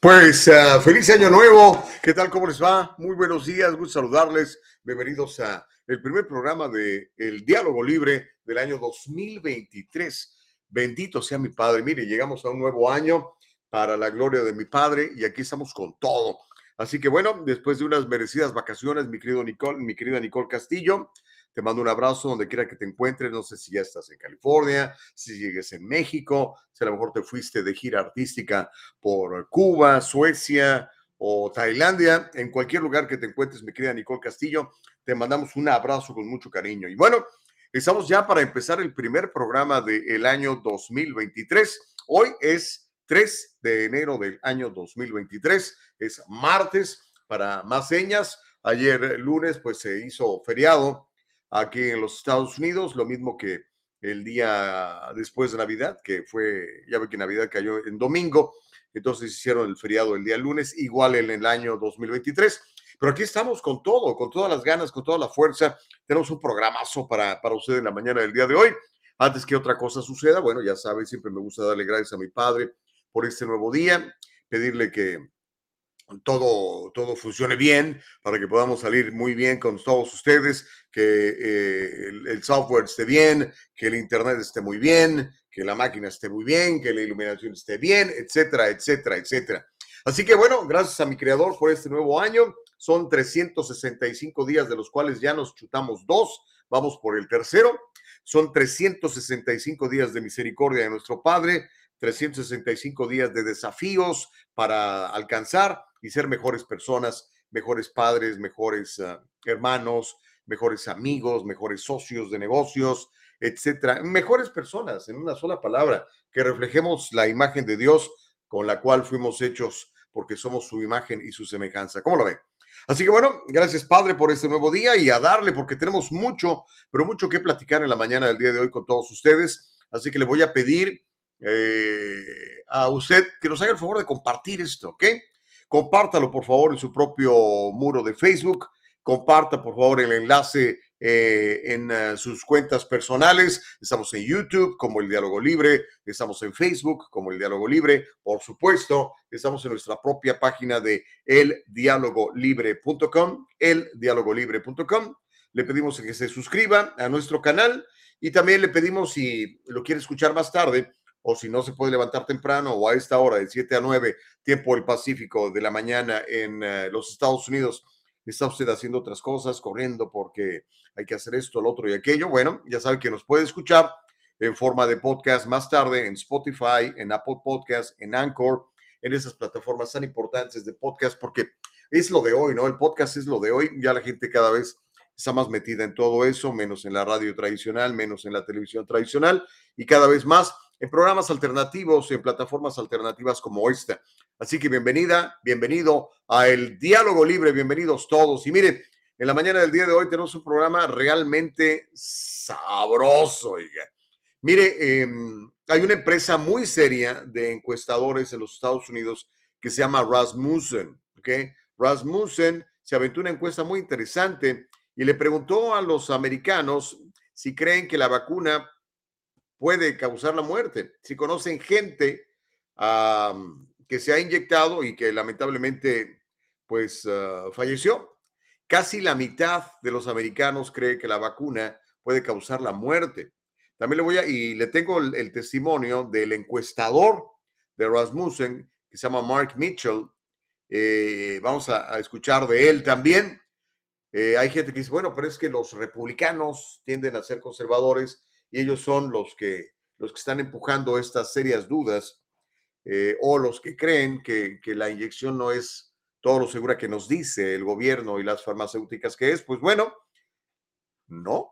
Pues uh, feliz año nuevo. ¿Qué tal? ¿Cómo les va? Muy buenos días. Gusto saludarles. Bienvenidos a el primer programa de El Diálogo Libre del año 2023. Bendito sea mi Padre. Mire, llegamos a un nuevo año para la gloria de mi Padre y aquí estamos con todo. Así que bueno, después de unas merecidas vacaciones, mi querido Nicole, mi querida Nicole Castillo, te mando un abrazo donde quiera que te encuentres. No sé si ya estás en California, si sigues en México, si a lo mejor te fuiste de gira artística por Cuba, Suecia o Tailandia. En cualquier lugar que te encuentres, mi querida Nicole Castillo, te mandamos un abrazo con mucho cariño. Y bueno, estamos ya para empezar el primer programa del año 2023. Hoy es 3 de enero del año 2023, es martes para más señas. Ayer lunes pues se hizo feriado aquí en los Estados Unidos, lo mismo que el día después de Navidad, que fue, ya ve que Navidad cayó en domingo, entonces hicieron el feriado el día lunes, igual en el año 2023. Pero aquí estamos con todo, con todas las ganas, con toda la fuerza. Tenemos un programazo para, para usted en la mañana del día de hoy. Antes que otra cosa suceda, bueno, ya sabe, siempre me gusta darle gracias a mi padre por este nuevo día, pedirle que todo, todo funcione bien, para que podamos salir muy bien con todos ustedes, que eh, el, el, software esté bien, que el internet esté muy bien, que la máquina esté muy bien, que la iluminación esté bien, etcétera, etcétera, etcétera. Así que bueno, gracias a mi creador por este nuevo año. Son 365 días de los cuales ya nos chutamos dos, vamos por el tercero. Son 365 días de misericordia de nuestro Padre, 365 días de desafíos para alcanzar y ser mejores personas, mejores padres, mejores uh, hermanos, mejores amigos, mejores socios de negocios, etcétera. Mejores personas, en una sola palabra, que reflejemos la imagen de Dios con la cual fuimos hechos porque somos su imagen y su semejanza. ¿Cómo lo ven? Así que bueno, gracias Padre por este nuevo día y a darle porque tenemos mucho, pero mucho que platicar en la mañana del día de hoy con todos ustedes. Así que le voy a pedir eh, a usted que nos haga el favor de compartir esto, ¿ok? Compártalo por favor en su propio muro de Facebook. Comparta por favor el enlace eh, en uh, sus cuentas personales. Estamos en YouTube como el Diálogo Libre, estamos en Facebook como el Diálogo Libre, por supuesto, estamos en nuestra propia página de eldialogolibre.com, eldialogolibre.com. Le pedimos que se suscriba a nuestro canal y también le pedimos si lo quiere escuchar más tarde o si no se puede levantar temprano o a esta hora de 7 a 9, tiempo del Pacífico de la mañana en uh, los Estados Unidos, está usted haciendo otras cosas, corriendo porque hay que hacer esto, lo otro y aquello. Bueno, ya sabe que nos puede escuchar en forma de podcast más tarde en Spotify, en Apple Podcast, en Anchor, en esas plataformas tan importantes de podcast, porque es lo de hoy, ¿no? El podcast es lo de hoy. Ya la gente cada vez está más metida en todo eso, menos en la radio tradicional, menos en la televisión tradicional y cada vez más en programas alternativos, en plataformas alternativas como esta. Así que bienvenida, bienvenido a El Diálogo Libre, bienvenidos todos. Y mire, en la mañana del día de hoy tenemos un programa realmente sabroso, oiga. Mire, eh, hay una empresa muy seria de encuestadores en los Estados Unidos que se llama Rasmussen, ¿ok? Rasmussen se aventó una encuesta muy interesante y le preguntó a los americanos si creen que la vacuna puede causar la muerte, si conocen gente que se ha inyectado y que lamentablemente pues uh, falleció. Casi la mitad de los americanos cree que la vacuna puede causar la muerte. También le voy a, y le tengo el, testimonio del encuestador de Rasmussen, que se llama Mark Mitchell. Eh, vamos a, a, escuchar de él también. Eh, hay gente que dice, bueno, pero es que los republicanos tienden a ser conservadores y ellos son los que, los que están empujando estas serias dudas eh, o los que creen que, que la inyección no es todo lo segura que nos dice el gobierno y las farmacéuticas que es, pues bueno, no.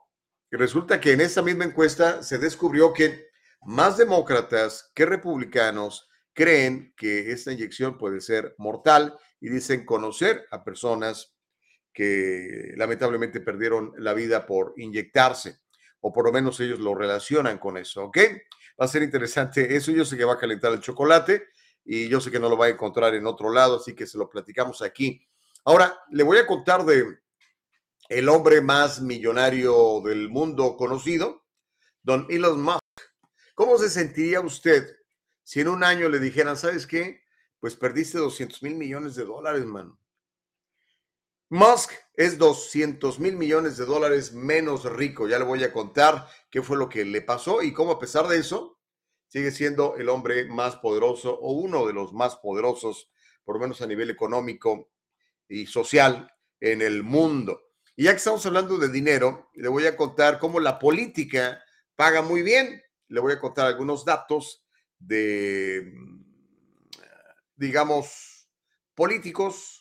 Resulta que en esa misma encuesta se descubrió que más demócratas que republicanos creen que esta inyección puede ser mortal y dicen conocer a personas que lamentablemente perdieron la vida por inyectarse, o por lo menos ellos lo relacionan con eso, ¿ok? Va a ser interesante eso, yo sé que va a calentar el chocolate y yo sé que no lo va a encontrar en otro lado, así que se lo platicamos aquí. Ahora, le voy a contar de el hombre más millonario del mundo conocido, don Elon Musk. ¿Cómo se sentiría usted si en un año le dijeran, ¿sabes qué? Pues perdiste 200 mil millones de dólares, mano. Musk es 200 mil millones de dólares menos rico. Ya le voy a contar qué fue lo que le pasó y cómo a pesar de eso sigue siendo el hombre más poderoso o uno de los más poderosos, por lo menos a nivel económico y social en el mundo. Y ya que estamos hablando de dinero, le voy a contar cómo la política paga muy bien. Le voy a contar algunos datos de, digamos, políticos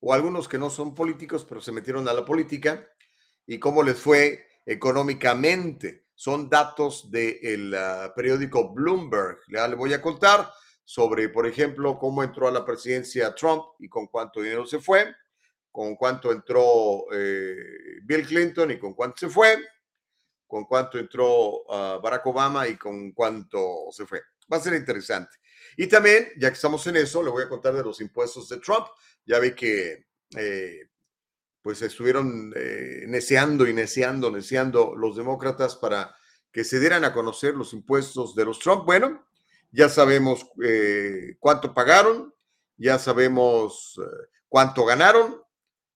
o algunos que no son políticos, pero se metieron a la política y cómo les fue económicamente. Son datos del ah, periódico Bloomberg. Ya le voy a contar sobre, por ejemplo, cómo entró a la presidencia Trump y con cuánto dinero se fue, con cuánto entró eh, Bill Clinton y con cuánto se fue, con cuánto entró ah, Barack Obama y con cuánto se fue. Va a ser interesante. Y también, ya que estamos en eso, le voy a contar de los impuestos de Trump. Ya ve que eh, pues estuvieron eh, neceando y neceando, neceando los demócratas para que se dieran a conocer los impuestos de los Trump. Bueno, ya sabemos eh, cuánto pagaron, ya sabemos cuánto ganaron,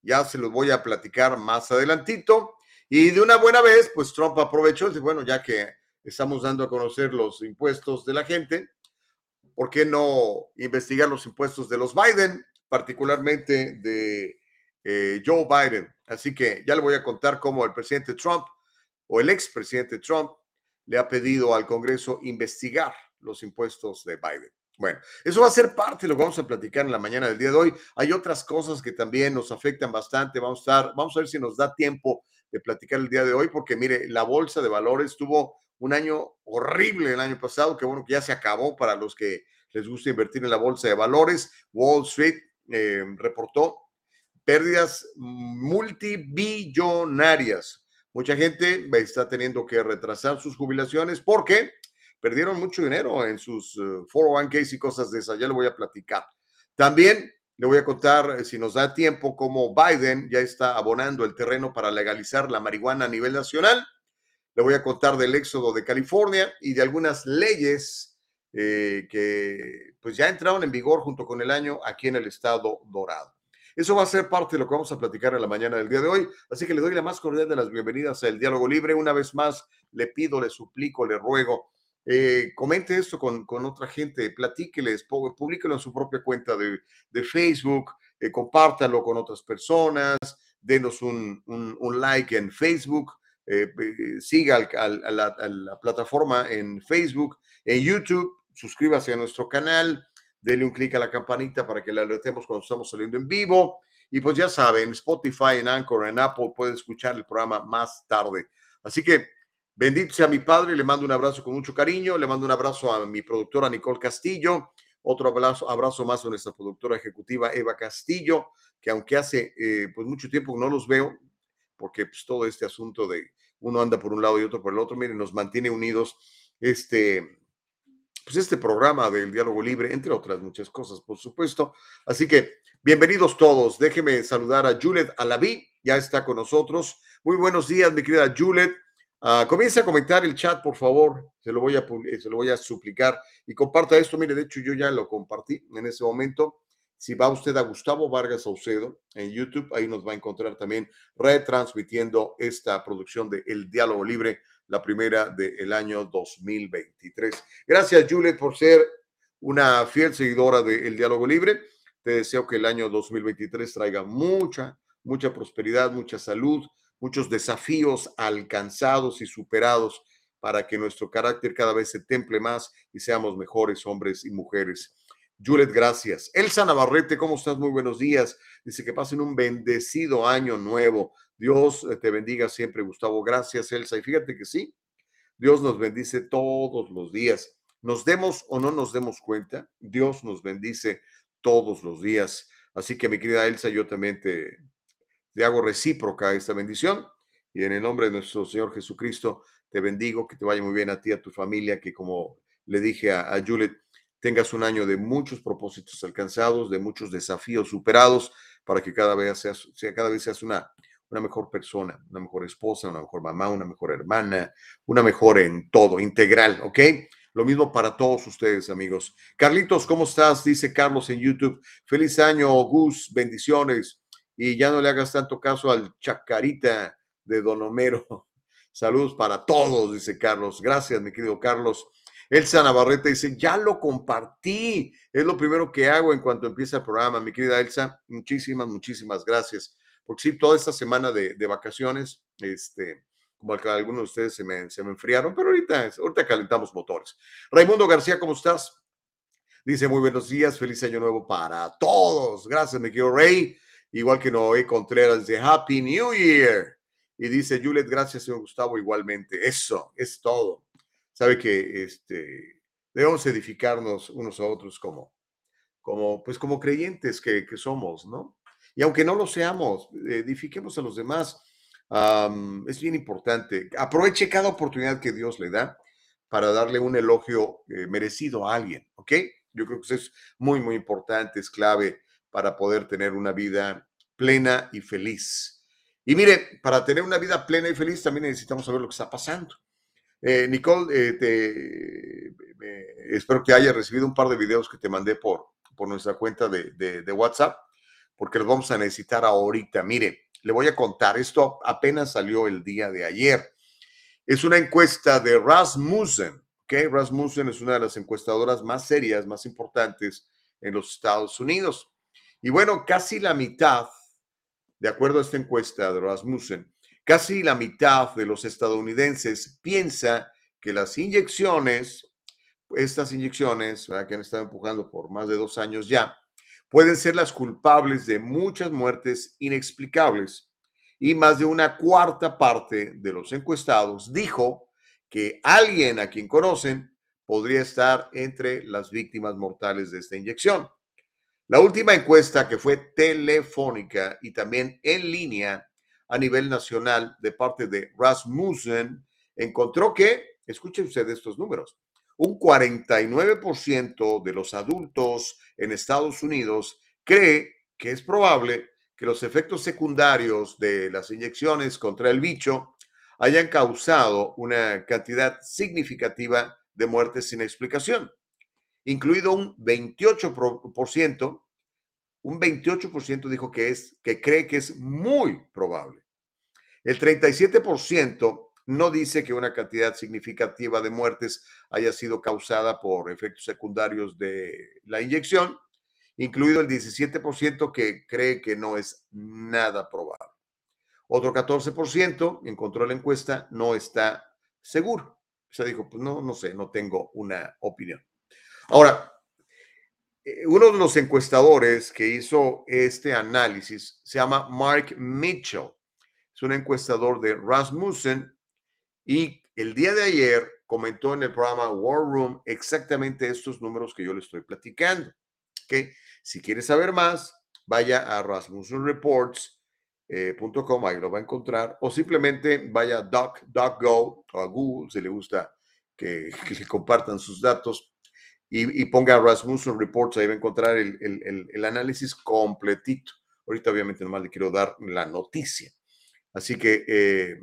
ya se los voy a platicar más adelantito. Y de una buena vez, pues Trump aprovechó y bueno, ya que estamos dando a conocer los impuestos de la gente, ¿por qué no investigar los impuestos de los Biden, particularmente de eh, Joe Biden? Así que ya le voy a contar cómo el presidente Trump o el expresidente Trump le ha pedido al Congreso investigar los impuestos de Biden. Bueno, eso va a ser parte de lo que vamos a platicar en la mañana del día de hoy. Hay otras cosas que también nos afectan bastante. Vamos a, vamos a ver si nos da tiempo de platicar el día de hoy, porque mire, la bolsa de valores tuvo un año horrible el año pasado, que bueno que ya se acabó para los que les gusta invertir en la bolsa de valores. Wall Street eh, reportó pérdidas multibillonarias. Mucha gente está teniendo que retrasar sus jubilaciones porque perdieron mucho dinero en sus 401ks eh, y cosas de esas. Ya le voy a platicar. También le voy a contar, eh, si nos da tiempo, cómo Biden ya está abonando el terreno para legalizar la marihuana a nivel nacional. Le voy a contar del éxodo de California y de algunas leyes eh, que pues ya entraron en vigor junto con el año aquí en el estado dorado. Eso va a ser parte de lo que vamos a platicar en la mañana del día de hoy. Así que le doy la más cordial de las bienvenidas al Diálogo Libre. Una vez más, le pido, le suplico, le ruego, eh, comente esto con, con, otra gente, platíqueles, publíquelo en su propia cuenta de, de Facebook, eh, compártalo con otras personas, denos un, un, un like en Facebook, eh, eh, siga a, la, plataforma en Facebook, en YouTube, suscríbase a nuestro canal, denle un clic a la campanita para que le alertemos cuando estamos saliendo en vivo. Y pues ya saben, Spotify, en Anchor, en Apple, puede escuchar el programa más tarde. Así que bendito sea mi padre, le mando un abrazo con mucho cariño, le mando un abrazo a mi productora Nicole Castillo, otro abrazo, abrazo más a nuestra productora ejecutiva Eva Castillo, que aunque hace eh, pues mucho tiempo no los veo, porque pues, todo este asunto de uno anda por un lado y otro por el otro, miren, nos mantiene unidos este, pues este programa del diálogo libre, entre otras muchas cosas, por supuesto. Así que bienvenidos todos. Déjeme saludar a Juliet Alaví, ya está con nosotros. Muy buenos días, mi querida Juliet. Uh, a comentar el chat, por favor. Se lo voy a, se lo voy a suplicar y comparta esto. Mire, de hecho, yo ya lo compartí en ese momento. Si va usted a Gustavo Vargas Saucedo en YouTube, ahí nos va a encontrar también retransmitiendo esta producción de El Diálogo Libre, la primera del año 2023. Gracias, Juliet, por ser una fiel seguidora de El Diálogo Libre. Te deseo que el año 2023 traiga mucha, mucha prosperidad, mucha salud, muchos desafíos alcanzados y superados para que nuestro carácter cada vez se temple más y seamos mejores hombres y mujeres. Juliet, gracias. Elsa Navarrete, ¿cómo estás? Muy buenos días. Dice que pasen un bendecido año nuevo. Dios eh, te bendiga siempre, Gustavo. Gracias, Elsa. Y fíjate que sí, Dios nos bendice todos los días. Nos demos o no nos demos cuenta, Dios nos bendice todos los días. Así que mi querida Elsa, yo también te, te hago recíproca esta bendición y en el nombre de nuestro Señor Jesucristo te bendigo, que te vaya muy bien a ti, a tu familia, que como le dije a, a Juliet, tengas un año de muchos propósitos alcanzados, de muchos desafíos superados, para que cada vez seas, sea, cada vez seas una, una mejor persona, una mejor esposa, una mejor mamá, una mejor hermana, una mejor en todo, integral, ¿ok? Lo mismo para todos ustedes, amigos. Carlitos, ¿cómo estás? Dice Carlos en YouTube. Feliz año, Gus, bendiciones. Y ya no le hagas tanto caso al chacarita de Don Homero. Saludos para todos, dice Carlos. Gracias, mi querido Carlos. Elsa Navarrete dice, ya lo compartí. Es lo primero que hago en cuanto empieza el programa, mi querida Elsa. Muchísimas, muchísimas gracias. Porque sí, toda esta semana de, de vacaciones, este, como algunos de ustedes se me, se me enfriaron, pero ahorita, ahorita calentamos motores. Raimundo García, ¿cómo estás? Dice, muy buenos días, feliz año nuevo para todos. Gracias, mi querido Rey. Igual que Noé Contreras, dice, Happy New Year. Y dice, Juliet, gracias, señor Gustavo, igualmente. Eso es todo sabe que este, debemos edificarnos unos a otros como, como, pues como creyentes que, que somos, ¿no? Y aunque no lo seamos, edifiquemos a los demás. es bien importante. Aproveche cada oportunidad que Dios le da para darle un elogio eh, merecido a alguien, ¿ok? Yo creo que eso es muy, muy importante, es clave para poder tener una vida plena y feliz. Y mire, para tener una vida plena y feliz también necesitamos saber lo que está pasando. Eh, Nicole, eh, te, espero que haya recibido un par de videos que te mandé por, por nuestra cuenta de, de, WhatsApp, porque los vamos a necesitar ahorita. Mire, le voy a contar, esto apenas salió el día de ayer. Es una encuesta de Rasmussen, ¿ok? Rasmussen es una de las encuestadoras más serias, más importantes en los Estados Unidos. Y bueno, casi la mitad, de acuerdo a esta encuesta de Rasmussen, Casi la mitad de los estadounidenses piensa que las inyecciones, estas inyecciones que han estado empujando por más de dos años ya, pueden ser las culpables de muchas muertes inexplicables. Y más de una cuarta parte de los encuestados dijo que alguien a quien conocen podría estar entre las víctimas mortales de esta inyección. La última encuesta que fue telefónica y también en línea a nivel nacional de parte de Rasmussen encontró que, escuchen ustedes estos números, un 49% de los adultos en Estados Unidos cree que es probable que los efectos secundarios de las inyecciones contra el bicho hayan causado una cantidad significativa de muertes sin explicación, incluido un 28%, un 28% dijo que es que cree que es muy probable. El 37% no dice que una cantidad significativa de muertes haya sido causada por efectos secundarios de la inyección, incluido el 17% que cree que no es nada probable. Otro 14% encontró la encuesta no está seguro. O sea, dijo, pues no, no sé, no tengo una opinión. Ahora, eh, uno de los encuestadores que hizo este análisis se llama Mark Mitchell es un encuestador de Rasmussen y el día de ayer comentó en el programa War Room exactamente estos números que yo le estoy platicando. Que si quiere saber más, vaya a rasmussenreports.com, ahí lo va a encontrar, o simplemente vaya a DuckDuckGo o a Google, si le gusta que, le compartan sus datos, y, ponga Rasmussen Reports, ahí va a encontrar el, el, el análisis completito. Ahorita obviamente nomás le quiero dar la noticia. Así que eh,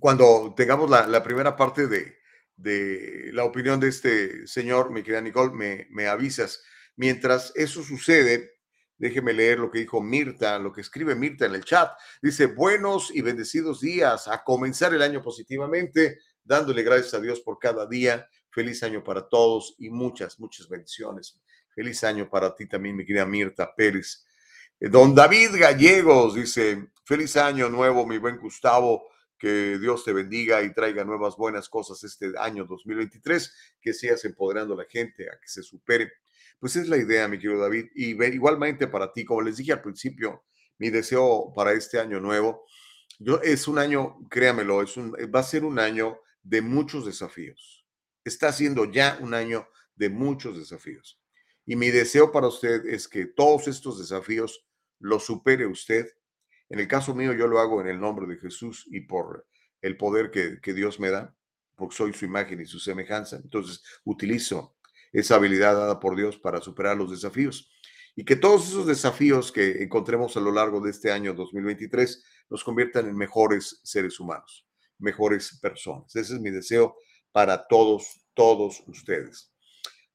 cuando tengamos la, primera parte de, la opinión de este señor, mi querida Nicole, me, me avisas. Mientras eso sucede, déjeme leer lo que dijo Mirta, lo que escribe Mirta en el chat. Dice, buenos y bendecidos días, a comenzar el año positivamente, dándole gracias a Dios por cada día. Feliz año para todos y muchas, muchas bendiciones. Feliz año para ti también, mi querida Mirta Pérez. Eh, don David Gallegos dice, feliz año nuevo, mi buen Gustavo, que Dios te bendiga y traiga nuevas buenas cosas este año 2023, que sigas empoderando a la gente a que se supere. Pues es la idea, mi querido David, y igualmente para ti, como les dije al principio, mi deseo para este año nuevo, yo, es un año, créamelo, es va a ser un año de muchos desafíos, está siendo ya un año de muchos desafíos. Y mi deseo para usted es que todos estos desafíos los supere usted. En el caso mío, yo lo hago en el nombre de Jesús y por el poder que, Dios me da, porque soy su imagen y su semejanza. Entonces, utilizo esa habilidad dada por Dios para superar los desafíos. Y que todos esos desafíos que encontremos a lo largo de este año 2023 nos conviertan en mejores seres humanos, mejores personas. Ese es mi deseo para todos, todos ustedes.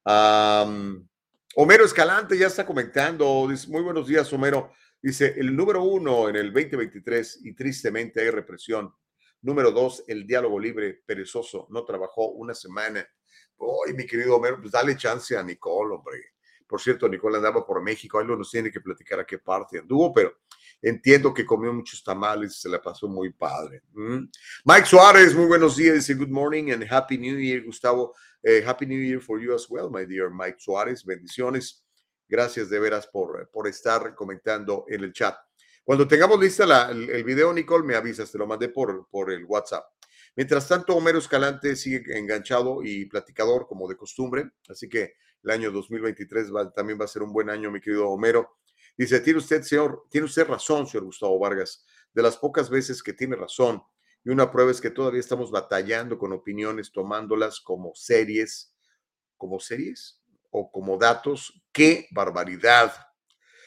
Homero Escalante ya está comentando. Muy buenos días, Homero. Dice, el número uno en el 2023 y tristemente hay represión. Número dos, el diálogo libre, perezoso, no trabajó una semana. Uy, mi querido Homero, pues dale chance a Nicole, hombre. Por cierto, Nicole andaba por México, ahí nos tiene que platicar a qué parte anduvo, pero entiendo que comió muchos tamales y se la pasó muy padre. Mike Suárez, muy buenos días, dice good morning and happy new year, Gustavo. Eh, happy new year for you as well, my dear Mike Suárez. Bendiciones. Gracias de veras por, por estar comentando en el chat. Cuando tengamos lista la, el, video, Nicole, me avisas, te lo mandé por, por el WhatsApp. Mientras tanto, Homero Escalante sigue enganchado y platicador como de costumbre, así que el año 2023 también va a ser un buen año, mi querido Homero. Dice, tiene usted, señor, tiene usted razón, señor Gustavo Vargas, de las pocas veces que tiene razón, y una prueba es que todavía estamos batallando con opiniones, tomándolas como series, como series o como datos. ¡Qué barbaridad!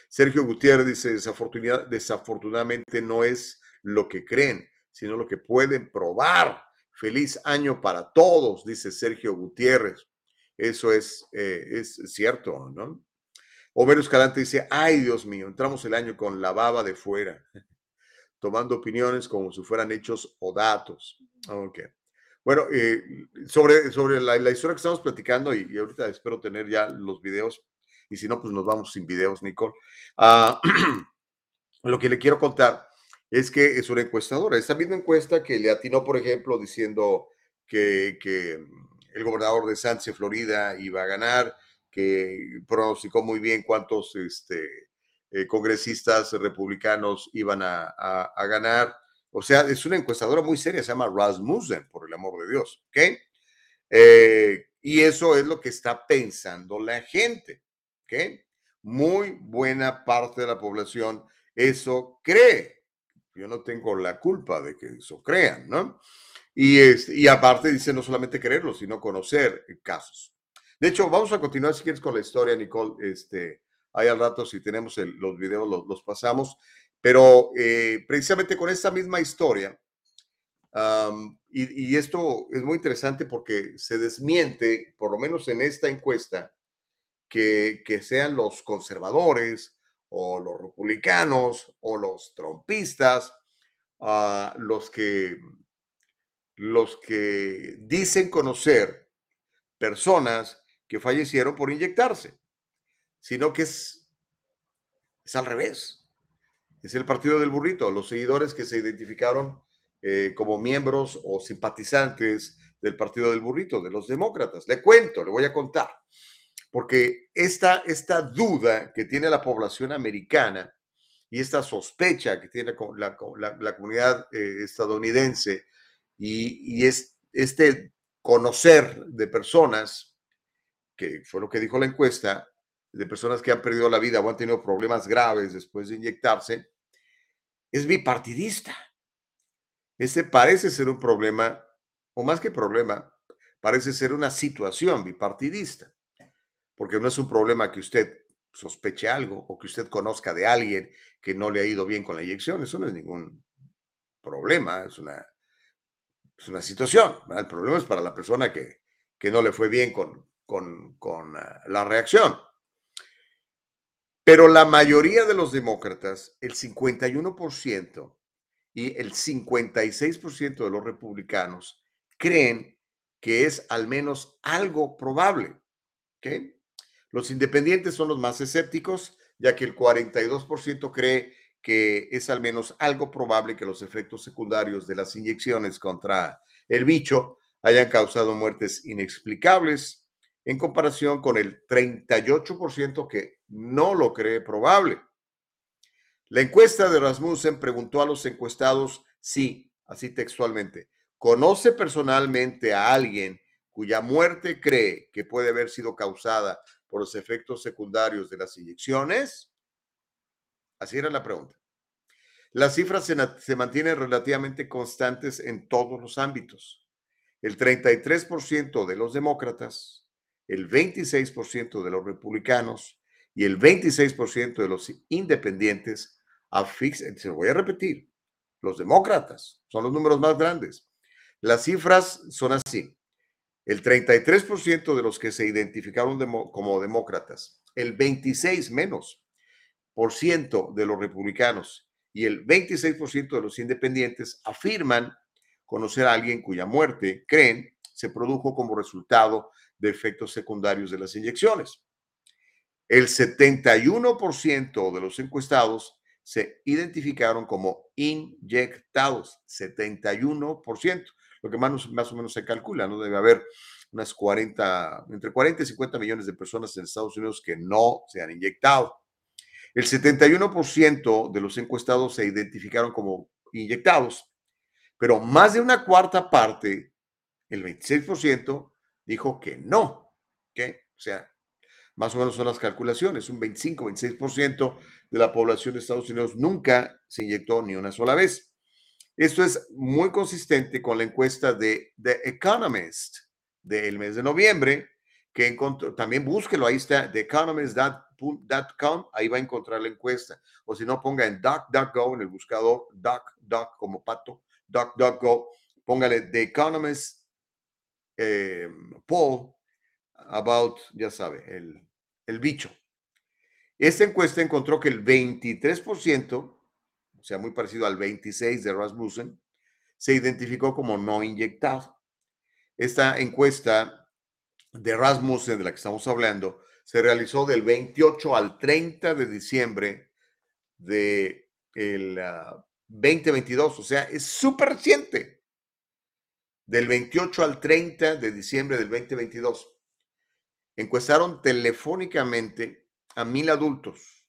Sergio Gutiérrez dice, desafortunadamente no es lo que creen, sino lo que pueden probar. Feliz año para todos, dice Sergio Gutiérrez. Eso es, eh, es cierto, ¿no? Homero Escalante dice, ay Dios mío, entramos el año con la baba de fuera, tomando opiniones como si fueran hechos o datos. Ok. Bueno, eh, sobre, sobre la, historia que estamos platicando, y, ahorita espero tener ya los videos, y si no, pues nos vamos sin videos, Nicole. Ah, lo que le quiero contar es que es una encuestadora. Esta misma encuesta que le atinó, por ejemplo, diciendo que, el gobernador de Sánchez, Florida, iba a ganar, que pronosticó muy bien cuántos este, eh, congresistas republicanos iban a, ganar. O sea, es una encuestadora muy seria, se llama Rasmussen, por el amor de Dios. ¿ok? Eh, y eso es lo que está pensando la gente. ¿ok? Muy buena parte de la población eso cree. Yo no tengo la culpa de que eso crean, ¿no? Y, este, y aparte dice no solamente creerlo, sino conocer casos. De hecho, vamos a continuar si quieres con la historia, Nicole. Este, ahí al rato, si tenemos los videos, los, pasamos. Pero eh, precisamente con esta misma historia, y, esto es muy interesante porque se desmiente, por lo menos en esta encuesta, que, que sean los conservadores o los republicanos o los trompistas, uh, los, que, los que dicen conocer personas que fallecieron por inyectarse, sino que es, es al revés. Es el partido del burrito, los seguidores que se identificaron eh, como miembros o simpatizantes del partido del burrito, de los demócratas. Le cuento, le voy a contar porque esta, esta duda que tiene la población americana y esta sospecha que tiene la, la, comunidad eh, estadounidense y, es, este conocer de personas, que fue lo que dijo la encuesta, de personas que han perdido la vida o han tenido problemas graves después de inyectarse, es bipartidista. Ese parece ser un problema, o más que problema, parece ser una situación bipartidista porque no es un problema que usted sospeche algo o que usted conozca de alguien que no le ha ido bien con la inyección. Eso no es ningún problema, es una, es una situación. El problema es para la persona que, que no le fue bien con, con, con ah, la reacción. Pero la mayoría de los demócratas, el 51% y el 56% de los republicanos, creen que es al menos algo probable. Los independientes son los más escépticos, ya que el 42% cree que es al menos algo probable que los efectos secundarios de las inyecciones contra el bicho hayan causado muertes inexplicables, en comparación con el 38% que no lo cree probable. La encuesta de Rasmussen preguntó a los encuestados si, así textualmente, conoce personalmente a alguien cuya muerte cree que puede haber sido causada por los efectos secundarios de las inyecciones? Así era la pregunta. Las cifras se, se mantienen relativamente constantes en todos los ámbitos. El 33% de los demócratas, el 26% de los republicanos y el 26% de los independientes afixan, se voy a repetir, los demócratas son los números más grandes. Las cifras son así. El 33% de los que se identificaron como demócratas, el 26 menos por ciento de los republicanos y el 26% de los independientes afirman conocer a alguien cuya muerte creen se produjo como resultado de efectos secundarios de las inyecciones. El 71% de los encuestados se identificaron como inyectados, 71%, lo que más, más o menos se calcula, ¿no? Debe haber unas 40, entre 40 y 50 millones de personas en Estados Unidos que no se han inyectado. El 71% de los encuestados se identificaron como inyectados, pero más de una cuarta parte, el 26%, dijo que no. ¿okay? O sea, más o menos son las calculaciones, un 25, 26% de la población de Estados Unidos nunca se inyectó ni una sola vez. Esto es muy consistente con la encuesta de The Economist del mes de noviembre, que encontró, también búsquelo, ahí está, theeconomist.com, ahí va a encontrar la encuesta. O si no, ponga en DuckDuckGo, en el buscador, Duck, Duck como pato, DuckDuckGo, póngale The Economist eh, poll about, ya sabe, el, el bicho. Esta encuesta encontró que el 23%, o sea, muy parecido al 26% de Rasmussen, se identificó como no inyectado. Esta encuesta de Rasmussen, de la que estamos hablando, se realizó del 28 al 30 de diciembre de el 2022, o sea, es súper reciente. Del 28 al 30 de diciembre del 2022 encuestaron telefónicamente a mil adultos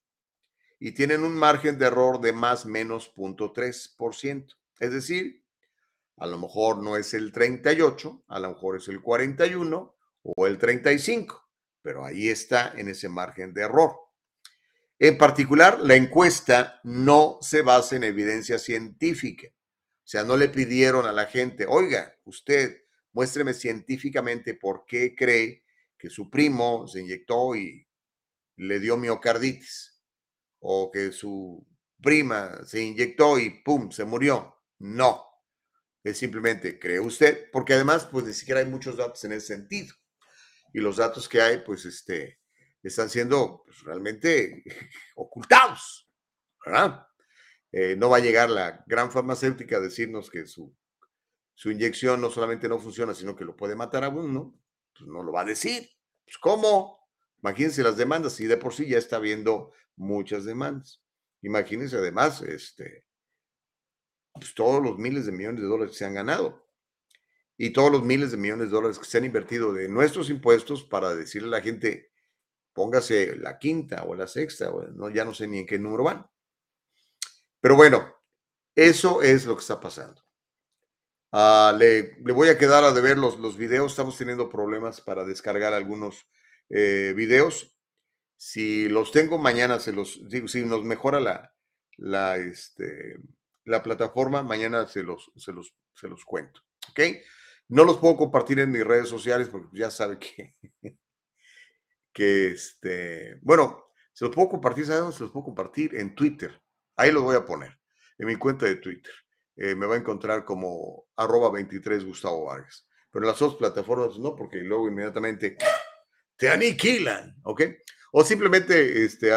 y tienen un margen de error de más menos 0.3%. Es decir, a lo mejor no es el 38, a lo mejor es el 41 o el 35, pero ahí está en ese margen de error. En particular, la encuesta no se basa en evidencia científica. O sea, no le pidieron a la gente, oiga, usted muéstreme científicamente por qué cree que su primo se inyectó y le dio miocarditis, o que su prima se inyectó y ¡pum! se murió. No, es simplemente cree usted, porque además, pues ni siquiera hay muchos datos en ese sentido. Y los datos que hay, pues, este, están siendo pues, realmente ocultados, ¿verdad? Eh, no va a llegar la gran farmacéutica a decirnos que su, su inyección no solamente no funciona, sino que lo puede matar a uno pues no lo va a decir. Pues, ¿Cómo? Imagínense las demandas, y de por sí ya está habiendo muchas demandas. Imagínense además, este, pues todos los miles de millones de dólares que se han ganado y todos los miles de millones de dólares que se han invertido de nuestros impuestos para decirle a la gente, póngase la quinta o la sexta, o no, ya no sé ni en qué número van. Pero bueno, eso es lo que está pasando. Ah, le, voy a quedar a deber los, los videos. Estamos teniendo problemas para descargar algunos eh, videos. Si los tengo mañana, se los digo, si nos mejora la, la, este, la plataforma, mañana se los, se, los, se los cuento. ¿Ok? No los puedo compartir en mis redes sociales porque ya sabe que, que este, bueno, se los puedo compartir, ¿sabes? Se los puedo compartir en Twitter. Ahí los voy a poner, en mi cuenta de Twitter. Eh, me va a encontrar como arroba 23 Gustavo Vargas. Pero en las dos plataformas no, porque luego inmediatamente te aniquilan, ¿ok? O simplemente este,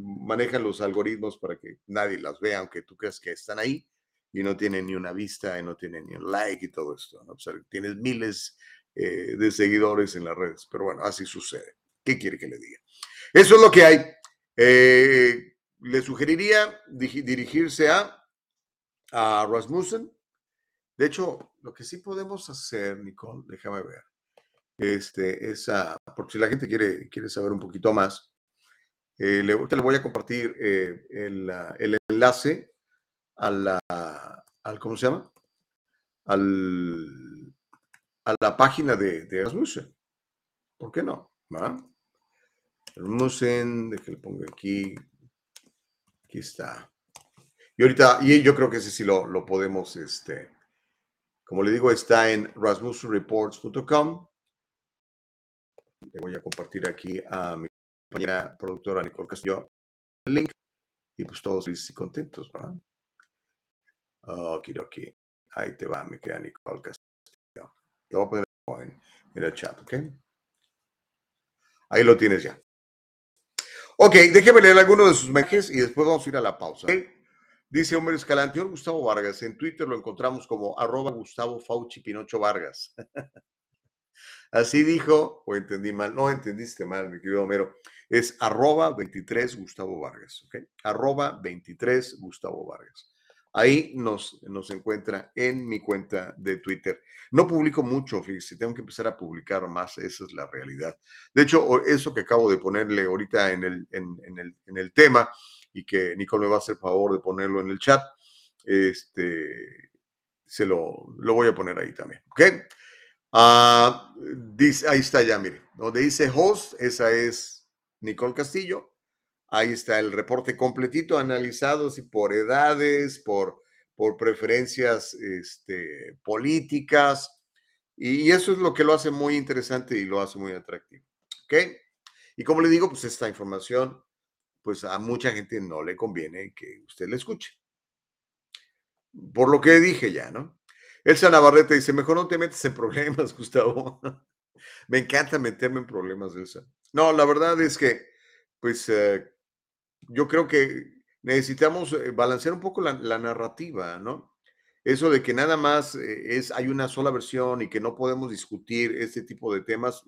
manejan los algoritmos para que nadie las vea, aunque tú creas que están ahí y no tienen ni una vista y no tienen ni un like y todo esto. ¿no? O sea, tienes miles eh, de seguidores en las redes, pero bueno, así sucede. ¿Qué quiere que le diga? Eso es lo que hay. Eh, le sugeriría dirigirse a a Rasmussen. De hecho, lo que sí podemos hacer, Nicole, déjame ver, este, es, porque si la gente quiere, quiere saber un poquito más, eh, le, voy a compartir eh, el, el, enlace a la, al, ¿cómo se llama? Al, a la página de, de Rasmussen. ¿Por qué no? Rasmussen, de que aquí. Aquí está. Y ahorita, y yo creo que ese sí lo, lo podemos, este, como le digo, está en rasmussenreports.com. Le voy a compartir aquí a mi compañera productora Nicole Castillo el link y pues todos felices y contentos, ¿verdad? Ok, ok. Ahí te va, me queda Nicole Castillo. Lo voy a poner en, el chat, ¿ok? Ahí lo tienes ya. Ok, déjeme leer algunos de sus mensajes y después vamos a ir a la pausa. Dice Hombre Escalante, Gustavo Vargas, en Twitter lo encontramos como arroba Gustavo Fauci Pinocho Vargas. Así dijo, o entendí mal, no entendiste mal, mi querido Homero, es arroba 23 Gustavo Vargas, ¿ok? Arroba 23 Gustavo Vargas. Ahí nos, nos encuentra en mi cuenta de Twitter. No publico mucho, fíjese, tengo que empezar a publicar más, esa es la realidad. De hecho, eso que acabo de ponerle ahorita en el, en, el, en el tema y que Nicole me va a hacer favor de ponerlo en el chat, este, se lo, lo voy a poner ahí también, ¿ok? Ah, ahí está ya, mire, donde dice host, esa es Nicole Castillo. Ahí está el reporte completito, analizado y por edades, por, por preferencias este, políticas. Y eso es lo que lo hace muy interesante y lo hace muy atractivo. ¿Ok? Y como le digo, pues esta información, pues a mucha gente no le conviene que usted la escuche. Por lo que dije ya, ¿no? Elsa Navarrete dice, mejor no te metes en problemas, Gustavo. Me encanta meterme en problemas, Elsa. No, la verdad es que, pues, eh, yo creo que necesitamos eh, balancear un poco la, narrativa, ¿no? Eso de que nada más eh, es, hay una sola versión y que no podemos discutir este tipo de temas,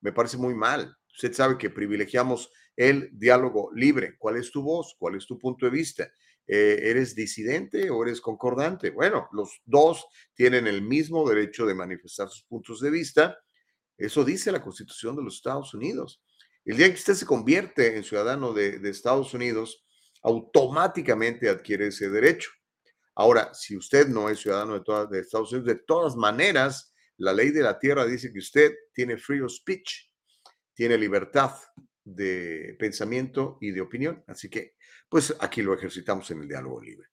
me parece muy mal. Usted sabe que privilegiamos el diálogo libre. ¿Cuál es tu voz? ¿Cuál es tu punto de vista? ¿Eres disidente o eres concordante? Bueno, los dos tienen el mismo derecho de manifestar sus puntos de vista eso dice la Constitución de los Estados Unidos. El día que usted se convierte en ciudadano de, Estados Unidos, automáticamente adquiere ese derecho. Ahora, si usted no es ciudadano de, de Estados Unidos, de todas maneras, la ley de la tierra dice que usted tiene free speech, tiene libertad de pensamiento y de opinión. Así que, pues aquí lo ejercitamos en el diálogo libre.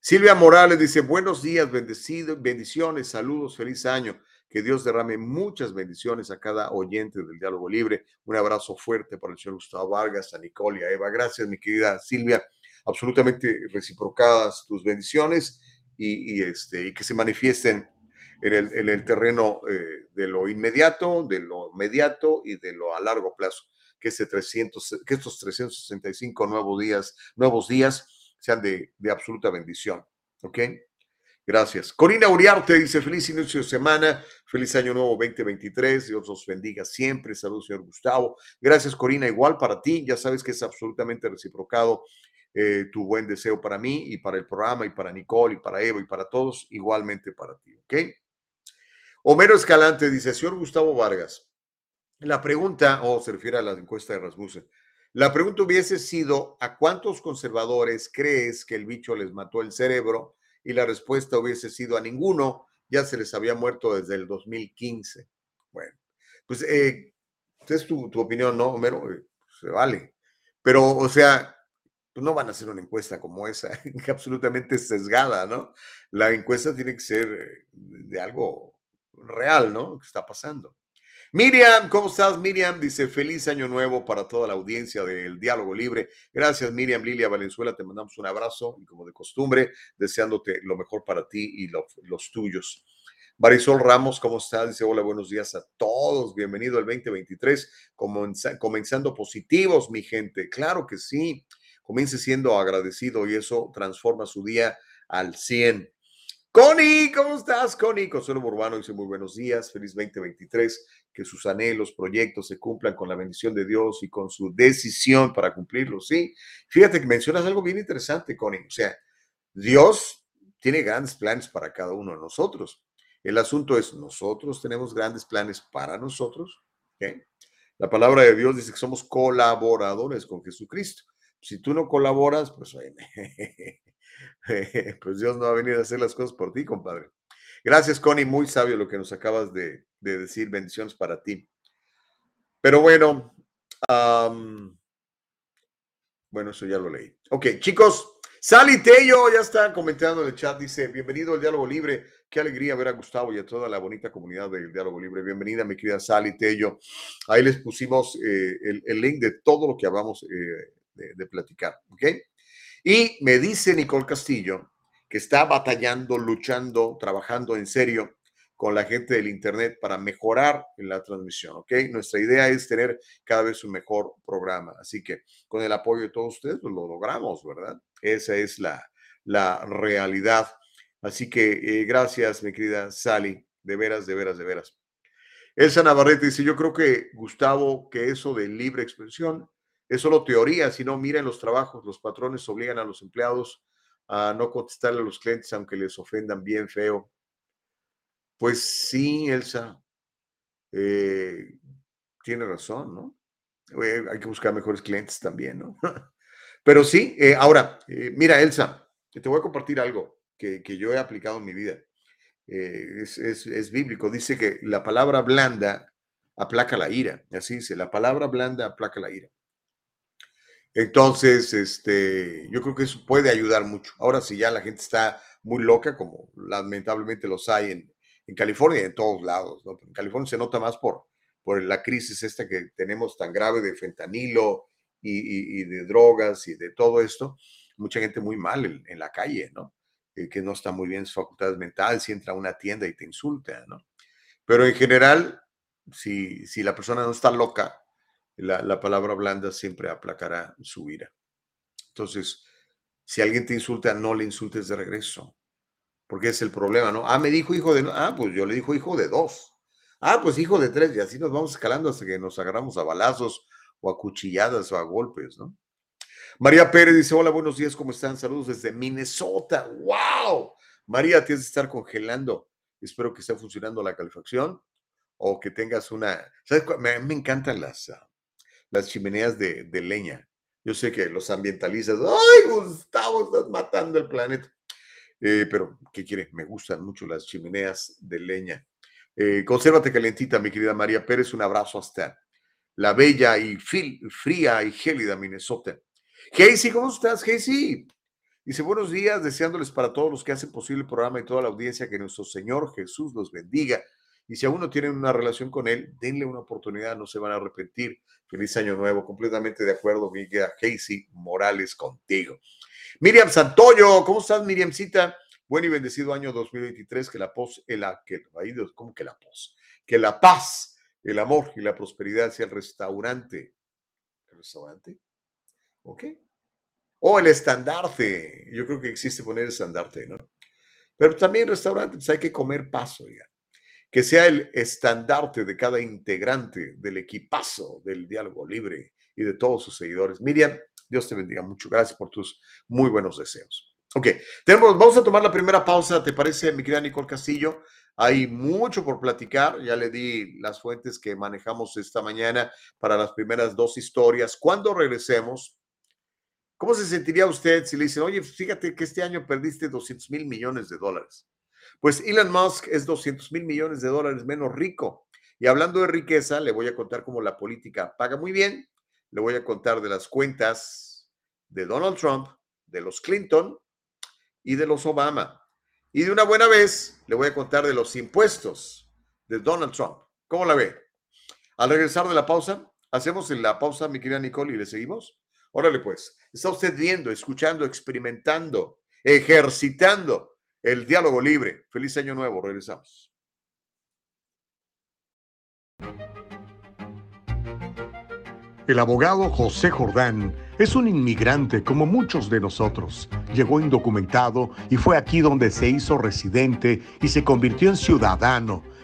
Silvia Morales dice, buenos días, bendecidos, bendiciones, saludos, feliz año. Que Dios derrame muchas bendiciones a cada oyente del Diálogo Libre. Un abrazo fuerte para el señor Gustavo Vargas, a Nicole a Eva. Gracias, mi querida Silvia. Absolutamente reciprocadas tus bendiciones y, este, que se manifiesten en el, en el terreno eh, de lo inmediato, de lo mediato y de lo a largo plazo. Que, ese 300, que estos 365 nuevos días, nuevos días sean de, de absoluta bendición. ¿Ok? Gracias. Corina Uriarte dice, feliz inicio de semana, feliz año nuevo 2023, Dios los bendiga siempre. Saludos, señor Gustavo. Gracias, Corina, igual para ti. Ya sabes que es absolutamente reciprocado eh, tu buen deseo para mí y para el programa y para Nicole y para Evo y para todos, igualmente para ti, ¿ok? Homero Escalante dice, señor Gustavo Vargas, la pregunta, o se refiere a la encuesta de Rasmussen, la pregunta hubiese sido, ¿a cuántos conservadores crees que el bicho les mató el cerebro? Y la respuesta hubiese sido a ninguno, ya se les había muerto desde el 2015. Bueno, pues eh, es tu, opinión, ¿no, Homero? Eh, se vale. Pero, o sea, pues no van a hacer una encuesta como esa, absolutamente sesgada, ¿no? La encuesta tiene que ser eh, de algo real, ¿no? ¿Qué está pasando? Miriam, ¿cómo estás? Miriam dice, feliz año nuevo para toda la audiencia del Diálogo Libre. Gracias, Miriam Lilia Valenzuela, te mandamos un abrazo y como de costumbre, deseándote lo mejor para ti y los tuyos. Marisol Ramos, ¿cómo estás? Dice, hola, buenos días a todos, bienvenido al 2023, comenzando positivos, mi gente. Claro que sí, comience siendo agradecido y eso transforma su día al 100. Connie, ¿cómo estás? Connie, Consuelo Urbano dice muy buenos días, feliz 2023 que sus anhelos, proyectos se cumplan con la bendición de Dios y con su decisión para cumplirlos. Sí, fíjate que mencionas algo bien interesante, Connie. O sea, Dios tiene grandes planes para cada uno de nosotros. El asunto es, nosotros tenemos grandes planes para nosotros. La palabra de Dios dice que somos colaboradores con Jesucristo. Si tú no colaboras, pues, pues Dios no va a venir a hacer las cosas por ti, compadre. Gracias, Connie. Muy sabio lo que nos acabas de, decir. Bendiciones para ti. Pero bueno, bueno, eso ya lo leí. Ok, chicos, Sally Tello ya está comentando en el chat. Dice: Bienvenido al Diálogo Libre. Qué alegría ver a Gustavo y a toda la bonita comunidad del Diálogo Libre. Bienvenida, mi querida Sally Tello. Ahí les pusimos eh, el, link de todo lo que hablamos eh, de, platicar. Ok. Y me dice Nicole Castillo que está batallando, luchando, trabajando en serio con la gente del Internet para mejorar la transmisión, ¿ok? Nuestra idea es tener cada vez un mejor programa. Así que con el apoyo de todos ustedes, pues lo logramos, ¿verdad? Esa es la, la realidad. Así que eh, gracias, mi querida Sally, de veras, de veras, de veras. Elsa Navarrete dice, yo creo que, Gustavo, que eso de libre expresión es solo teoría, si no, miren los trabajos, los patrones obligan a los empleados a no contestarle a los clientes aunque les ofendan bien feo. Pues sí, Elsa, eh, tiene razón, ¿no? Eh, hay que buscar mejores clientes también, ¿no? Pero sí, eh, ahora, mira, Elsa, te voy a compartir algo que, yo he aplicado en mi vida. Es, es, bíblico, dice que la palabra blanda aplaca la ira, así dice, la palabra blanda aplaca la ira. Entonces, este, yo creo que eso puede ayudar mucho. Ahora, si ya la gente está muy loca, como lamentablemente los hay en, en California y en todos lados. En California se nota más por, por la crisis esta que tenemos tan grave de fentanilo y, de drogas y de todo esto. Mucha gente muy mal en, la calle, ¿no? Eh, que no está muy bien sus facultades mentales, si entra a una tienda y te insulta, ¿no? Pero en general, si, si la persona no está loca, la, palabra blanda siempre aplacará su ira. Entonces, si alguien te insulta, no le insultes de regreso, porque es el problema, ¿no? Ah, me dijo hijo de... Ah, pues yo le dijo hijo de dos. Ah, pues hijo de tres, y así nos vamos escalando hasta que nos agarramos a balazos o a cuchilladas o a golpes, ¿no? María Pérez dice, hola, buenos días, ¿cómo están? Saludos desde Minnesota. ¡Wow! María, tienes que estar congelando. Espero que esté funcionando la calefacción o que tengas una... ¿Sabes? Me, me encantan las, ah, las chimeneas de, leña. Yo sé que los ambientalistas, ¡ay, Gustavo, estás matando el planeta! Eh, pero, ¿qué quiere? Me gustan mucho las chimeneas de leña. Eh, consérvate calentita, mi querida María Pérez. Un abrazo hasta la bella y fría y gélida Minnesota. Casey, ¿cómo estás, Casey? Dice, buenos días, deseándoles para todos los que hacen posible el programa y toda la audiencia que nuestro Señor Jesús los bendiga y si aún no tienen una relación con él, denle una oportunidad, no se van a arrepentir. Feliz año nuevo, completamente de acuerdo, Miguel Casey Morales contigo. Miriam Santoyo, ¿cómo estás, Miriamcita? Buen y bendecido año 2023, que la paz, el, que, ¿cómo que la paz? Que la paz, el amor y la prosperidad sea el restaurante. ¿El restaurante? ¿Ok? O el estandarte. Yo creo que existe poner el estandarte, ¿no? Pero también restaurante, pues hay que comer paso, ya que sea el estandarte de cada integrante del equipazo del diálogo libre y de todos sus seguidores. Miriam, Dios te bendiga mucho. Gracias por tus muy buenos deseos. Ok, tenemos, vamos a tomar la primera pausa, ¿te parece, mi querida Nicole Castillo? Hay mucho por platicar, ya le di las fuentes que manejamos esta mañana para las primeras dos historias. Cuando regresemos, ¿cómo se sentiría usted si le dicen, oye, fíjate que este año perdiste 200 mil millones de dólares? Pues Elon Musk es 200 mil millones de dólares menos rico. Y hablando de riqueza, le voy a contar cómo la política paga muy bien. Le voy a contar de las cuentas de Donald Trump, de los Clinton y de los Obama. Y de una buena vez le voy a contar de los impuestos de Donald Trump. ¿Cómo la ve? Al regresar de la pausa, hacemos la pausa, mi querida Nicole, y le seguimos. Órale, pues, está usted viendo, escuchando, experimentando, ejercitando el diálogo libre. Feliz año nuevo. Regresamos. El abogado José Jordán es un inmigrante como muchos de nosotros. Llegó indocumentado y fue aquí donde se hizo residente y se convirtió en ciudadano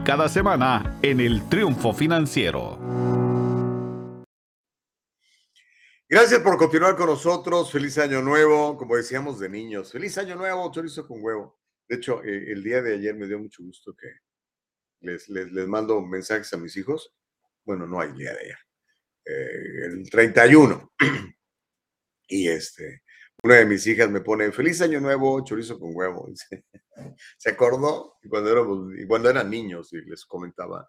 cada semana en el Triunfo Financiero. Gracias por continuar con nosotros. Feliz año nuevo, como decíamos de niños. Feliz año nuevo, chorizo con huevo. De hecho, eh, el día de ayer me dio mucho gusto que les, les, mando mensajes a mis hijos. Bueno, no hay día de ayer. Eh, el 31. y este, una de mis hijas me pone, feliz año nuevo, chorizo con huevo. Se acordó cuando, éramos, cuando eran niños y les comentaba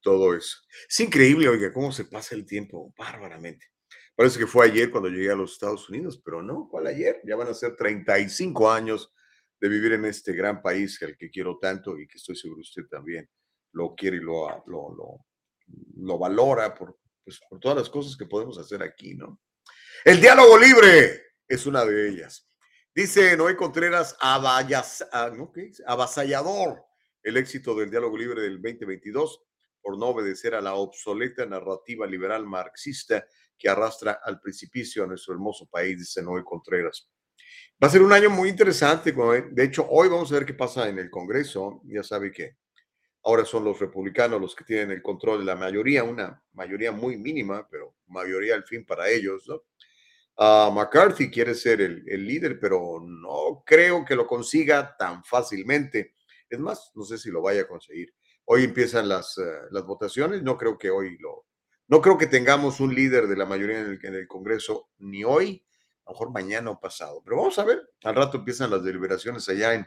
todo eso. Es increíble, oiga, cómo se pasa el tiempo bárbaramente. Parece que fue ayer cuando llegué a los Estados Unidos, pero no, ¿cuál ayer? Ya van a ser 35 años de vivir en este gran país al que quiero tanto y que estoy seguro usted también lo quiere y lo, lo, lo, lo valora por, pues, por todas las cosas que podemos hacer aquí, ¿no? El diálogo libre es una de ellas. Dice Noé Contreras, ah, avasallador el éxito del diálogo libre del 2022 por no obedecer a la obsoleta narrativa liberal marxista que arrastra al precipicio a nuestro hermoso país, dice Noé Contreras. Va a ser un año muy interesante. De hecho, hoy vamos a ver qué pasa en el Congreso. Ya sabe que ahora son los republicanos los que tienen el control de la mayoría, una mayoría muy mínima, pero mayoría al fin para ellos, ¿no? McCarthy quiere ser el, líder, pero no creo que lo consiga tan fácilmente. Es más, no sé si lo vaya a conseguir. Hoy empiezan las, eh, las votaciones, no creo que hoy lo... No creo que tengamos un líder de la mayoría en el, en el Congreso ni hoy, a lo mejor mañana o pasado. Pero vamos a ver, al rato empiezan las deliberaciones allá en,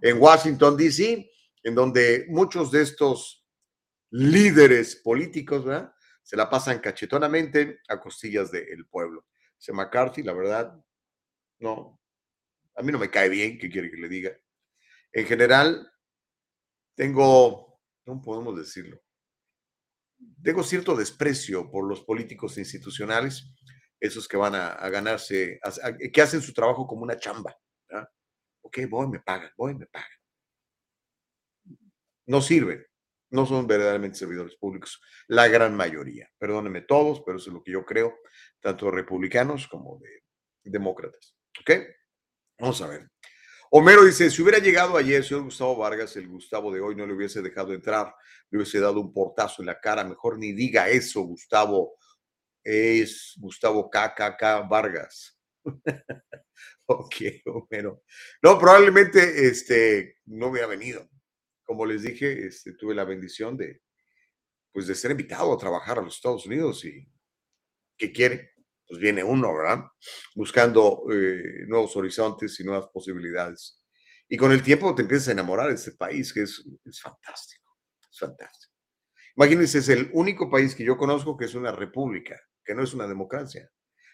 en Washington, D.C., en donde muchos de estos líderes políticos se la pasan cachetonamente a costillas del pueblo. Ese McCarthy, la verdad, no, a mí no me cae bien, ¿qué quiere que le diga? En general, tengo, no podemos decirlo, tengo cierto desprecio por los políticos institucionales, esos que van a, ganarse, que hacen su trabajo como una chamba. Ok, voy, me pagan, voy, me pagan. No sirven, no son verdaderamente servidores públicos, la gran mayoría. Perdónenme todos, pero eso es lo que yo creo tanto republicanos como de demócratas. ¿Ok? Vamos a ver. Homero dice, si hubiera llegado ayer, señor Gustavo Vargas, el Gustavo de hoy no le hubiese dejado entrar, le hubiese dado un portazo en la cara, mejor ni diga eso, Gustavo. Es Gustavo KKK Vargas. ok, Homero. No, probablemente este, no hubiera venido. Como les dije, este, tuve la bendición de, pues, de ser invitado a trabajar a los Estados Unidos y ¿qué quiere? Pues viene uno, ¿verdad? Buscando eh, nuevos horizontes y nuevas posibilidades. Y con el tiempo te empiezas a enamorar de este país, que es, es fantástico, es fantástico. Imagínense, es el único país que yo conozco que es una república, que no es una democracia.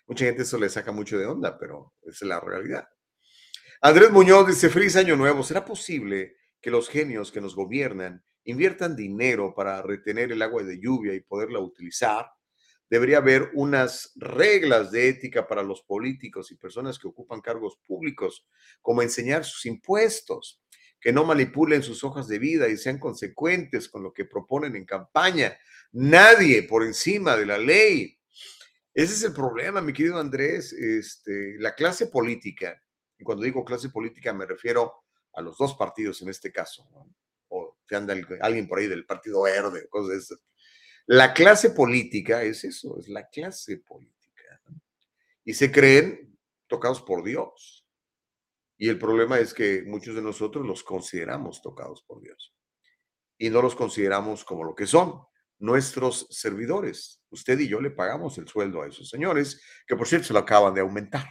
Mucha gente eso le saca mucho de onda, pero es la realidad. Andrés Muñoz dice, feliz año nuevo. ¿Será posible que los genios que nos gobiernan inviertan dinero para retener el agua de lluvia y poderla utilizar? Debería haber unas reglas de ética para los políticos y personas que ocupan cargos públicos, como enseñar sus impuestos, que no manipulen sus hojas de vida y sean consecuentes con lo que proponen en campaña. Nadie por encima de la ley. Ese es el problema, mi querido Andrés. Este, la clase política, y cuando digo clase política me refiero a los dos partidos en este caso, o si anda alguien por ahí del Partido Verde, cosas de esas la clase política es eso, es la clase política. Y se creen tocados por Dios. Y el problema es que muchos de nosotros los consideramos tocados por Dios. y no los consideramos como lo que son, nuestros servidores. Usted y yo le pagamos el sueldo a esos señores, que por cierto se lo acaban de aumentar.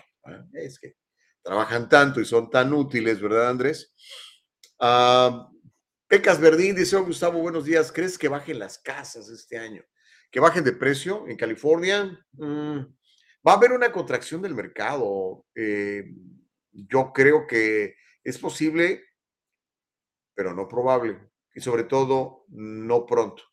Es que trabajan tanto y son tan útiles, ¿verdad, Andrés? Uh, Pecas Verdín dice, oh, Gustavo, buenos días. ¿Crees que bajen las casas este año? ¿Que bajen de precio en California? Mm, va a haber una contracción del mercado. Eh, yo creo que es posible, pero no probable. Y sobre todo, no pronto.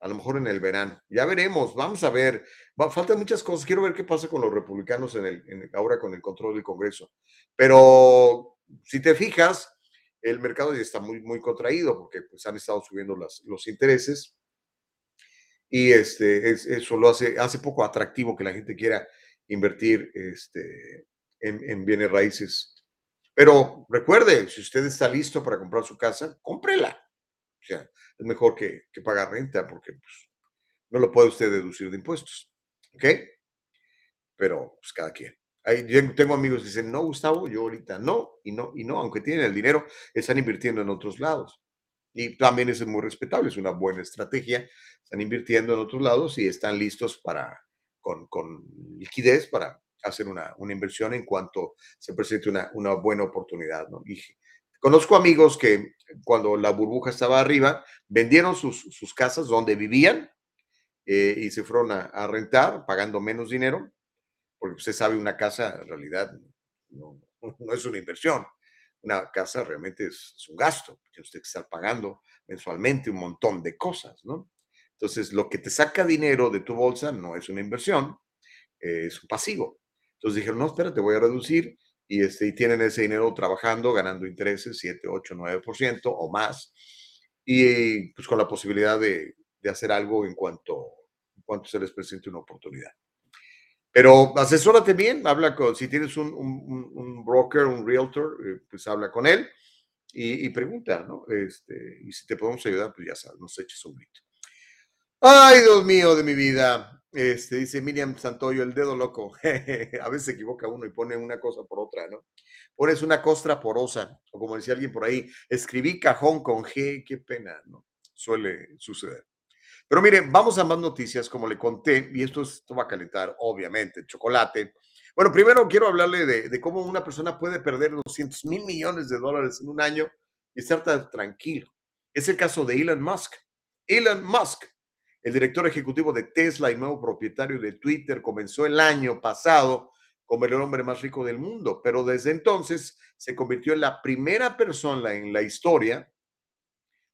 A lo mejor en el verano. Ya veremos, vamos a ver. Faltan muchas cosas. Quiero ver qué pasa con los republicanos en ahora con el control del Congreso. Pero si te fijas, el mercado ya está muy, muy contraído porque pues, han estado subiendo las, los intereses y este, eso lo hace, hace poco atractivo que la gente quiera invertir este, en, bienes raíces. Pero recuerde, si usted está listo para comprar su casa, cómprela. O sea, es mejor que, que pagar renta porque pues, no lo puede usted deducir de impuestos. ¿Ok? Pero pues cada quien. Tengo amigos que dicen, no, Gustavo, yo ahorita no, y no, y no, aunque tienen el dinero, están invirtiendo en otros lados. Y también es muy respetable, es una buena estrategia. Están invirtiendo en otros lados y están listos para, con, con liquidez para hacer una, una, inversión en cuanto se presente una, una buena oportunidad. ¿no? Y conozco amigos que cuando la burbuja estaba arriba, vendieron sus, sus casas donde vivían eh, y se fueron a, a, rentar pagando menos dinero, porque usted sabe, una casa en realidad no, no es una inversión una casa realmente es, un gasto, tiene usted que estar pagando mensualmente un montón de cosas, ¿no? Entonces, lo que te saca dinero de tu bolsa no es una inversión, es un pasivo. Entonces dijeron, no, espérate, voy a reducir y, este, y tienen ese dinero trabajando, ganando intereses, 7, 8, 9% o más, y pues con la posibilidad de, de hacer algo en cuanto, en cuanto se les presente una oportunidad. Pero asesórate bien, habla con, si tienes un, broker, un realtor, eh, pues habla con él y, pregunta, ¿no? Este, y si te podemos ayudar, pues ya sabes, nos eches un grito. Ay, Dios mío de mi vida. Este, dice Miriam Santoyo, el dedo loco. a veces se equivoca uno y pone una cosa por otra, ¿no? Pones una costra porosa, o como decía alguien por ahí, escribí cajón con G, qué pena, ¿no? Suele suceder. Pero miren, vamos a más noticias, como le conté, y esto, esto va a calentar, obviamente, chocolate. Bueno, primero quiero hablarle de, cómo una persona puede perder 200 mil millones de dólares en un año y estar tan tranquilo. Es el caso de Elon Musk. Elon Musk, el director ejecutivo de Tesla y nuevo propietario de Twitter, comenzó el año pasado como el hombre más rico del mundo, pero desde entonces se convirtió en la primera persona en la historia,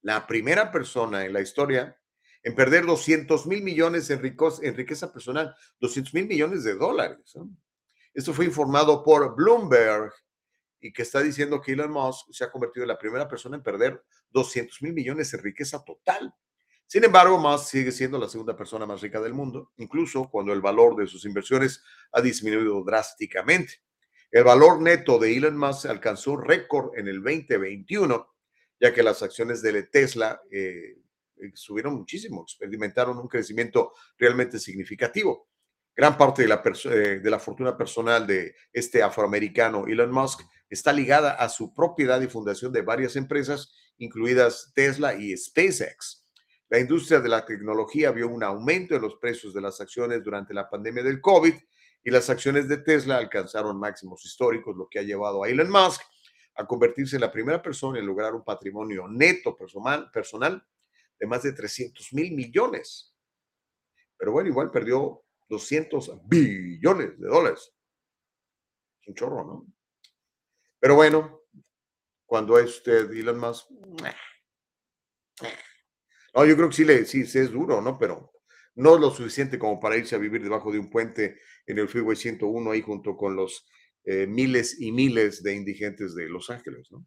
la primera persona en la historia en perder 200 mil millones en, en, riqueza personal, 200 mil millones de dólares. Esto fue informado por Bloomberg y que está diciendo que Elon Musk se ha convertido en la primera persona en perder 200 mil millones en riqueza total. Sin embargo, Musk sigue siendo la segunda persona más rica del mundo, incluso cuando el valor de sus inversiones ha disminuido drásticamente. El valor neto de Elon Musk alcanzó récord en el 2021, ya que las acciones de Tesla eh, subieron muchísimo, experimentaron un crecimiento realmente significativo. Gran parte de la, eh, de la fortuna personal de este afroamericano Elon Musk está ligada a su propiedad y fundación de varias empresas, incluidas Tesla y SpaceX. La industria de la tecnología vio un aumento en los precios de las acciones durante la pandemia del COVID y las acciones de Tesla alcanzaron máximos históricos, lo que ha llevado a Elon Musk a convertirse en la primera persona en lograr un patrimonio neto personal, personal de más de 300 mil millones. Pero bueno, igual perdió 200 billones de dólares. Es un chorro, ¿no? Pero bueno, cuando es usted Elon Musk, no, yo creo que sí, le, sí, es duro, ¿no? Pero no lo suficiente como para irse a vivir debajo de un puente en el Freeway 101 ahí junto con los eh, miles y miles de indigentes de Los Ángeles, ¿no?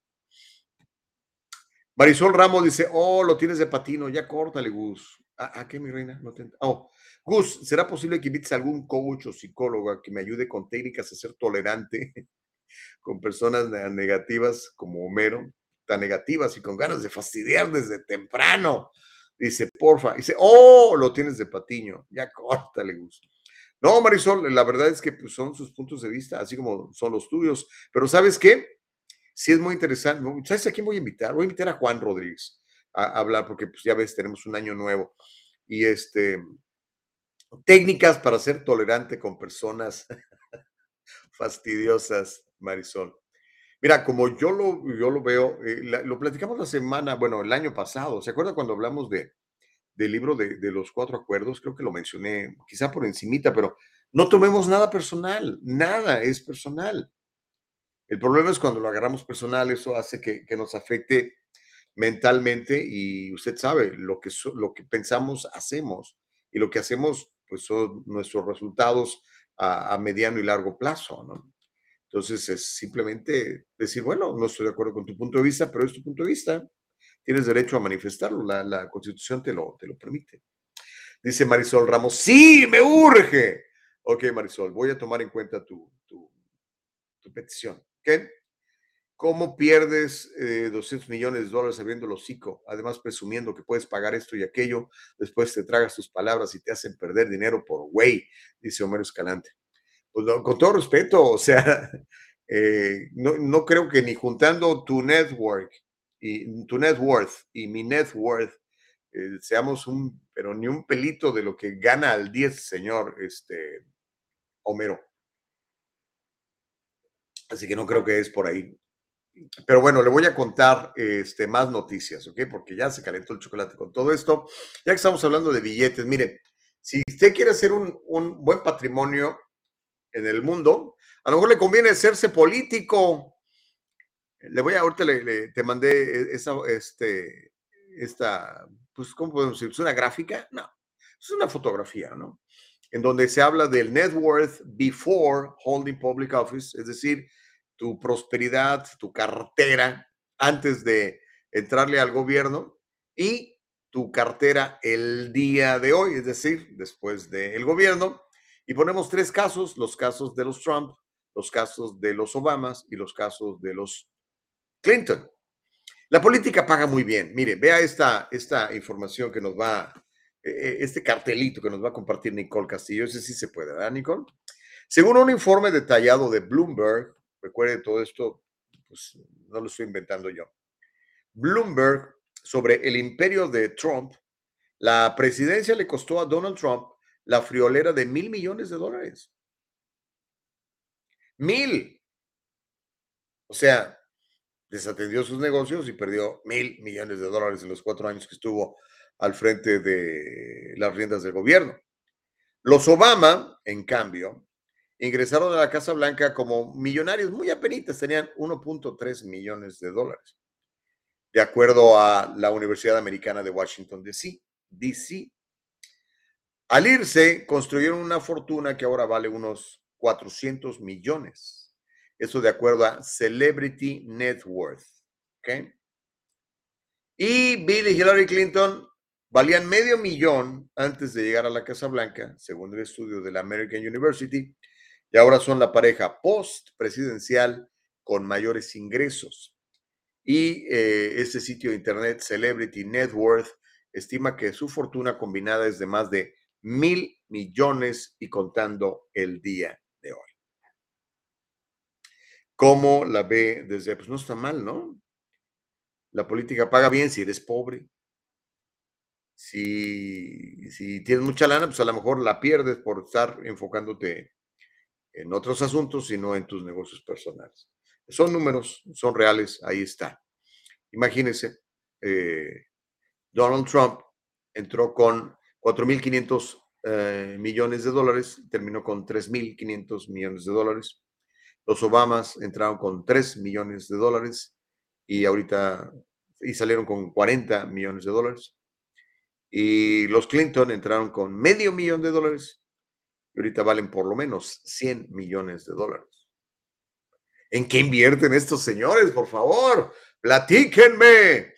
Marisol Ramos dice, oh, lo tienes de patino, ya córtale, Gus. ¿A, qué, mi reina? No te... Oh, Gus, ¿será posible que invites a algún coach o psicólogo que me ayude con técnicas a ser tolerante con personas negativas como Homero, tan negativas y con ganas de fastidiar desde temprano? Dice, porfa. Dice, oh, lo tienes de patiño, ya córtale, Gus. No, Marisol, la verdad es que pues, son sus puntos de vista, así como son los tuyos. Pero ¿sabes qué? Sí es muy interesante. ¿Sabes a quién voy a invitar? Voy a invitar a Juan Rodríguez. hablar porque pues ya ves, tenemos un año nuevo. Y este, técnicas para ser tolerante con personas fastidiosas, Marisol. Mira, como yo lo, yo lo veo, eh, lo platicamos la semana, bueno, el año pasado. ¿Se acuerda cuando hablamos de, del libro de, de, los cuatro acuerdos? Creo que lo mencioné, quizá por encimita, pero no tomemos nada personal, nada es personal. El problema es cuando lo agarramos personal, eso hace que, que nos afecte mentalmente y usted sabe, lo que, lo que pensamos, hacemos y lo que hacemos, pues son nuestros resultados a, a mediano y largo plazo, ¿no? Entonces es simplemente decir, bueno, no estoy de acuerdo con tu punto de vista, pero es tu punto de vista. Tienes derecho a manifestarlo, la, la constitución te lo, te lo permite. Dice Marisol Ramos, sí, me urge. Ok, Marisol, voy a tomar en cuenta tu, tu, tu petición. ¿Qué? ¿Cómo pierdes 200 eh, millones de dólares abriendo el hocico? Además, presumiendo que puedes pagar esto y aquello, después te tragas tus palabras y te hacen perder dinero por güey, dice Homero Escalante. Pues con todo respeto, o sea, eh, no, creo que ni juntando tu network y tu net worth y mi net worth eh, seamos un, pero ni un pelito de lo que gana al 10, señor este, Homero. Así que no creo que es por ahí. Pero bueno, le voy a contar este, más noticias, ¿ok? Porque ya se calentó el chocolate con todo esto. Ya que estamos hablando de billetes, mire, si usted quiere hacer un, buen patrimonio, en el mundo, a lo mejor le conviene hacerse político. Le voy a, ahorita le, te mandé esa, este, esta, pues, ¿cómo podemos decir? ¿Es una gráfica? No, es una fotografía, ¿no? En donde se habla del net worth before holding public office, es decir, tu prosperidad, tu cartera antes de entrarle al gobierno y tu cartera el día de hoy, es decir, después del gobierno, y ponemos tres casos, los casos de los Trump, los casos de los Obamas y los casos de los Clinton. La política paga muy bien. Mire, vea esta, esta información que nos va, este cartelito que nos va a compartir Nicole Castillo. Ese sí se puede, ¿verdad, Nicole? Según un informe detallado de Bloomberg, recuerde todo esto, pues no lo estoy inventando yo. Bloomberg, sobre el imperio de Trump, la presidencia le costó a Donald Trump la friolera de mil millones de dólares. Mil. O sea, desatendió sus negocios y perdió mil millones de dólares en los cuatro años que estuvo al frente de las riendas del gobierno. Los Obama, en cambio, ingresaron a la Casa Blanca como millonarios muy apenitas, tenían 1.3 millones de dólares, de acuerdo a la Universidad Americana de Washington, D.C. DC. Al irse, construyeron una fortuna que ahora vale unos 400 millones. Eso de acuerdo a Celebrity Net Worth. Y Bill y Hillary Clinton valían medio millón antes de llegar a la Casa Blanca, según el estudio de la American University, y ahora son la pareja post-presidencial con mayores ingresos. Y eh, este sitio de internet, Celebrity Net Worth, estima que su fortuna combinada es de más de mil millones y contando el día de hoy. ¿Cómo la ve desde? Pues no está mal, ¿no? La política paga bien si eres pobre. Si, si tienes mucha lana, pues a lo mejor la pierdes por estar enfocándote en otros asuntos y no en tus negocios personales. Son números, son reales, ahí está. Imagínense, eh, Donald Trump entró con 4.500 eh, millones de dólares, terminó con 3.500 millones de dólares. Los Obamas entraron con 3 millones de dólares y ahorita y salieron con 40 millones de dólares. Y los Clinton entraron con medio millón de dólares y ahorita valen por lo menos 100 millones de dólares. ¿En qué invierten estos señores? Por favor, platíquenme.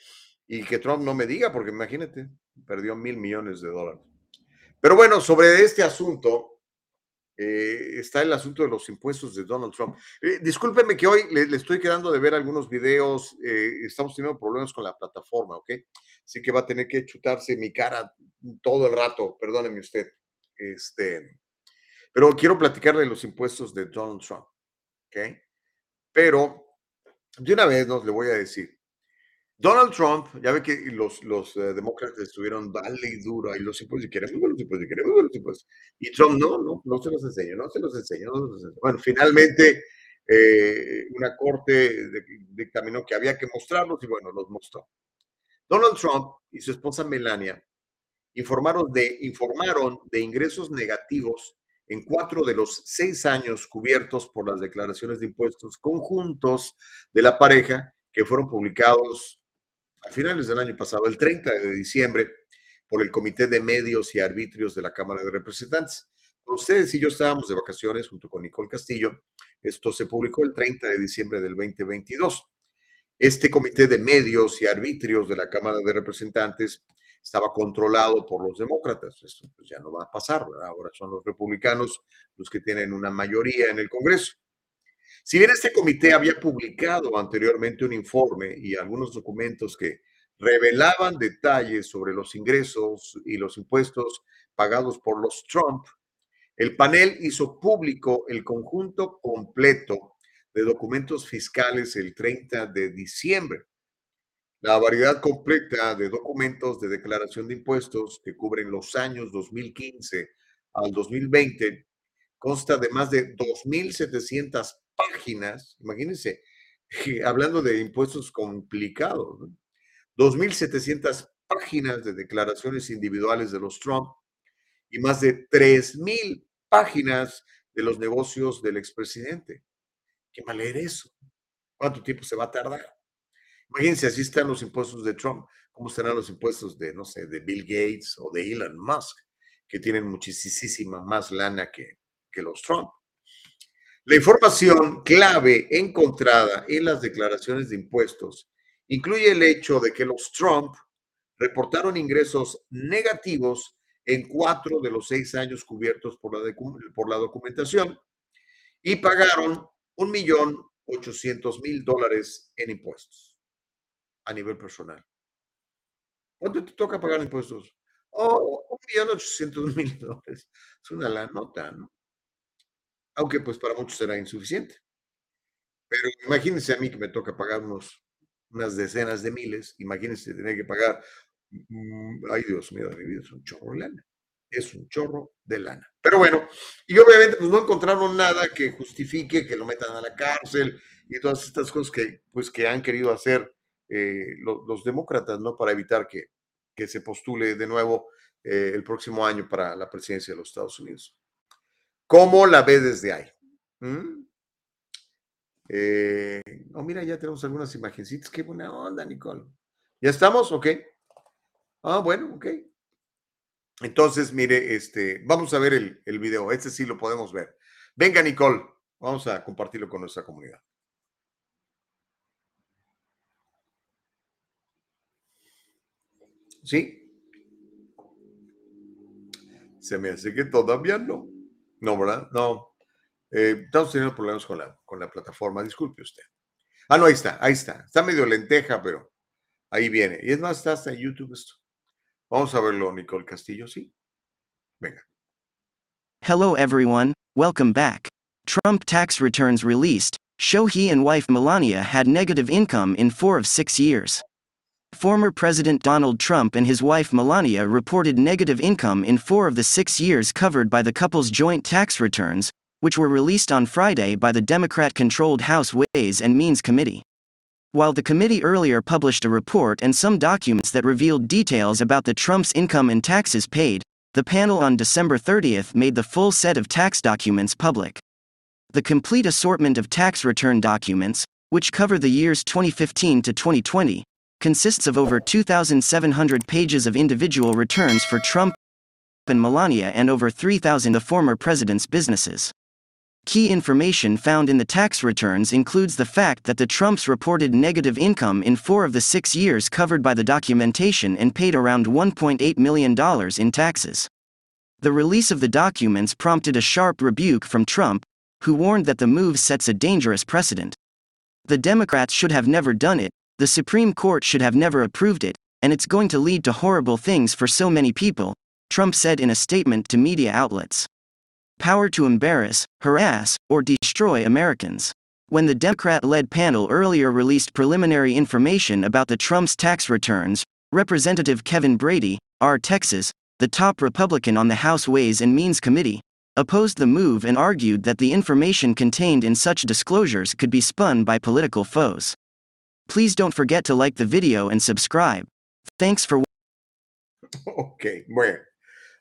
Y que Trump no me diga, porque imagínate, perdió mil millones de dólares. Pero bueno, sobre este asunto, eh, está el asunto de los impuestos de Donald Trump. Eh, discúlpeme que hoy le, estoy quedando de ver algunos videos, eh, estamos teniendo problemas con la plataforma, ¿ok? Así que va a tener que chutarse mi cara todo el rato, perdóneme usted. Este, pero quiero platicarle de los impuestos de Donald Trump, ¿ok? Pero de una vez nos le voy a decir, Donald Trump, ya ve que los, los eh, demócratas estuvieron dale y duro ahí los impuestos y queremos los impuestos y queremos los impuestos. Y Trump, no, no, no se los enseño, no se los enseño. No se los enseño. Bueno, finalmente eh, una corte dictaminó que había que mostrarlos y bueno, los mostró. Donald Trump y su esposa Melania informaron de, informaron de ingresos negativos en cuatro de los seis años cubiertos por las declaraciones de impuestos conjuntos de la pareja que fueron publicados a finales del año pasado, el 30 de diciembre, por el Comité de Medios y Arbitrios de la Cámara de Representantes. Ustedes y yo estábamos de vacaciones junto con Nicole Castillo. Esto se publicó el 30 de diciembre del 2022. Este Comité de Medios y Arbitrios de la Cámara de Representantes estaba controlado por los demócratas. Esto pues, ya no va a pasar, ahora son los republicanos los que tienen una mayoría en el Congreso. Si bien este comité había publicado anteriormente un informe y algunos documentos que revelaban detalles sobre los ingresos y los impuestos pagados por los Trump, el panel hizo público el conjunto completo de documentos fiscales el 30 de diciembre. La variedad completa de documentos de declaración de impuestos que cubren los años 2015 al 2020 consta de más de 2.700 páginas, imagínense, hablando de impuestos complicados, 2.700 páginas de declaraciones individuales de los Trump y más de 3.000 páginas de los negocios del expresidente. ¿Qué mal leer eso? ¿Cuánto tiempo se va a tardar? Imagínense, así están los impuestos de Trump, ¿cómo estarán los impuestos de, no sé, de Bill Gates o de Elon Musk, que tienen muchísima más lana que, que los Trump? La información clave encontrada en las declaraciones de impuestos incluye el hecho de que los Trump reportaron ingresos negativos en cuatro de los seis años cubiertos por la, por la documentación y pagaron un millón ochocientos mil dólares en impuestos a nivel personal. ¿Cuánto te toca pagar impuestos? Oh, un millón ochocientos mil dólares. Es una la nota, ¿no? Aunque pues para muchos será insuficiente. Pero imagínense a mí que me toca pagar unos, unas decenas de miles, imagínense tener que pagar, mm, ay Dios mío mi vida, es un chorro de lana, es un chorro de lana. Pero bueno, y obviamente pues no encontraron nada que justifique que lo metan a la cárcel y todas estas cosas que pues que han querido hacer eh, los, demócratas, ¿no? Para evitar que, que se postule de nuevo eh, el próximo año para la presidencia de los Estados Unidos. ¿Cómo la ve desde ahí? ¿Mm? Eh, oh, mira, ya tenemos algunas imagencitas. Qué buena onda, Nicole. ¿Ya estamos? ¿Ok? Ah, bueno, ok. Entonces, mire, este, vamos a ver el, el video. Este sí lo podemos ver. Venga, Nicole, vamos a compartirlo con nuestra comunidad. ¿Sí? Se me hace que todavía no. No, ¿verdad? No. Eh, estamos teniendo problemas con la, con la plataforma, disculpe usted. Ah, no, ahí está, ahí está. Está medio lenteja, pero ahí viene. Y es más, está hasta en YouTube esto. Vamos a verlo, Nicole Castillo, ¿sí? Venga. Hello everyone, welcome back. Trump tax returns released show he and wife Melania had negative income in four of six years. Former President Donald Trump and his wife Melania reported negative income in four of the six years covered by the couple's joint tax returns, which were released on Friday by the Democrat controlled House Ways and Means Committee. While the committee earlier published a report and some documents that revealed details about the Trump's income and taxes paid, the panel on December 30th made the full set of tax documents public. The complete assortment of tax return documents, which cover the years 2015 to 2020, consists of over 2,700 pages of individual returns for Trump and Melania and over 3,000 the former president's businesses. Key information found in the tax returns includes the fact that the Trumps reported negative income in four of the six years covered by the documentation and paid around $1.8 million in taxes. The release of the documents prompted a sharp rebuke from Trump, who warned that the move sets a dangerous precedent. The Democrats should have never done it, the Supreme Court should have never approved it, and it's going to lead to horrible things for so many people, Trump said in a statement to media outlets. Power to embarrass, harass, or destroy Americans. When the Democrat led panel earlier released preliminary information about the Trump's tax returns, Representative Kevin Brady, R. Texas, the top Republican on the House Ways and Means Committee, opposed the move and argued that the information contained in such disclosures could be spun by political foes. Please don't forget to like the video and subscribe. Thanks for Ok, bueno,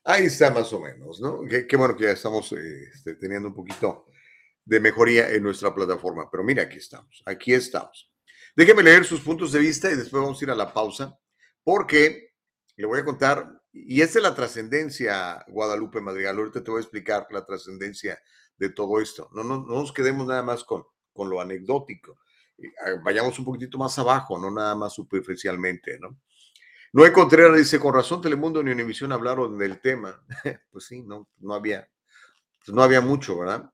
ahí está más o menos, ¿no? Qué, qué bueno que ya estamos este, teniendo un poquito de mejoría en nuestra plataforma, pero mira, aquí estamos, aquí estamos. Déjeme leer sus puntos de vista y después vamos a ir a la pausa, porque le voy a contar, y esta es la trascendencia, Guadalupe Madrigal, ahorita te voy a explicar la trascendencia de todo esto. No, no, no nos quedemos nada más con, con lo anecdótico, vayamos un poquitito más abajo, no nada más superficialmente, ¿no? Noé Contreras dice, con razón Telemundo ni Univisión hablaron del tema. pues sí, no, no había, pues no había mucho, ¿verdad?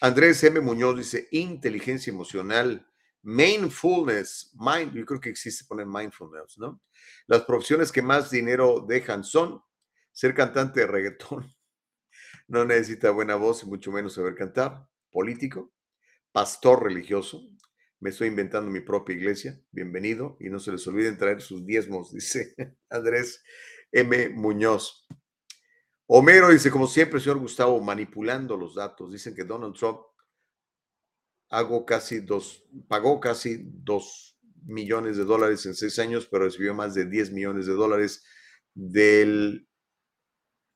Andrés M. Muñoz dice, inteligencia emocional, mindfulness, mind, yo creo que existe poner mindfulness, ¿no? Las profesiones que más dinero dejan son ser cantante de reggaetón, no necesita buena voz y mucho menos saber cantar, político, pastor religioso, me estoy inventando mi propia iglesia, bienvenido, y no se les olviden traer sus diezmos, dice Andrés M. Muñoz. Homero dice, como siempre, señor Gustavo, manipulando los datos. Dicen que Donald Trump hago casi dos, pagó casi dos millones de dólares en seis años, pero recibió más de 10 millones de dólares del,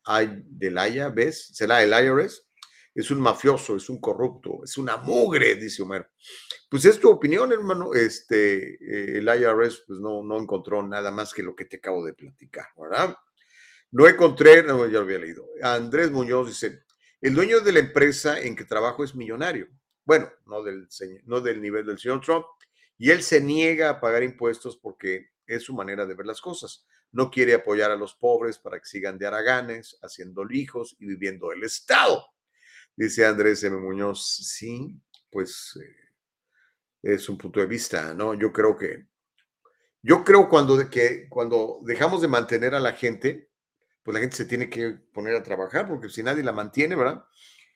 del IRS, ¿será el IRS? Es un mafioso, es un corrupto, es una mugre, dice Homero. Pues es tu opinión, hermano. Este, eh, el IRS pues no, no encontró nada más que lo que te acabo de platicar, ¿verdad? No encontré, no, ya lo había leído. Andrés Muñoz dice, el dueño de la empresa en que trabajo es millonario. Bueno, no del, no del nivel del señor Trump. Y él se niega a pagar impuestos porque es su manera de ver las cosas. No quiere apoyar a los pobres para que sigan de haraganes, haciendo hijos y viviendo del Estado. Dice Andrés M. Muñoz, sí, pues eh, es un punto de vista, ¿no? Yo creo que, yo creo cuando, que, cuando dejamos de mantener a la gente, pues la gente se tiene que poner a trabajar, porque si nadie la mantiene, ¿verdad?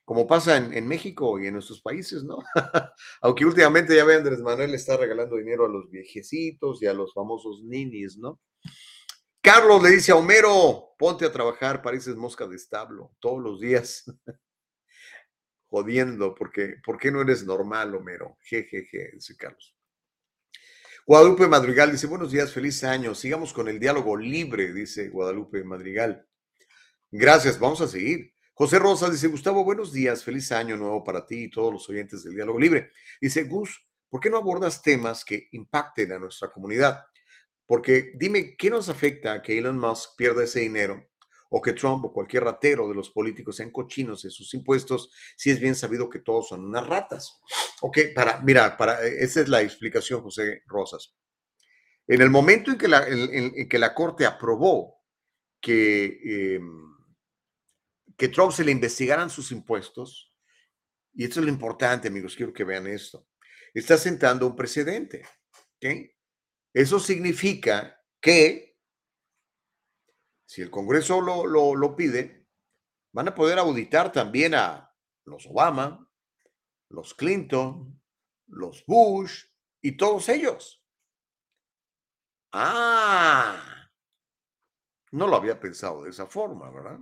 Como pasa en, México y en nuestros países, ¿no? Aunque últimamente ya vean, Andrés Manuel está regalando dinero a los viejecitos y a los famosos ninis, ¿no? Carlos le dice a Homero, ponte a trabajar, pareces mosca de establo todos los días. Jodiendo, porque ¿por no eres normal, Homero? Jejeje, dice Carlos. Guadalupe Madrigal dice, buenos días, feliz año. Sigamos con el diálogo libre, dice Guadalupe Madrigal. Gracias, vamos a seguir. José Rosa dice, Gustavo, buenos días, feliz año nuevo para ti y todos los oyentes del diálogo libre. Dice, Gus, ¿por qué no abordas temas que impacten a nuestra comunidad? Porque dime, ¿qué nos afecta que Elon Musk pierda ese dinero o que Trump o cualquier ratero de los políticos sean cochinos en sus impuestos, si es bien sabido que todos son unas ratas. Ok, para, mira, para, eh, esa es la explicación, José Rosas. En el momento en que la, en, que la Corte aprobó que, em, que Trump se le investigaran sus impuestos, y esto es lo importante, amigos, quiero que vean esto, está sentando un precedente. ¿okay? Eso significa que si el Congreso lo, pide, van a poder auditar también a los Obama, los Clinton, los Bush y todos ellos. Ah, no lo había pensado de esa forma, ¿verdad?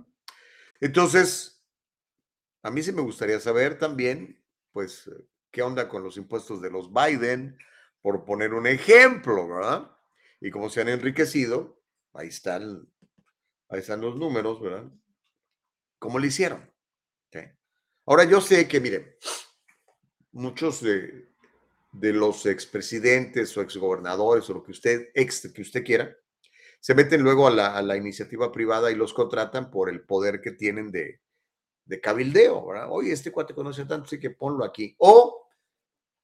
Entonces, a mí sí me gustaría saber también, pues, qué onda con los impuestos de los Biden, por poner un ejemplo, ¿verdad? Y como se han enriquecido, ahí está el, Ahí están los números, ¿verdad? ¿Cómo lo hicieron? Ahora yo sé que, miren, muchos de, los expresidentes o exgobernadores o lo que usted, ex que usted quiera, se meten luego a la, iniciativa privada y los contratan por el poder que tienen de, cabildeo, ¿verdad? Oye, este cuate conoce tanto, así que ponlo aquí. O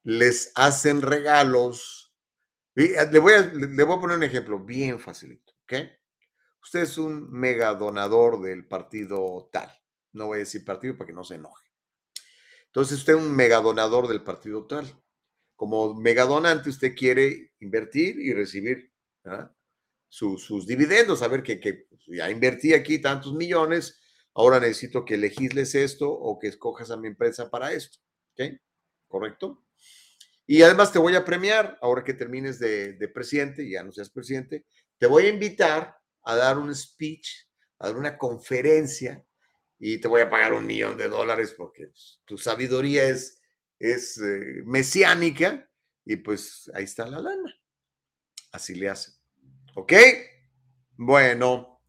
les hacen regalos. Eh, le voy a, le voy a poner un ejemplo bien facilito, ¿ok? Usted es un mega donador del partido tal. No voy a decir partido para que no se enoje. Entonces, usted es un mega donador del partido tal. Como mega donante, usted quiere invertir y recibir sus dividendos. A ver que, que pues, ya invertí aquí tantos millones, ahora necesito que legisles esto o que escojas a mi empresa para esto. ¿Ok? ¿Correcto? Y además te voy a premiar, ahora que termines de, de presidente, ya no seas presidente, te voy a invitar a dar un speech, a dar una conferencia y te voy a pagar un millón de dólares porque pues, tu sabiduría es, es eh, mesiánica y pues ahí está la lana. Así le hacen. ¿Ok? Bueno.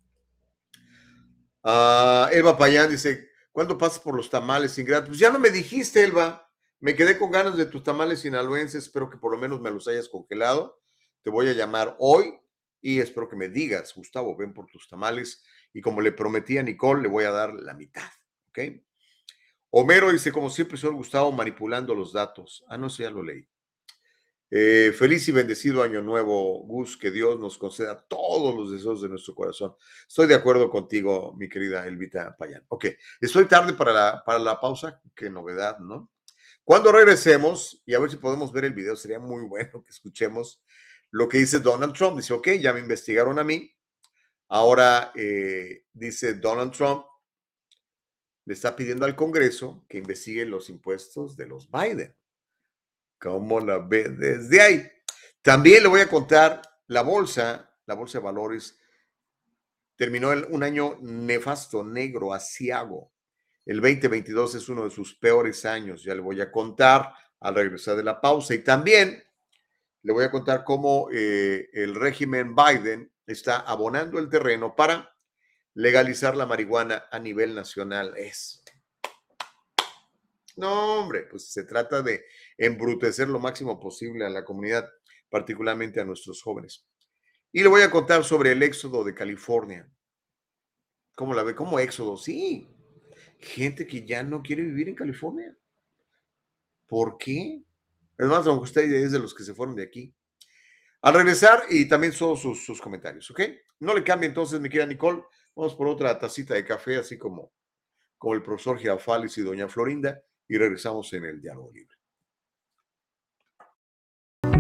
Uh, Elba Payán dice, ¿cuándo pasas por los tamales ingratos? Pues ya no me dijiste, Elba. Me quedé con ganas de tus tamales sinaloenses. Espero que por lo menos me los hayas congelado. Te voy a llamar hoy y espero que me digas, Gustavo, ven por tus tamales. Y como le prometí a Nicole, le voy a dar la mitad. ¿Ok? Homero dice, como siempre, soy Gustavo manipulando los datos. Ah, no sé, ya lo leí. Eh, feliz y bendecido año nuevo, Gus, que Dios nos conceda todos los deseos de nuestro corazón. Estoy de acuerdo contigo, mi querida Elvita Payán. Ok, estoy tarde para la, para la pausa, qué novedad, ¿no? Cuando regresemos, y a ver si podemos ver el video, sería muy bueno que escuchemos lo que dice Donald Trump. Dice, ok, ya me investigaron a mí. Ahora eh, dice Donald Trump, le está pidiendo al Congreso que investigue los impuestos de los Biden. ¿Cómo la ve desde ahí? También le voy a contar la bolsa, la bolsa de valores terminó un año nefasto, negro, asiago. El 2022 es uno de sus peores años, ya le voy a contar al regresar de la pausa. Y también le voy a contar cómo eh, el régimen Biden está abonando el terreno para legalizar la marihuana a nivel nacional. Es. No, hombre, pues se trata de embrutecer lo máximo posible a la comunidad, particularmente a nuestros jóvenes. Y le voy a contar sobre el éxodo de California. ¿Cómo la ve? ¿Cómo éxodo? Sí. Gente que ya no quiere vivir en California. ¿Por qué? Es más, aunque usted es de los que se fueron de aquí. Al regresar, y también son sus, comentarios, ¿ok? No le cambie entonces, mi querida Nicole. Vamos por otra tacita de café, así como, como el profesor Giafalis y doña Florinda, y regresamos en el diálogo libre.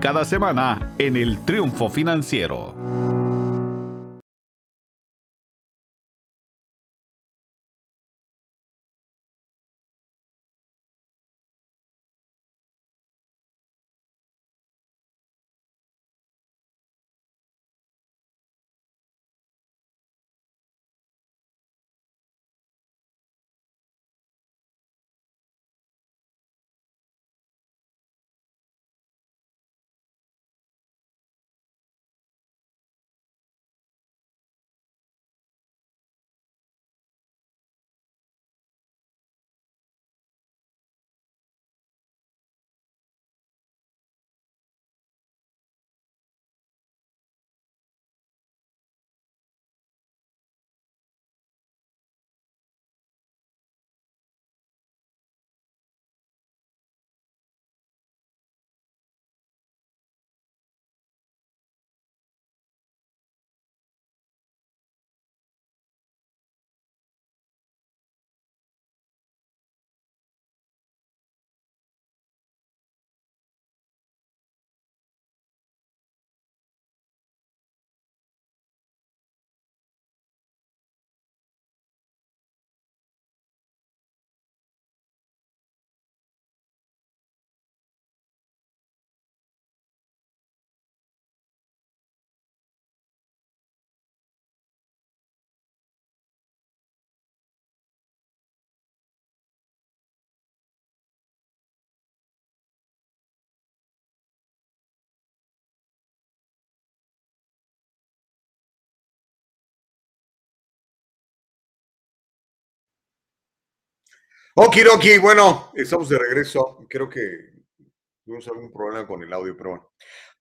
cada semana en el Triunfo Financiero. Okidoki, bueno, estamos de regreso. Creo que tuvimos algún problema con el audio, pero bueno.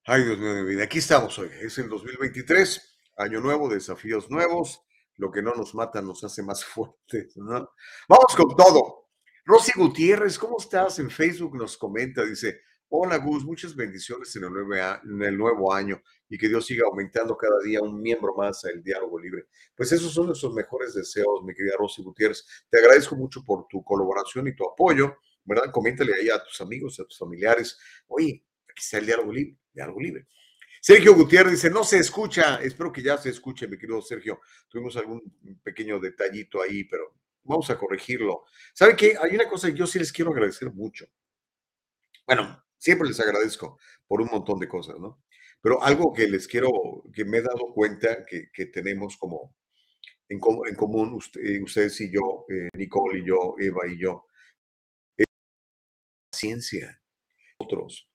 Ay, Dios mío de vida. Aquí estamos hoy. Es el 2023, año nuevo, desafíos nuevos. Lo que no nos mata nos hace más fuertes, ¿no? Vamos con todo. Rosy Gutiérrez, ¿cómo estás? En Facebook nos comenta, dice, hola Gus, muchas bendiciones en el, nuevo, año y que Dios siga aumentando cada día un miembro más al diálogo libre. Pues esos son nuestros mejores deseos, mi querida Rosy Gutiérrez. Te agradezco mucho por tu colaboración y tu apoyo, ¿verdad? Coméntale ahí a tus amigos, a tus familiares, oye, aquí está el diálogo libre, diálogo libre. Sergio Gutiérrez dice, no se escucha, espero que ya se escuche, mi querido Sergio. Tuvimos algún pequeño detallito ahí, pero vamos a corregirlo. ¿Saben qué? Hay una cosa que yo sí les quiero agradecer mucho. Bueno, siempre les agradezco por un montón de cosas, ¿no? Pero algo que les quiero, que me he dado cuenta que, que tenemos como en, en común, eh, ustedes y yo, eh, Nicole y yo, Eva y yo, es ciencia. Otros.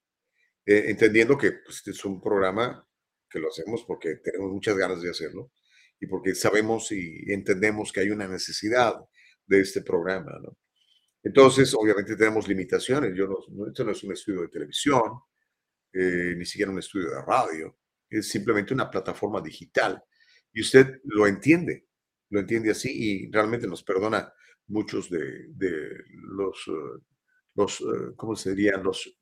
Eh, entendiendo que pues, es un programa que lo hacemos porque tenemos muchas ganas de hacerlo y porque sabemos y entendemos que hay una necesidad de este programa, ¿no? Entonces, obviamente tenemos limitaciones. Yo no, esto no es un estudio de televisión, eh, ni siquiera un estudio de radio. Es simplemente una plataforma digital. Y usted lo entiende, lo entiende así y realmente nos perdona muchos de, los, eh, los, eh, ¿cómo se dirían? Los,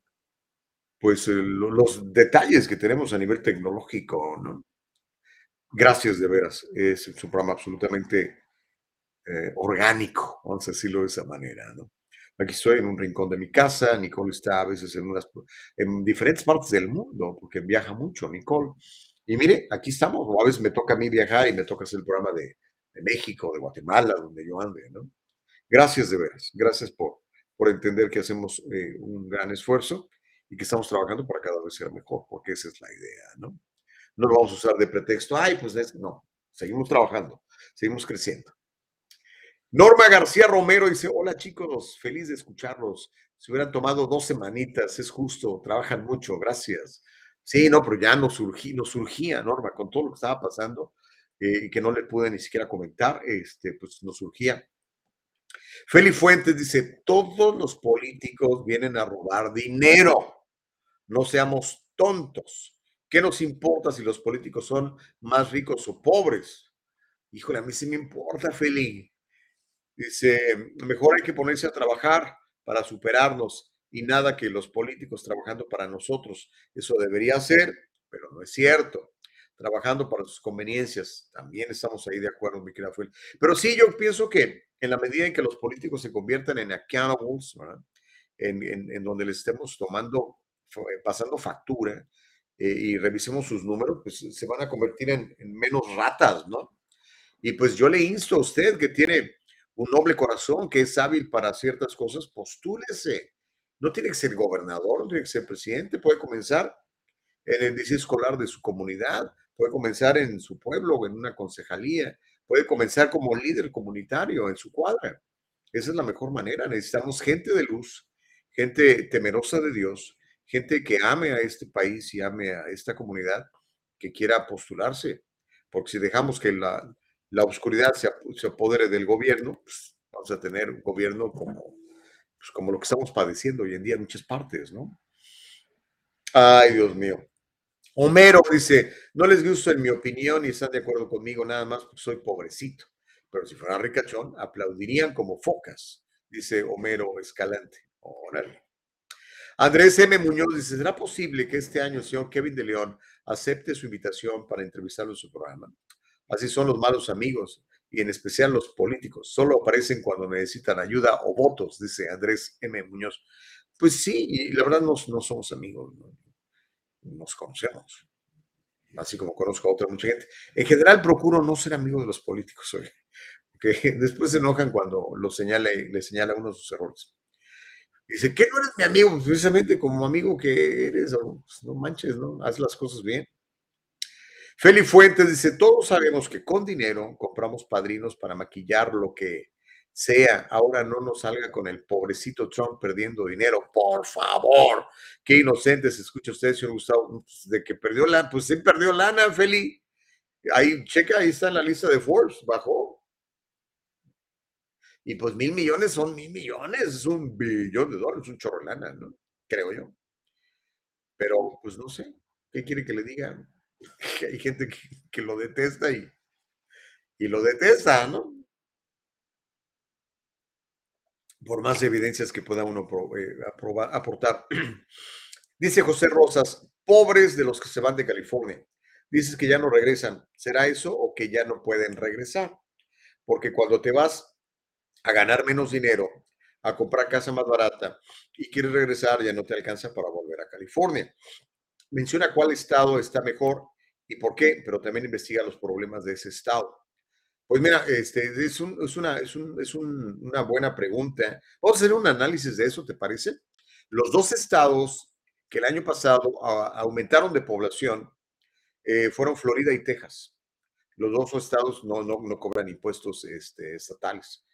pues los detalles que tenemos a nivel tecnológico, ¿no? Gracias de veras. Es un programa absolutamente eh, orgánico, vamos a decirlo de esa manera, ¿no? Aquí estoy en un rincón de mi casa, Nicole está a veces en, unas, en diferentes partes del mundo, porque viaja mucho, Nicole. Y mire, aquí estamos, o a veces me toca a mí viajar y me toca hacer el programa de, México, de Guatemala, donde yo ande, ¿no? Gracias de veras, gracias por, por entender que hacemos eh, un gran esfuerzo y que estamos trabajando para cada vez ser mejor, porque esa es la idea, ¿no? No lo vamos a usar de pretexto, ay, pues es, no, seguimos trabajando, seguimos creciendo. Norma García Romero dice, hola chicos, feliz de escucharlos. Se hubieran tomado dos semanitas, es justo, trabajan mucho, gracias. Sí, no, pero ya nos, surgía, nos surgía, Norma, con todo lo que estaba pasando eh, y que no le pude ni siquiera comentar, este, pues nos surgía. Feli Fuentes dice, todos los políticos vienen a robar dinero, no seamos tontos. ¿Qué nos importa si los políticos son más ricos o pobres? Híjole, a mí sí me importa, Feli. Dice, mejor hay que ponerse a trabajar para superarnos y nada que los políticos trabajando para nosotros. Eso debería ser, pero no es cierto. Trabajando para sus conveniencias. También estamos ahí de acuerdo, mi querida Fuel. Pero sí, yo pienso que en la medida en que los políticos se conviertan en accountables, En, en, donde les estemos tomando, pasando factura eh, y revisemos sus números, pues se van a convertir en, en menos ratas, ¿no? Y pues yo le insto a usted que tiene un noble corazón que es hábil para ciertas cosas, postúlese. No tiene que ser gobernador, no tiene que ser presidente, puede comenzar en el distrito escolar de su comunidad, puede comenzar en su pueblo o en una concejalía, puede comenzar como líder comunitario en su cuadra. Esa es la mejor manera. Necesitamos gente de luz, gente temerosa de Dios, gente que ame a este país y ame a esta comunidad, que quiera postularse. Porque si dejamos que la, la oscuridad se, apodere del gobierno, pues vamos a tener un gobierno como, pues, como lo que estamos padeciendo hoy en día en muchas partes, ¿no? Ay, Dios mío. Homero dice, no les gusta en mi opinión y están de acuerdo conmigo nada más porque soy pobrecito. Pero si fuera ricachón, aplaudirían como focas, dice Homero Escalante. Órale. Andrés M. Muñoz dice, ¿será posible que este año el señor Kevin de León acepte su invitación para entrevistarlo en su programa? Así son los malos amigos y en especial los políticos. Solo aparecen cuando necesitan ayuda o votos, dice Andrés M. Muñoz. Pues sí, y la verdad no, no somos amigos, nos conocemos, así como conozco a otra mucha gente. En general procuro no ser amigo de los políticos, oye, que después se enojan cuando lo señala, le señala uno de sus errores. Dice, ¿qué no eres mi amigo? Pues precisamente como amigo que eres, pues, no manches, ¿no? Haz las cosas bien. Feli Fuentes dice, todos sabemos que con dinero compramos padrinos para maquillar lo que sea. Ahora no nos salga con el pobrecito Trump perdiendo dinero. Por favor. Qué inocente se escucha usted, señor Gustavo, de que perdió lana. Pues sí, perdió lana, Feli. Ahí, checa, ahí está en la lista de Forbes, bajó. Y pues mil millones son mil millones, es un billón de dólares, un chorro de lana, ¿no? Creo yo. Pero pues no sé, ¿qué quiere que le diga? Hay gente que, lo detesta y, y lo detesta, ¿no? Por más evidencias que pueda uno eh, aportar. Dice José Rosas, pobres de los que se van de California. Dices que ya no regresan. ¿Será eso o que ya no pueden regresar? Porque cuando te vas a ganar menos dinero, a comprar casa más barata y quieres regresar, ya no te alcanza para volver a California. Menciona cuál estado está mejor y por qué, pero también investiga los problemas de ese estado. Pues mira, este, es, una, es, una buena pregunta. Vamos a hacer un análisis de eso, ¿te parece? Los dos estados que el año pasado aumentaron de población eh, fueron Florida y Texas. Los dos estados no, no, cobran impuestos este, estatales.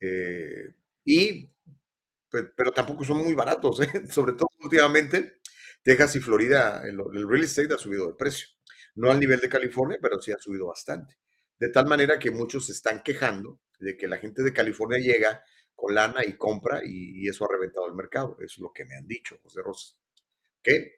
Eh, y, pero, tampoco son muy baratos, ¿eh? sobre todo últimamente, Texas y Florida, el, real estate ha subido de precio. No al nivel de California, pero sí ha subido bastante. De tal manera que muchos se están quejando de que la gente de California llega con lana y compra y, eso ha reventado el mercado. Es lo que me han dicho, José Rosa. ¿Qué?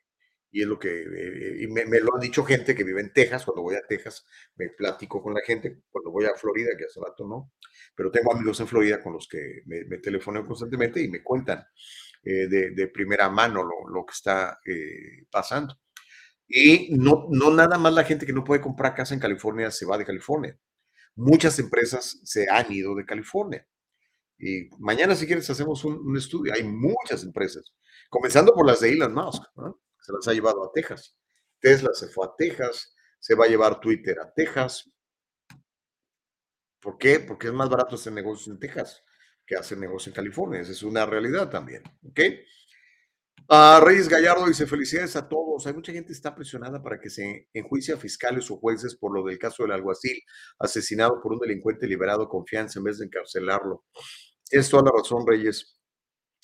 Y es lo que, eh, y me, lo han dicho gente que vive en Texas, cuando voy a Texas me platico con la gente, cuando voy a Florida, que hace rato no, pero tengo amigos en Florida con los que me, me telefonan constantemente y me cuentan eh, de, primera mano lo, que está eh, pasando. Y no, no nada más la gente que no puede comprar casa en California se va de California. Muchas empresas se han ido de California. Y mañana, si quieres, hacemos un, estudio. Hay muchas empresas, comenzando por las de Elon Musk, se las ha llevado a Texas. Tesla se fue a Texas, se va a llevar Twitter a Texas. ¿Por qué? Porque es más barato hacer negocios en Texas que hacer negocios en California. Esa es una realidad también. Uh, Reyes Gallardo dice, felicidades a todos. Hay mucha gente que está presionada para que se enjuicie a fiscales o jueces por lo del caso del alguacil, asesinado por un delincuente liberado confianza en vez de encarcelarlo. Es toda la razón, Reyes.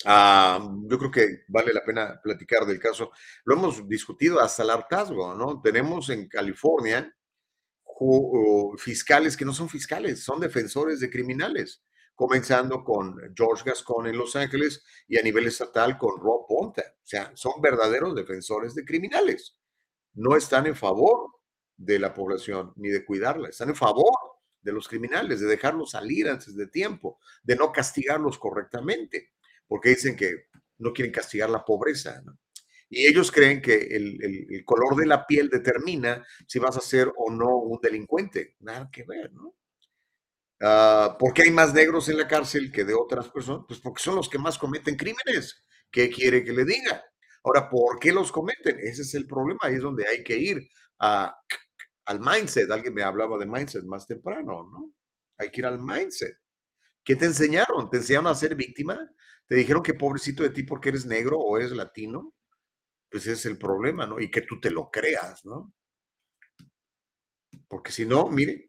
Ah, yo creo que vale la pena platicar del caso. Lo hemos discutido hasta el hartazgo, ¿no? Tenemos en California fiscales que no son fiscales, son defensores de criminales, comenzando con George Gascon en Los Ángeles y a nivel estatal con Rob Ponta. O sea, son verdaderos defensores de criminales. No están en favor de la población ni de cuidarla, están en favor de los criminales, de dejarlos salir antes de tiempo, de no castigarlos correctamente porque dicen que no quieren castigar la pobreza. Y ellos creen que el, color de la piel determina si vas a ser o no un delincuente. Nada que ver, ¿no? Ah, ¿Por qué hay más negros en la cárcel que de otras personas? Pues porque son los que más cometen crímenes. ¿Qué quiere que le diga? Ahora, ¿por qué los cometen? Ese es el problema. Ahí es donde hay que ir al mindset. Alguien me hablaba de mindset más temprano, ¿no? Hay que ir al mindset. ¿Qué te enseñaron? ¿Te enseñaron a ser víctima? te dijeron que pobrecito de ti porque eres negro o eres latino, pues ese es el problema, ¿no? Y que tú te lo creas, ¿no? Porque si no, mire,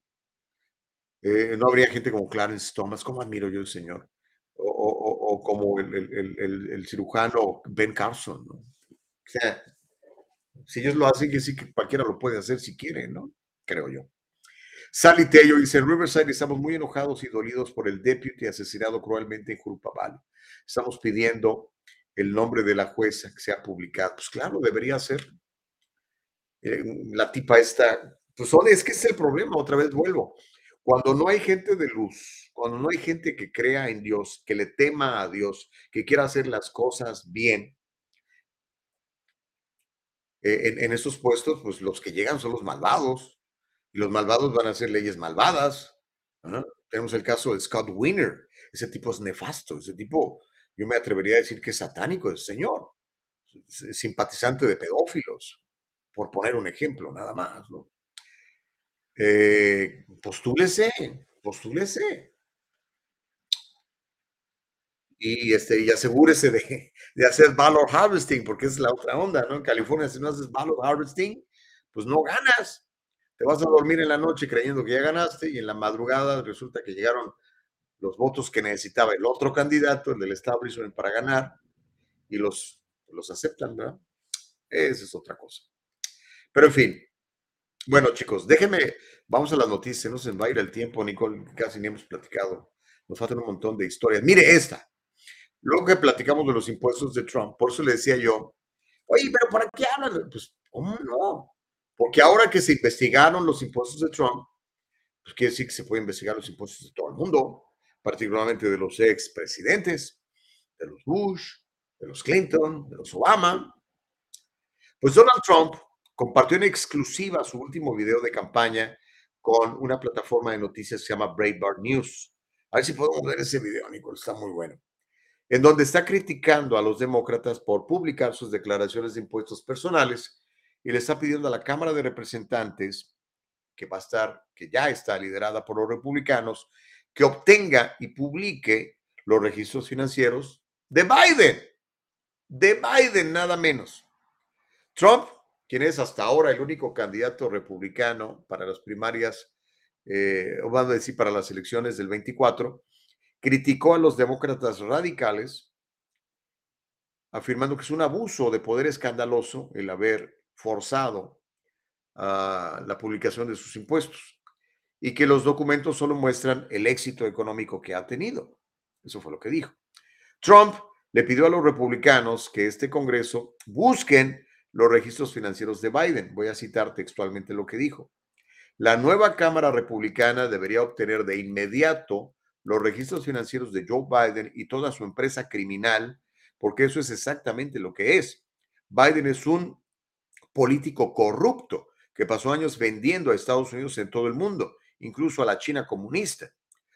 eh, no habría gente como Clarence Thomas, como admiro yo al Señor, o, como el, cirujano Ben Carson, ¿no? O sea, si ellos lo hacen, que sí que cualquiera lo puede hacer si quiere, ¿no? Creo yo. Sally Tello dice, en Riverside estamos muy enojados y dolidos por el deputy asesinado cruelmente en Jurupa Valley. Estamos pidiendo el nombre de la jueza que sea publicado. Pues claro, debería ser. Eh, la tipa esta, pues es que es el problema, otra vez vuelvo. Cuando no hay gente de luz, cuando no hay gente que crea en Dios, que le tema a Dios, que quiera hacer las cosas bien, eh, en, en estos puestos, pues los que llegan son los malvados y los malvados van a hacer leyes malvadas. Tenemos el caso de Scott Wiener. Ese tipo es nefasto, ese tipo, yo me atrevería a decir que es satánico, el señor, simpatizante de pedófilos, por poner un ejemplo, nada más. ¿no? Eh, postúlese, postúlese. Y, este, y asegúrese de, de hacer valor harvesting, porque es la otra onda, ¿no? En California, si no haces valor harvesting, pues no ganas. Te vas a dormir en la noche creyendo que ya ganaste y en la madrugada resulta que llegaron los votos que necesitaba el otro candidato, el del establishment, para ganar y los, los aceptan, ¿verdad? Esa es otra cosa. Pero en fin, bueno chicos, déjenme, vamos a las noticias, no se va a ir el tiempo, Nicole, casi ni hemos platicado nos faltan un montón de historias. Mire esta. Luego que platicamos de los impuestos de Trump, por eso le decía yo, oye, pero ¿para qué hablan? Pues, ¿cómo no? Porque ahora que se investigaron los impuestos de Trump, pues quiere decir que se puede investigar los impuestos de todo el mundo, particularmente de los ex presidentes, de los Bush, de los Clinton, de los Obama. Pues Donald Trump compartió en exclusiva su último video de campaña con una plataforma de noticias que se llama Breitbart News. A ver si podemos ver ese video, Nicole, está muy bueno. En donde está criticando a los demócratas por publicar sus declaraciones de impuestos personales y le está pidiendo a la Cámara de Representantes, que va a estar, que ya está liderada por los republicanos, que obtenga y publique los registros financieros de Biden. De Biden, nada menos. Trump, quien es hasta ahora el único candidato republicano para las primarias, eh, vamos a decir, para las elecciones del 24, criticó a los demócratas radicales, afirmando que es un abuso de poder escandaloso el haber forzado a la publicación de sus impuestos y que los documentos solo muestran el éxito económico que ha tenido. Eso fue lo que dijo. Trump le pidió a los republicanos que este Congreso busquen los registros financieros de Biden. Voy a citar textualmente lo que dijo. La nueva Cámara Republicana debería obtener de inmediato los registros financieros de Joe Biden y toda su empresa criminal, porque eso es exactamente lo que es. Biden es un político corrupto que pasó años vendiendo a Estados Unidos en todo el mundo, incluso a la China comunista.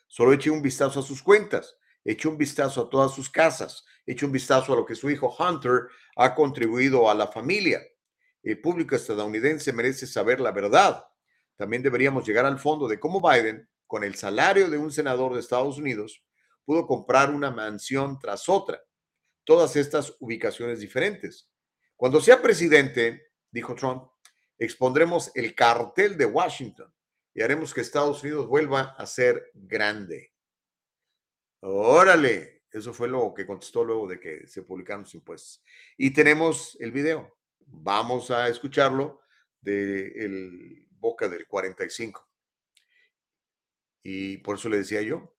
Solo eche un vistazo a sus cuentas, eche un vistazo a todas sus casas, eche un vistazo a lo que su hijo Hunter ha contribuido a la familia. El público estadounidense merece saber la verdad. También deberíamos llegar al fondo de cómo Biden con el salario de un senador de Estados Unidos, pudo comprar una mansión tras otra, todas estas ubicaciones diferentes. Cuando sea presidente, dijo Trump, expondremos el cartel de Washington y haremos que Estados Unidos vuelva a ser grande. Órale, eso fue lo que contestó luego de que se publicaron los impuestos. Y tenemos el video. Vamos a escucharlo de el boca del 45. Y por eso le decía yo,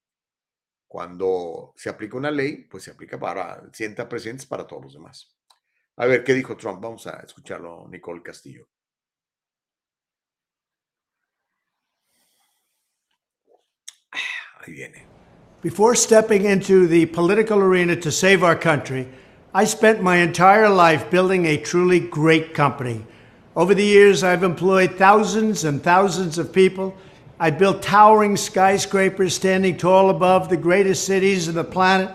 cuando se aplica una ley, pues se aplica para, sienta presentes para todos los demás. A ver, ¿qué dijo Trump? Vamos a escucharlo, Nicole Castillo. Ahí viene. Before stepping into the political arena to save our country, I spent my entire life building a truly great company. Over the years, I've employed thousands and thousands of people I built towering skyscrapers standing tall above the greatest cities of the planet.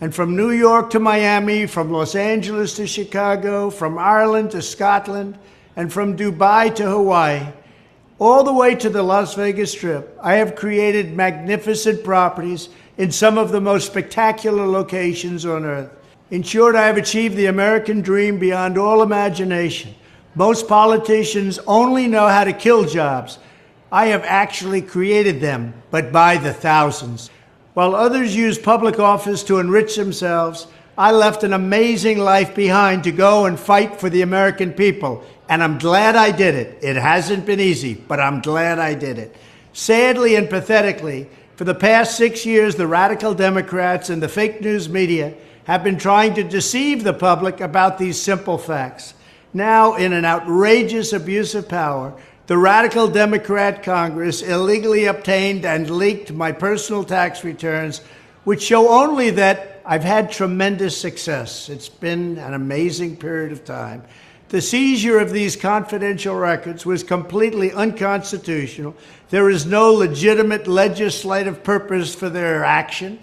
And from New York to Miami, from Los Angeles to Chicago, from Ireland to Scotland, and from Dubai to Hawaii, all the way to the Las Vegas Strip, I have created magnificent properties in some of the most spectacular locations on earth. In short, I have achieved the American dream beyond all imagination. Most politicians only know how to kill jobs I have actually created them, but by the thousands. While others use public office to enrich themselves, I left an amazing life behind to go and fight for the American people. And I'm glad I did it. It hasn't been easy, but I'm glad I did it. Sadly and pathetically, for the past six years, the radical Democrats and the fake news media have been trying to deceive the public about these simple facts. Now, in an outrageous abuse of power, the radical Democrat Congress illegally obtained and leaked my personal tax returns, which show only that I've had tremendous success. It's been an amazing period of time. The seizure of these confidential records was completely unconstitutional. There is no legitimate legislative purpose for their action.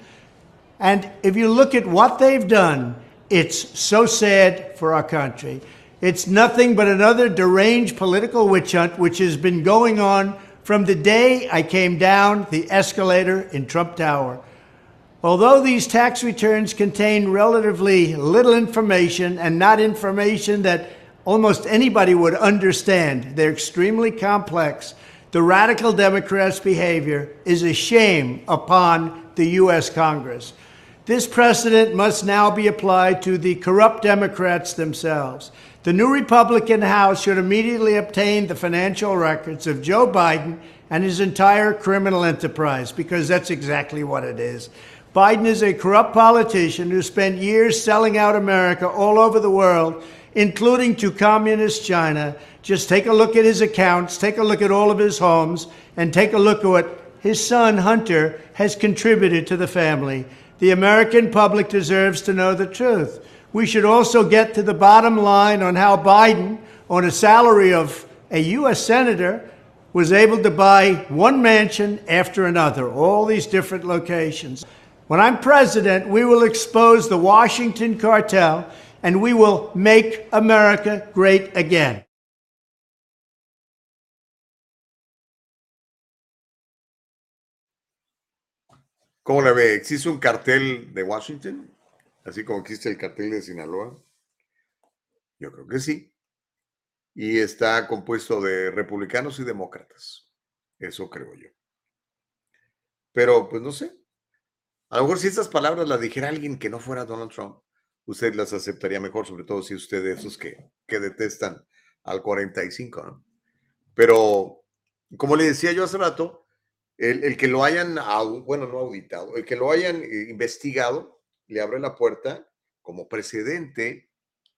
And if you look at what they've done, it's so sad for our country. It's nothing but another deranged political witch hunt which has been going on from the day I came down the escalator in Trump Tower. Although these tax returns contain relatively little information and not information that almost anybody would understand, they're extremely complex. The radical Democrats' behavior is a shame upon the U.S. Congress. This precedent must now be applied to the corrupt Democrats themselves. The new Republican House should immediately obtain the financial records of Joe Biden and his entire criminal enterprise, because that's exactly what it is. Biden is a corrupt politician who spent years selling out America all over the world, including to communist China. Just take a look at his accounts, take a look at all of his homes, and take a look at what his son, Hunter, has contributed to the family. The American public deserves to know the truth. We should also get to the bottom line on how Biden, on a salary of a U.S. Senator, was able to buy one mansion after another, all these different locations. When I'm president, we will expose the Washington cartel and we will make America great again. ¿Cómo la ve? ¿Existe un cartel de Washington? Así como existe el cartel de Sinaloa. Yo creo que sí. Y está compuesto de republicanos y demócratas. Eso creo yo. Pero, pues no sé. A lo mejor si estas palabras las dijera alguien que no fuera Donald Trump, usted las aceptaría mejor, sobre todo si usted es de esos que, que detestan al 45, ¿no? Pero, como le decía yo hace rato, el, que lo hayan, bueno, no auditado, el que lo hayan eh, investigado, le abre la puerta como precedente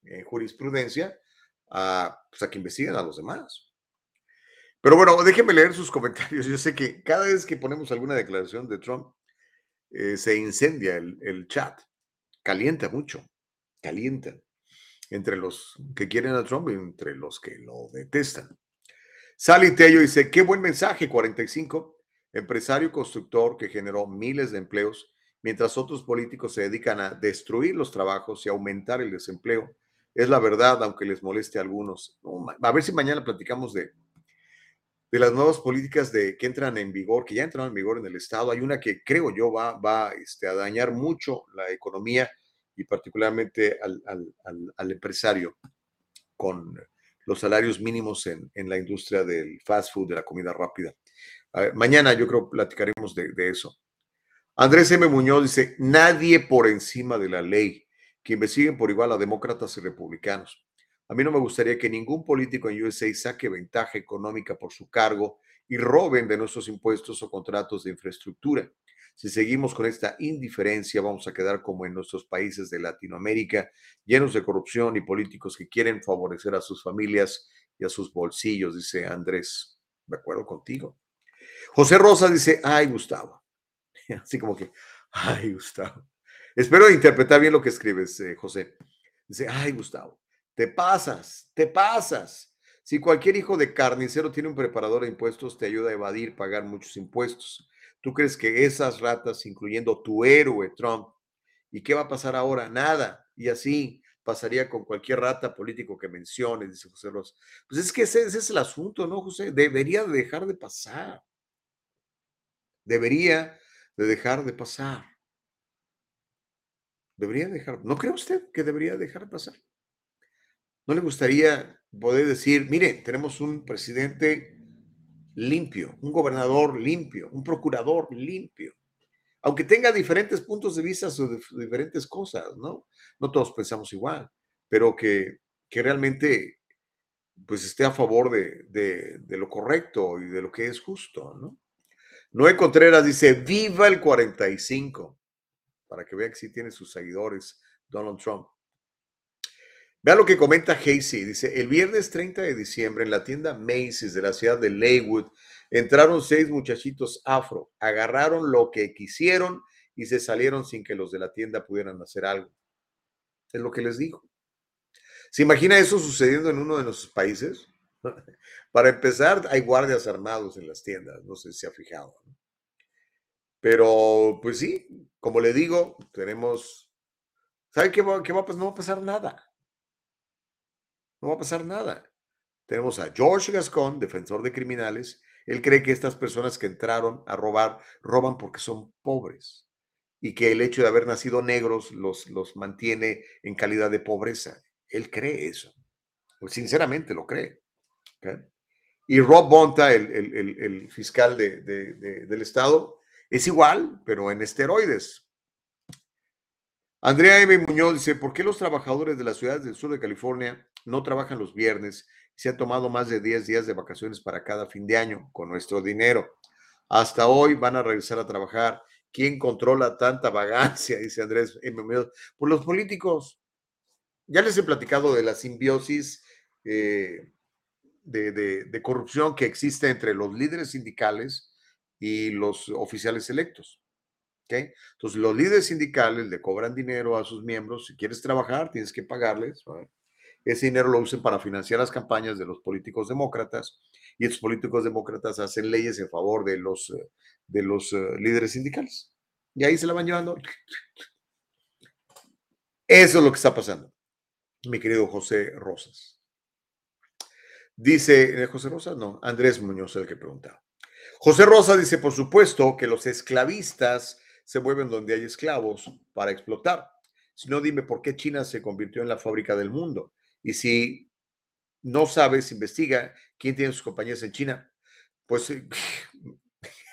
en jurisprudencia a, pues, que investiguen a los demás. Pero bueno, déjenme leer sus comentarios. Yo sé que cada vez que ponemos alguna declaración de Trump, eh, se incendia el, el, chat. Calienta mucho, calienta. Entre los que quieren a Trump y entre los que lo detestan. Sally Tello dice, qué buen mensaje, 45. Empresario constructor que generó miles de empleos, mientras otros políticos se dedican a destruir los trabajos y aumentar el desempleo. Es la verdad, aunque les moleste a algunos. a ver si mañana platicamos de, de las nuevas políticas de, que entran en vigor, que ya entraron en vigor en el Estado. Hay una que creo yo va, va este, a dañar mucho la economía y particularmente al, al, al, empresario con los salarios mínimos en, en, la industria del fast food, de la comida rápida. mañana yo creo platicaremos de, de eso. Andrés M. Muñoz dice, nadie por encima de la ley, que investiguen por igual a demócratas y republicanos. A mí no me gustaría que ningún político en USA saque ventaja económica por su cargo y roben de nuestros impuestos o contratos de infraestructura. Si seguimos con esta indiferencia, vamos a quedar como en nuestros países de Latinoamérica, llenos de corrupción y políticos que quieren favorecer a sus familias y a sus bolsillos, dice Andrés. De acuerdo contigo. José Rosa dice, ay, Gustavo. Así como que, ay, Gustavo. Espero interpretar bien lo que escribes, eh, José. Dice, ay, Gustavo. Te pasas, te pasas. Si cualquier hijo de carnicero tiene un preparador de impuestos, te ayuda a evadir, pagar muchos impuestos. ¿Tú crees que esas ratas, incluyendo tu héroe Trump, ¿y qué va a pasar ahora? Nada. Y así pasaría con cualquier rata político que menciones, dice José Rosa. Pues es que ese, es el asunto, ¿no, José? Debería dejar de pasar. Debería de dejar de pasar. Debería dejar. ¿No cree usted que debería dejar de pasar? ¿No le gustaría poder decir, mire, tenemos un presidente limpio, un gobernador limpio, un procurador limpio? Aunque tenga diferentes puntos de vista sobre diferentes cosas, ¿no? No todos pensamos igual, pero que, que realmente pues esté a favor de, de, de, lo correcto y de lo que es justo, ¿no? Noé Contreras dice, viva el 45, para que vea que sí tiene sus seguidores Donald Trump. Vea lo que comenta Hasey. Dice, el viernes 30 de diciembre en la tienda Macy's de la ciudad de Leywood entraron seis muchachitos afro, agarraron lo que quisieron y se salieron sin que los de la tienda pudieran hacer algo. Es lo que les digo. ¿Se imagina eso sucediendo en uno de nuestros países? Para empezar, hay guardias armados en las tiendas, no sé si se ha fijado. Pero, pues sí, como le digo, tenemos, ¿sabe qué va, qué va a pasar? No va a pasar nada no va a pasar nada. Tenemos a George Gascon, defensor de criminales. Él cree que estas personas que entraron a robar, roban porque son pobres y que el hecho de haber nacido negros los, los mantiene en calidad de pobreza. Él cree eso. Pues, sinceramente lo cree. Y Rob Bonta, el, fiscal del Estado, es igual, pero en esteroides. Andrea M. Muñoz dice, ¿por qué los trabajadores de las ciudades del sur de California no trabajan los viernes Se han tomado más de 10 días de vacaciones para cada fin de año con nuestro dinero. Hasta hoy van a regresar a trabajar. ¿Quién controla tanta vagancia? Dice Andrés. Por pues los políticos. Ya les he platicado de la simbiosis eh, de, corrupción que existe entre los líderes sindicales y los oficiales electos. Entonces, los líderes sindicales le cobran dinero a sus miembros. Si quieres trabajar, tienes que pagarles. Ese dinero lo usan para financiar las campañas de los políticos demócratas y estos políticos demócratas hacen leyes en favor de los, eh, de los eh, líderes sindicales. Y ahí se la van llevando. Eso es lo que está pasando, mi querido José Rosas. Dice, ¿eh, José Rosas? No, Andrés Muñoz el que preguntaba. José Rosa dice, por supuesto, que los esclavistas se mueven donde hay esclavos para explotar. Si no, dime por qué China se convirtió en la fábrica del mundo. Y si no sabes, investiga quién tiene sus compañías en China. Pues eh,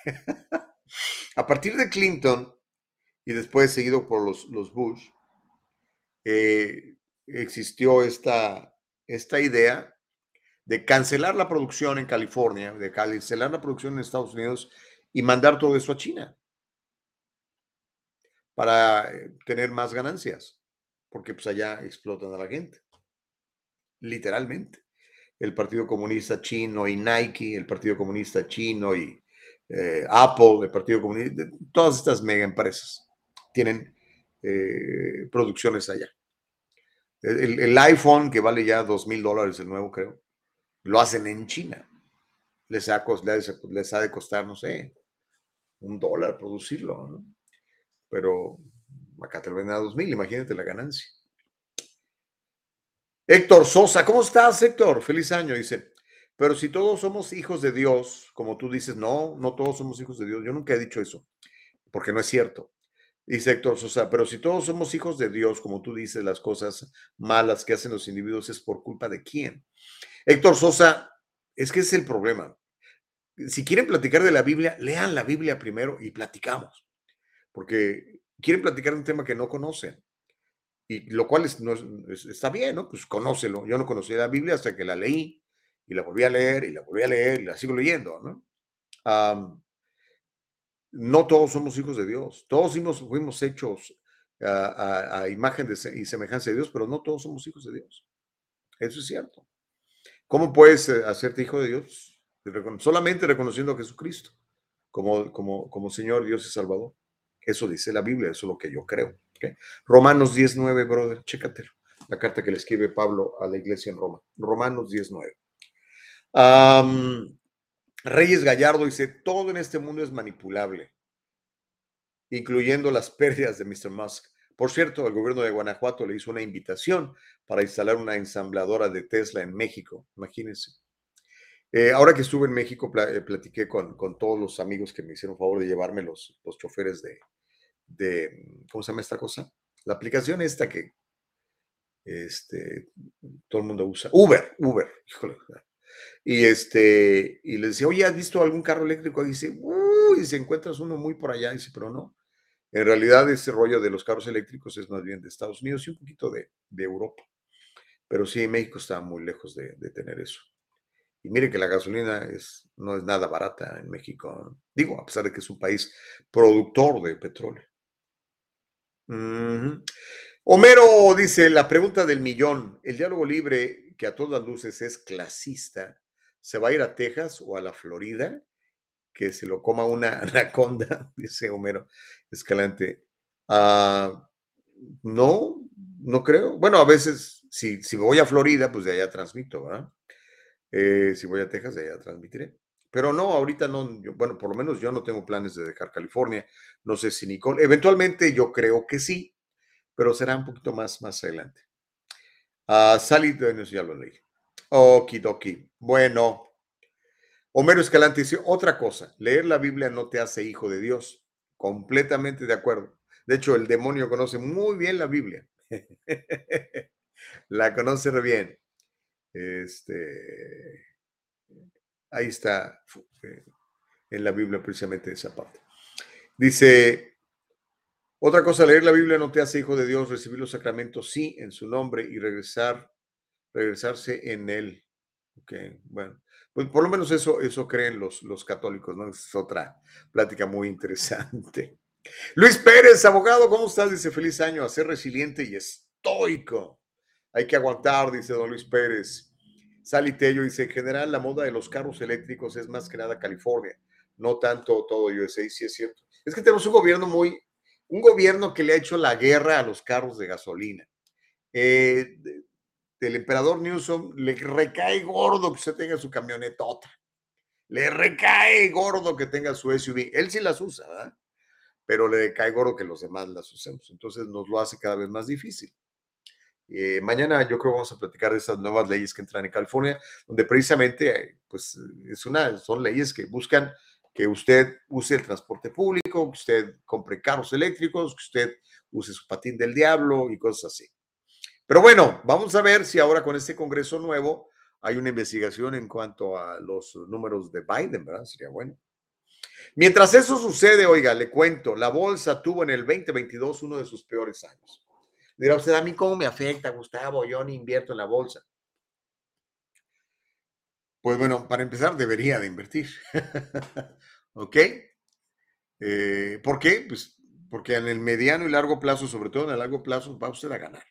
a partir de Clinton y después seguido por los, los Bush, eh, existió esta, esta idea de cancelar la producción en California, de cancelar la producción en Estados Unidos y mandar todo eso a China para eh, tener más ganancias, porque pues allá explotan a la gente, literalmente. El Partido Comunista Chino y Nike, el Partido Comunista Chino y eh, Apple, el Partido Comunista, todas estas mega empresas tienen eh, producciones allá. El, iPhone, que vale ya dos mil dólares el nuevo, creo, lo hacen en China. Les ha, les ha de costar, no sé, un dólar producirlo. pero acá te lo venden a 2000, imagínate la ganancia. Héctor Sosa, ¿cómo estás, Héctor? Feliz año, dice. Pero si todos somos hijos de Dios, como tú dices, no, no todos somos hijos de Dios. Yo nunca he dicho eso, porque no es cierto. Dice Héctor Sosa, pero si todos somos hijos de Dios, como tú dices, las cosas malas que hacen los individuos es por culpa de quién. Héctor Sosa, es que es el problema. Si quieren platicar de la Biblia, lean la Biblia primero y platicamos porque quieren platicar un tema que no conocen. Y lo cual está bien, ¿no? Pues conócelo. Yo no conocía la Biblia hasta que la leí y la volví a leer y la volví a leer y la sigo leyendo, ¿no? no todos somos hijos de Dios. Todos fuimos, fuimos hechos a, imagen y semejanza de Dios, pero no todos somos hijos de Dios. Eso es cierto. ¿Cómo puedes eh, hacerte hijo de Dios? Solamente reconociendo a Jesucristo como, como, como Señor, Dios y Salvador. Eso dice la Biblia, eso es lo que yo creo. Romanos 19, brother, chécatelo. La carta que le escribe Pablo a la iglesia en Roma. Romanos 19. Reyes Gallardo dice, todo en este mundo es manipulable, incluyendo las pérdidas de Mr. Musk. Por cierto, el gobierno de Guanajuato le hizo una invitación para instalar una ensambladora de Tesla en México. Imagínense. Eh, ahora que estuve en México, eh, platiqué con, con, todos los amigos que me hicieron favor de llevarme los, los choferes de, de, ¿cómo se llama esta cosa? La aplicación esta que este, todo el mundo usa. Uber, Uber, híjole. Y, este, y le decía, oye, ¿has visto algún carro eléctrico? Y dice, uy, si encuentras uno muy por allá. dice, pero no. En realidad, ese rollo de los carros eléctricos es más bien de Estados Unidos y un poquito de, de Europa. Pero sí, México está muy lejos de, de tener eso. Y mire que la gasolina es, no es nada barata en México. Digo, a pesar de que es un país productor de petróleo. Homero dice, la pregunta del millón, el diálogo libre, que a todas luces es clasista, ¿se va a ir a Texas o a la Florida? Que se lo coma una anaconda, dice Homero Escalante. Ah, no, no creo. Bueno, a veces, si, si voy a Florida, pues de allá transmito, ¿verdad? Eh, si voy a Texas, ya transmitiré. Pero no, ahorita no, bueno, por lo menos yo no tengo planes de dejar California. No sé si Nicole, eventualmente yo creo que sí, pero será un poquito más, más adelante. Uh, Sally ya lo leí. Okidoki. Bueno, Homero Escalante dice otra cosa: leer la Biblia no te hace hijo de Dios. Completamente de acuerdo. De hecho, el demonio conoce muy bien la Biblia. la conoce bien. Este, ahí está eh, en la Biblia precisamente esa parte. Dice, otra cosa, leer la Biblia no te hace hijo de Dios, recibir los sacramentos sí en su nombre y regresar, regresarse en él. Ok, bueno. Pues por lo menos eso, eso creen los, los católicos, ¿no? Es otra plática muy interesante. Luis Pérez, abogado, ¿cómo estás? Dice, feliz año, a ser resiliente y estoico. Hay que aguantar, dice don Luis Pérez. Sally Tello dice, en general la moda de los carros eléctricos es más que nada California, no tanto todo USA, sí es cierto. Es que tenemos un gobierno muy, un gobierno que le ha hecho la guerra a los carros de gasolina. Eh, el emperador Newsom le recae gordo que usted tenga su camionetota. Le recae gordo que tenga su SUV. Él sí las usa, ¿verdad? Pero le cae gordo que los demás las usemos. Entonces nos lo hace cada vez más difícil. Eh, mañana yo creo que vamos a platicar de esas nuevas leyes que entran en California, donde precisamente pues, es una, son leyes que buscan que usted use el transporte público, que usted compre carros eléctricos, que usted use su patín del diablo y cosas así. Pero bueno, vamos a ver si ahora con este Congreso nuevo hay una investigación en cuanto a los números de Biden, ¿verdad? Sería bueno. Mientras eso sucede, oiga, le cuento, la bolsa tuvo en el 2022 uno de sus peores años. Dirá usted, a mí cómo me afecta, Gustavo, yo ni invierto en la bolsa. Pues bueno, para empezar, debería de invertir. ¿Ok? Eh, ¿Por qué? Pues porque en el mediano y largo plazo, sobre todo en el largo plazo, va usted a ganar.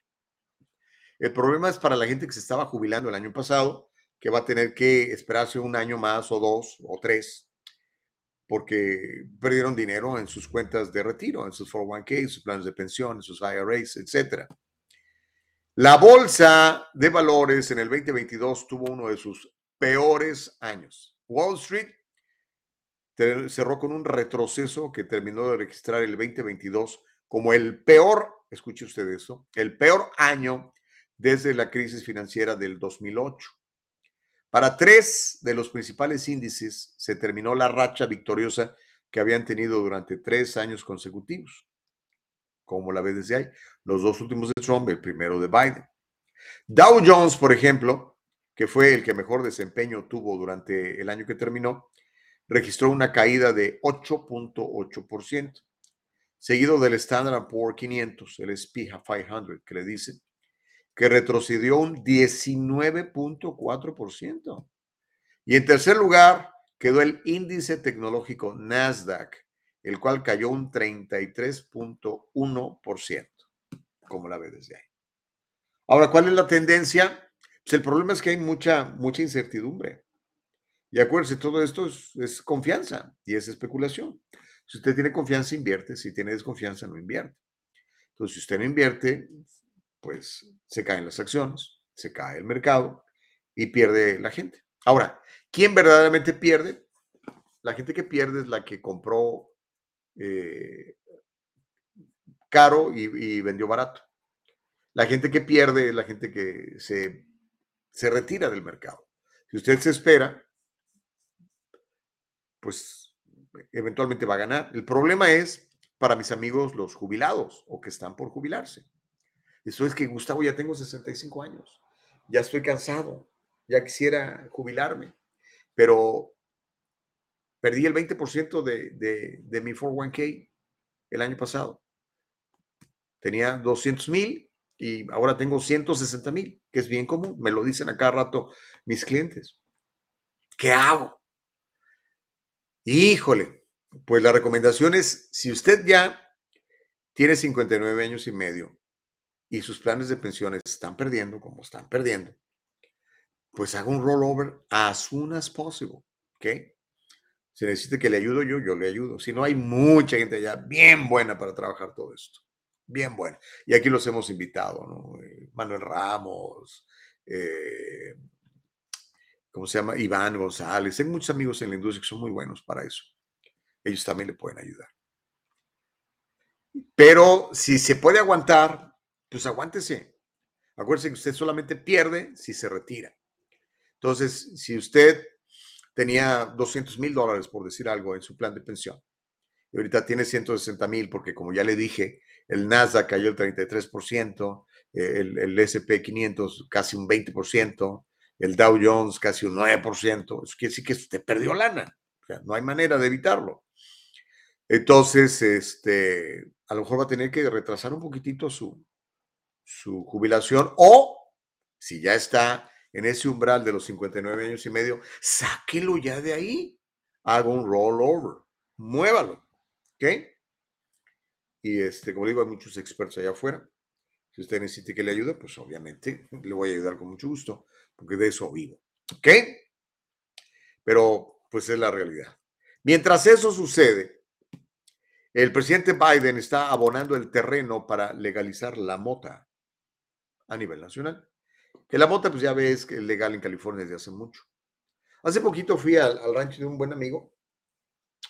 El problema es para la gente que se estaba jubilando el año pasado, que va a tener que esperarse un año más o dos o tres, porque perdieron dinero en sus cuentas de retiro, en sus 401k, en sus planes de pensión, en sus IRAs, etc. La bolsa de valores en el 2022 tuvo uno de sus peores años. Wall Street cerró con un retroceso que terminó de registrar el 2022 como el peor, escuche usted eso, el peor año desde la crisis financiera del 2008. Para tres de los principales índices se terminó la racha victoriosa que habían tenido durante tres años consecutivos. Como la ve desde ahí? Los dos últimos de Trump, el primero de Biden. Dow Jones, por ejemplo, que fue el que mejor desempeño tuvo durante el año que terminó, registró una caída de 8.8%, seguido del Standard Poor's 500, el SP 500, que le dice, que retrocedió un 19.4%. Y en tercer lugar quedó el índice tecnológico Nasdaq, el cual cayó un 33.1%, como la ve desde ahí. Ahora, ¿cuál es la tendencia? Pues el problema es que hay mucha, mucha incertidumbre. Y acuérdense, todo esto es, confianza y es especulación. Si usted tiene confianza, invierte. Si tiene desconfianza, no invierte. Entonces, si usted no invierte, pues se caen las acciones, se cae el mercado y pierde la gente. Ahora, ¿quién verdaderamente pierde? La gente que pierde es la que compró eh, caro y vendió barato. La gente que pierde es la gente que se se retira del mercado. Si usted se espera, pues eventualmente va a ganar. El problema es para mis amigos los jubilados o que están por jubilarse. Eso es que Gustavo ya tengo 65 años, ya estoy cansado, ya quisiera jubilarme, pero perdí el 20% de, de, de mi 401k el año pasado. Tenía 200 mil y ahora tengo 160 mil, que es bien común, me lo dicen a cada rato mis clientes. ¿Qué hago? Híjole, pues la recomendación es, si usted ya tiene 59 años y medio y sus planes de pensiones están perdiendo como están perdiendo, pues haga un rollover as soon as possible, ¿ok? Si necesita que le ayudo yo, yo le ayudo. Si no, hay mucha gente allá bien buena para trabajar todo esto bien bueno. Y aquí los hemos invitado, ¿no? Eh, Manuel Ramos, eh, ¿cómo se llama? Iván González. Hay muchos amigos en la industria que son muy buenos para eso. Ellos también le pueden ayudar. Pero si se puede aguantar, pues aguántese. Acuérdese que usted solamente pierde si se retira. Entonces, si usted tenía 200 mil dólares, por decir algo, en su plan de pensión, y ahorita tiene 160 mil, porque como ya le dije, el Nasdaq cayó el 33%, el, el SP500 casi un 20%, el Dow Jones casi un 9%. Eso quiere decir que usted perdió lana. O sea, no hay manera de evitarlo. Entonces, este, a lo mejor va a tener que retrasar un poquitito su, su jubilación o si ya está en ese umbral de los 59 años y medio, sáquelo ya de ahí. Haga un rollover, muévalo. ¿Ok? Y este, como digo, hay muchos expertos allá afuera. Si usted necesita que le ayude, pues obviamente le voy a ayudar con mucho gusto, porque de eso vivo. ¿Ok? Pero pues es la realidad. Mientras eso sucede, el presidente Biden está abonando el terreno para legalizar la mota a nivel nacional. Que la mota, pues ya ves que es legal en California desde hace mucho. Hace poquito fui al, rancho de un buen amigo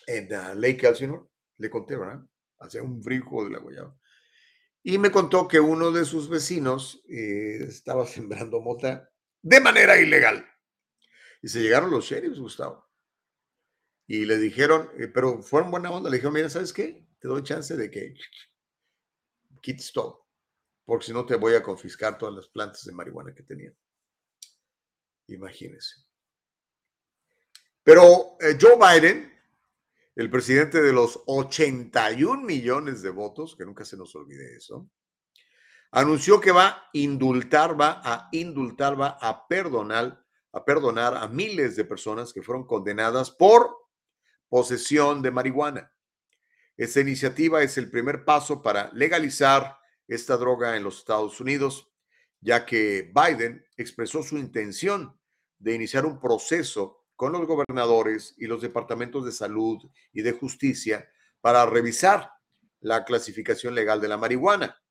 en uh, Lake Elsinore, le conté, ¿verdad? Hace un frijo de la guayaba. Y me contó que uno de sus vecinos eh, estaba sembrando mota de manera ilegal. Y se llegaron los sheriffs, Gustavo. Y le dijeron, eh, pero fueron buena onda, le dijeron, mira, ¿sabes qué? Te doy chance de que quites todo, porque si no te voy a confiscar todas las plantas de marihuana que tenían. Imagínense. Pero eh, Joe Biden, el presidente de los 81 millones de votos, que nunca se nos olvide eso, anunció que va a indultar, va a indultar, va a perdonar a perdonar a miles de personas que fueron condenadas por posesión de marihuana. Esta iniciativa es el primer paso para legalizar esta droga en los Estados Unidos, ya que Biden expresó su intención de iniciar un proceso con los gobernadores y los departamentos de salud y de justicia para revisar la clasificación legal de la marihuana.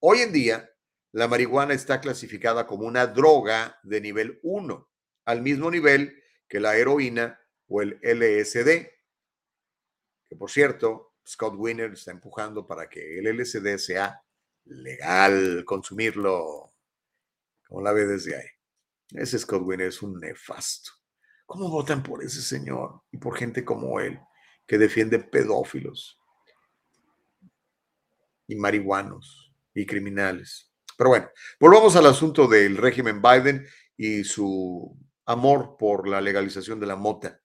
Hoy en día, la marihuana está clasificada como una droga de nivel 1 al mismo nivel que la heroína o el LSD, que por cierto, Scott Winner está empujando para que el LSD sea legal consumirlo, como la ve desde ahí. Ese Scott Winner es un nefasto. ¿Cómo votan por ese señor y por gente como él que defiende pedófilos y marihuanos y criminales? Pero bueno, volvamos al asunto del régimen Biden y su amor por la legalización de la mota.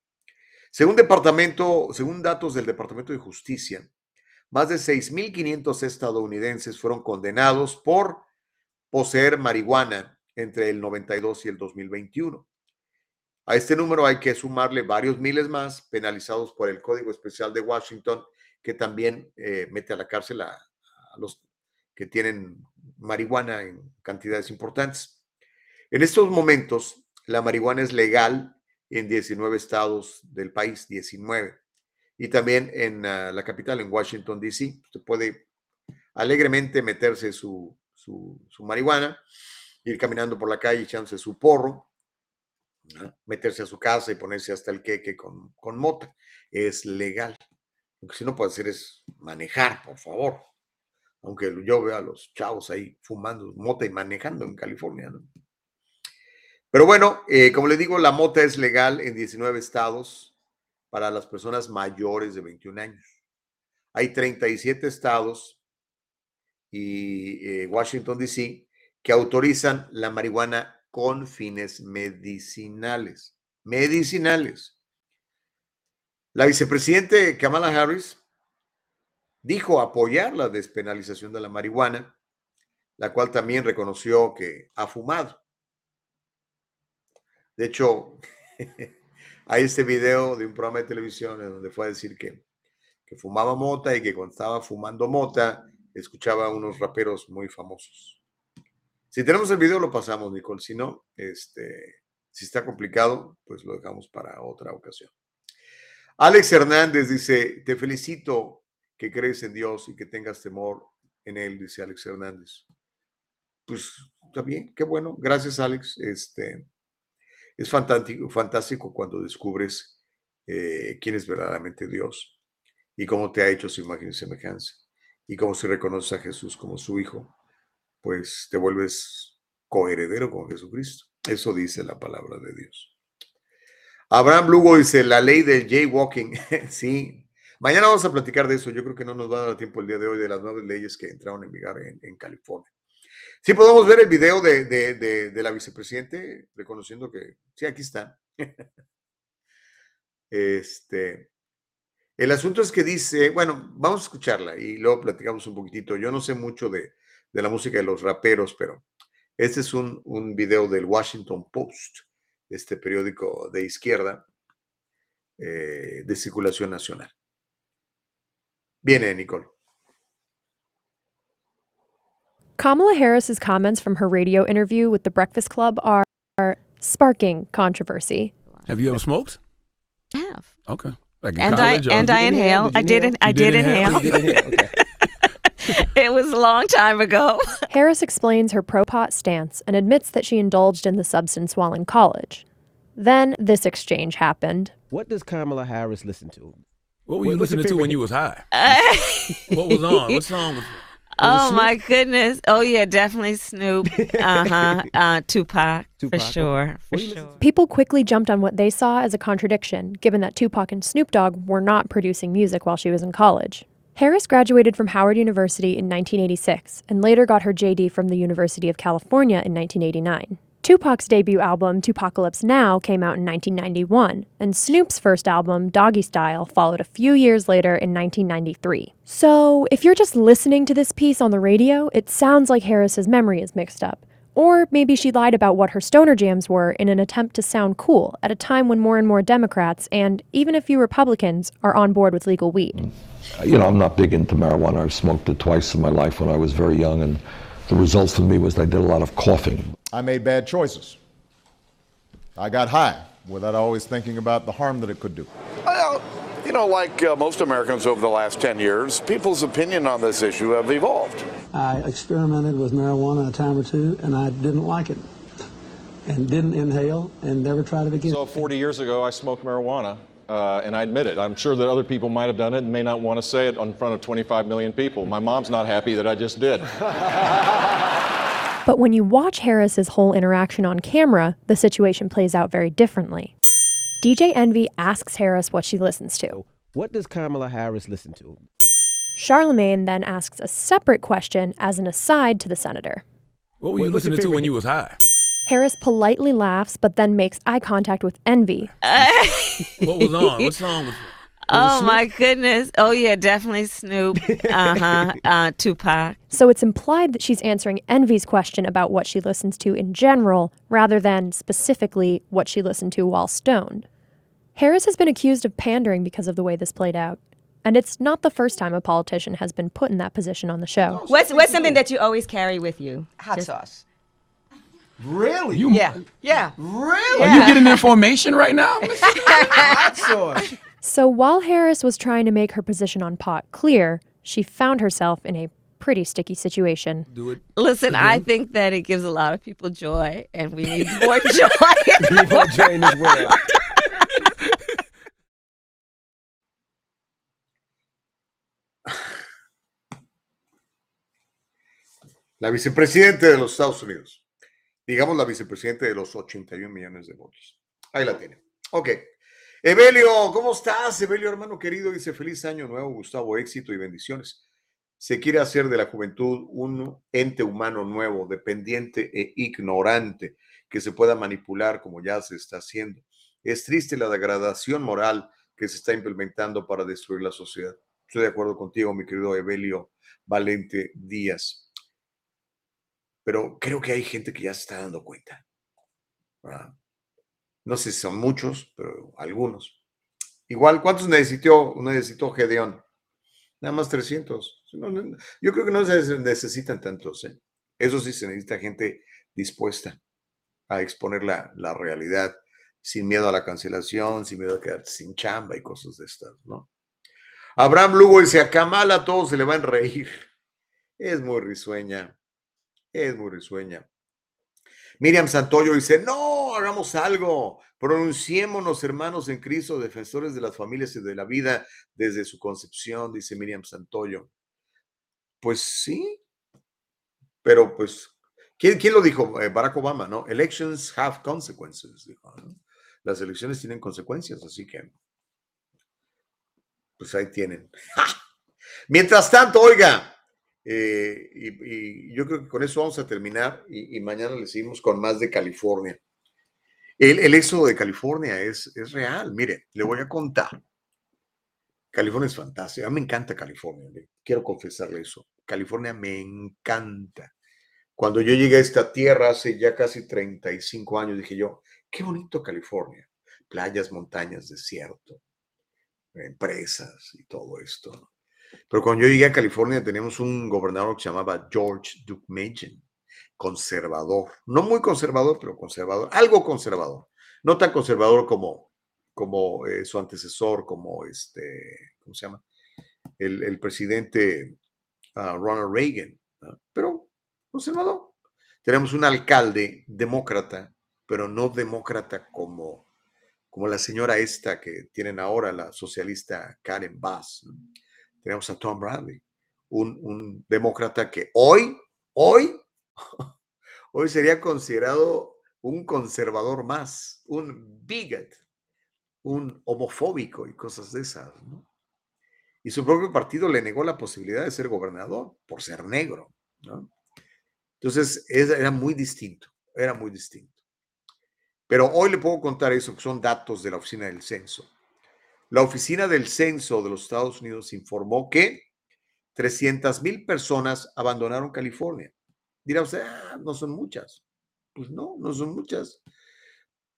Según, departamento, según datos del Departamento de Justicia, más de 6.500 estadounidenses fueron condenados por poseer marihuana entre el 92 y el 2021. A este número hay que sumarle varios miles más penalizados por el Código Especial de Washington, que también eh, mete a la cárcel a los que tienen marihuana en cantidades importantes. En estos momentos, la marihuana es legal en 19 estados del país, 19. Y también en ah, la capital, en Washington, D.C. Usted puede alegremente meterse su, su, marihuana, ir caminando por la calle echándose su porro, meterse a su casa y ponerse hasta el queque con, con mota. Es legal. Lo que sí no puede hacer es manejar, por favor. Aunque yo veo a los chavos ahí fumando mota y manejando en California. Pero bueno, eh, como le digo, la mota es legal en 19 estados para las personas mayores de 21 años. Hay 37 estados y eh, Washington, D.C., que autorizan la marihuana con fines medicinales. Medicinales. La vicepresidente Kamala Harris dijo apoyar la despenalización de la marihuana, la cual también reconoció que ha fumado. De hecho, hay este video de un programa de televisión en donde fue a decir que, fumaba mota y que cuando estaba fumando mota escuchaba a unos raperos muy famosos. Si tenemos el video lo pasamos, Nicole. Si no, este, si está complicado, pues lo dejamos para otra ocasión. Alex Hernández dice, te felicito que crees en Dios y que tengas temor en Él, dice Alex Hernández. Pues está bien, qué bueno. Gracias, Alex. Este, es fantástico, cuando descubres eh, quién es verdaderamente Dios y cómo te ha hecho su imagen y semejanza. Y cómo se reconoce a Jesús como su Hijo, pues te vuelves coheredero con Jesucristo. Eso dice la palabra de Dios. Abraham Lugo dice, la ley del jaywalking. sí, mañana vamos a platicar de eso. Yo creo que no nos va a dar tiempo el día de hoy de las nuevas leyes que entraron en vigor en California. Sí, podemos ver el video de, de, la vicepresidente reconociendo que, sí, aquí está. Este, el asunto es que dice, bueno, vamos a escucharla y luego platicamos un poquitito. Yo no sé mucho de, de la música de los raperos, pero Este es un, un video del Washington Post, este periódico de izquierda eh, de circulación nacional. Viene, Nicole. Kamala Harris's comments from her radio interview with the Breakfast Club are, are sparking controversy. Have you ever smoked? I have. Okay. Like And I college or- and I inhale. I did. in- I did inhale. it was a long time ago. Harris explains her pro pot stance and admits that she indulged in the substance while in college. Then this exchange happened. What does Kamala Harris listen to? What were you What's listening to when you was high? What was on? What song was? Oh my goodness. Oh yeah, definitely Snoop. Uh-huh. Uh Tupac, Tupac, for sure. For What do you sure. People quickly jumped on what they saw as a contradiction, given that Tupac and Snoop Dogg were not producing music while she was in college. Harris graduated from Howard University in 1986 and later got her JD from the University of California in 1989. Tupac's debut album, Tupacalypse Now, came out in 1991, and Snoop's first album, Doggy Style, followed a few years later in 1993. So, if you're just listening to this piece on the radio, it sounds like Harris's memory is mixed up. Or maybe she lied about what her stoner jams were in an attempt to sound cool at a time when more and more Democrats and even a few Republicans are on board with legal weed. You know, I'm not big into marijuana. I've smoked it twice in my life when I was very young, and the results for me was I did a lot of coughing. I made bad choices. I got high without always thinking about the harm that it could do. Well, you know, like uh, most Americans over the last 10 years, people's opinion on this issue have evolved. I experimented with marijuana a time or two, and I didn't like it, and didn't inhale, and never tried it again. So 40 years ago, I smoked marijuana, uh, and I admit it. I'm sure that other people might have done it and may not want to say it in front of 25 million people. My mom's not happy that I just did. But when you watch Harris's whole interaction on camera, the situation plays out very differently. DJ Envy asks Harris what she listens to. What does Kamala Harris listen to? Charlemagne then asks a separate question as an aside to the senator. What were you What- what's listening to when you was high? Harris politely laughs but then makes eye contact with Envy. What was on? What song was? Oh my goodness. Oh yeah, definitely Snoop. Uh-huh. Uh Tupac. So it's implied that she's answering Envy's question about what she listens to in general rather than specifically what she listened to while stoned. Harris has been accused of pandering because of the way this played out. And it's not the first time a politician has been put in that position on the show. What's what's something that you always carry with you? Hot sauce. Really? You, Yeah. Yeah. Really? Are you getting information right now? Hot sauce. So while Harris was trying to make her position on pot clear, she found herself in a pretty sticky situation. Do it. Listen, I think that it gives a lot of people joy and we need more joy. Leave her joy in this world. La vicepresidente de los Estados Unidos. Digamos la vicepresidente de los 81 millones de votos. Ahí la tiene. Ok. Evelio, ¿cómo estás? Evelio, hermano querido, dice feliz año nuevo, Gustavo, éxito y bendiciones. Se quiere hacer de la juventud un ente humano nuevo, dependiente e ignorante, que se pueda manipular como ya se está haciendo. Es triste la degradación moral que se está implementando para destruir la sociedad. Estoy de acuerdo contigo, mi querido Evelio Valente Díaz pero creo que hay gente que ya se está dando cuenta. No sé si son muchos, pero algunos. Igual, ¿cuántos necesitó, necesitó Gedeón? Nada más 300. No, no, yo creo que no se necesitan tantos. ¿eh? Eso sí, se necesita gente dispuesta a exponer la, la realidad sin miedo a la cancelación, sin miedo a quedarse sin chamba y cosas de estas, ¿no? Abraham Lugo dice, a Kamala a todos se le van a reír. Es muy risueña. Es muy risueña. Miriam Santoyo dice, no, hagamos algo. Pronunciémonos, hermanos en Cristo, defensores de las familias y de la vida desde su concepción, dice Miriam Santoyo. Pues sí, pero pues, ¿quién, quién lo dijo? Eh, Barack Obama, ¿no? Elections have consequences, dijo. Las elecciones tienen consecuencias, así que, pues ahí tienen. Mientras tanto, oiga, eh, y, yo creo que con eso vamos a terminar y, mañana le seguimos con más de California. El, el éxodo de California es, es, real. Mire, le voy a contar. California es fantástica. A mí me encanta California. Quiero confesarle eso. California me encanta. Cuando yo llegué a esta tierra hace ya casi 35 años, dije yo, qué bonito California. Playas, montañas, desierto, empresas y todo esto. Pero cuando yo llegué a California teníamos un gobernador que se llamaba George Mason, conservador. No muy conservador, pero conservador. Algo conservador. No tan conservador como, como eh, su antecesor, como este, ¿cómo se llama? El, el presidente ah, Ronald Reagan. Pero conservador. Tenemos un alcalde demócrata, pero no demócrata como, como la señora esta que tienen ahora, la socialista Karen Bass. Tenemos a Tom Bradley, un, un demócrata que hoy, hoy, hoy sería considerado un conservador más, un bigot, un homofóbico y cosas de esas. Y su propio partido le negó la posibilidad de ser gobernador por ser negro. ¿no? Entonces, era muy distinto, era muy distinto. Pero hoy le puedo contar eso, que son datos de la Oficina del Censo. La Oficina del Censo de los Estados Unidos informó que 300 mil personas abandonaron California. Dirá usted, ah, no son muchas. Pues no, no son muchas.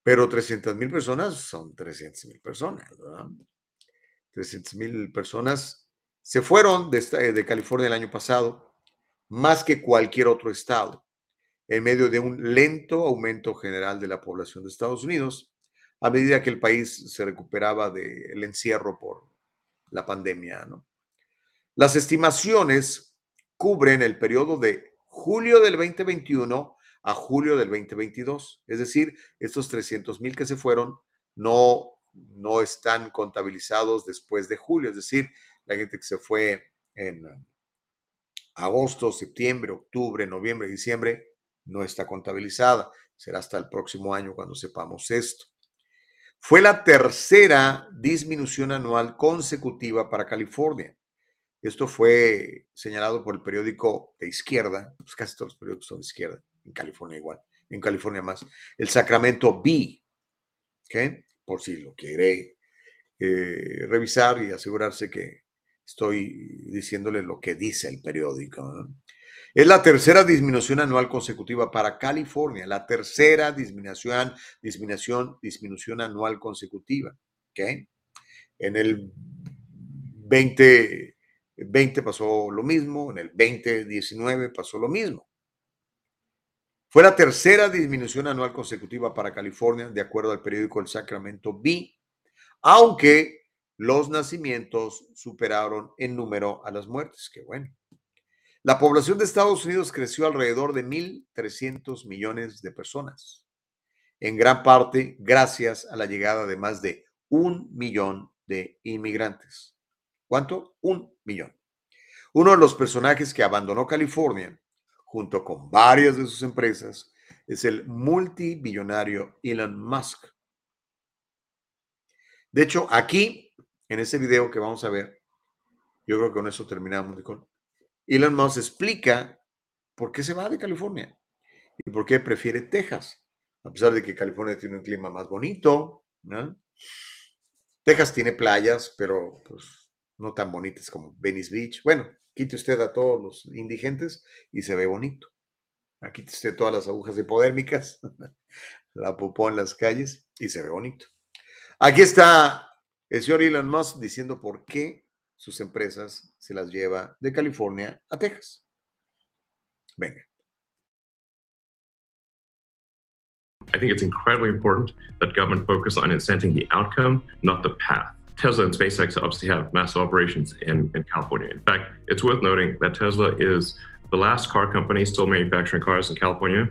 Pero 300 mil personas son 300 mil personas. ¿verdad? 300 mil personas se fueron de, de California el año pasado más que cualquier otro estado, en medio de un lento aumento general de la población de Estados Unidos, a medida que el país se recuperaba del encierro por la pandemia. Las estimaciones cubren el periodo de julio del 2021 a julio del 2022, es decir, estos 300 mil que se fueron no, no están contabilizados después de julio, es decir, la gente que se fue en agosto, septiembre, octubre, noviembre, diciembre, no está contabilizada. Será hasta el próximo año cuando sepamos esto. Fue la tercera disminución anual consecutiva para California. Esto fue señalado por el periódico de izquierda, pues casi todos los periódicos son de izquierda, en California igual, en California más, el Sacramento B, ¿ok? Por si lo quiere eh, revisar y asegurarse que Estoy diciéndole lo que dice el periódico. Es la tercera disminución anual consecutiva para California, la tercera disminución, disminución, disminución anual consecutiva. ¿okay? En el 2020 pasó lo mismo, en el 2019 pasó lo mismo. Fue la tercera disminución anual consecutiva para California, de acuerdo al periódico El Sacramento Bee, aunque los nacimientos superaron en número a las muertes. Qué bueno. La población de Estados Unidos creció alrededor de 1.300 millones de personas, en gran parte gracias a la llegada de más de un millón de inmigrantes. ¿Cuánto? Un millón. Uno de los personajes que abandonó California, junto con varias de sus empresas, es el multibillonario Elon Musk. De hecho, aquí en ese video que vamos a ver, yo creo que con eso terminamos, Nicole. Elon Musk explica por qué se va de California y por qué prefiere Texas, a pesar de que California tiene un clima más bonito. Texas tiene playas, pero pues, no tan bonitas como Venice Beach. Bueno, quite usted a todos los indigentes y se ve bonito. Aquí usted todas las agujas hipodérmicas, la popó en las calles y se ve bonito. Aquí está el señor Elon Musk diciendo por qué sus empresas se las lleva de California a Texas. Venga. I think it's incredibly important that government focus on incenting the outcome, not the path. Tesla and SpaceX obviously have massive operations in, in California. In fact, it's worth noting that Tesla is the last car company still manufacturing cars in California.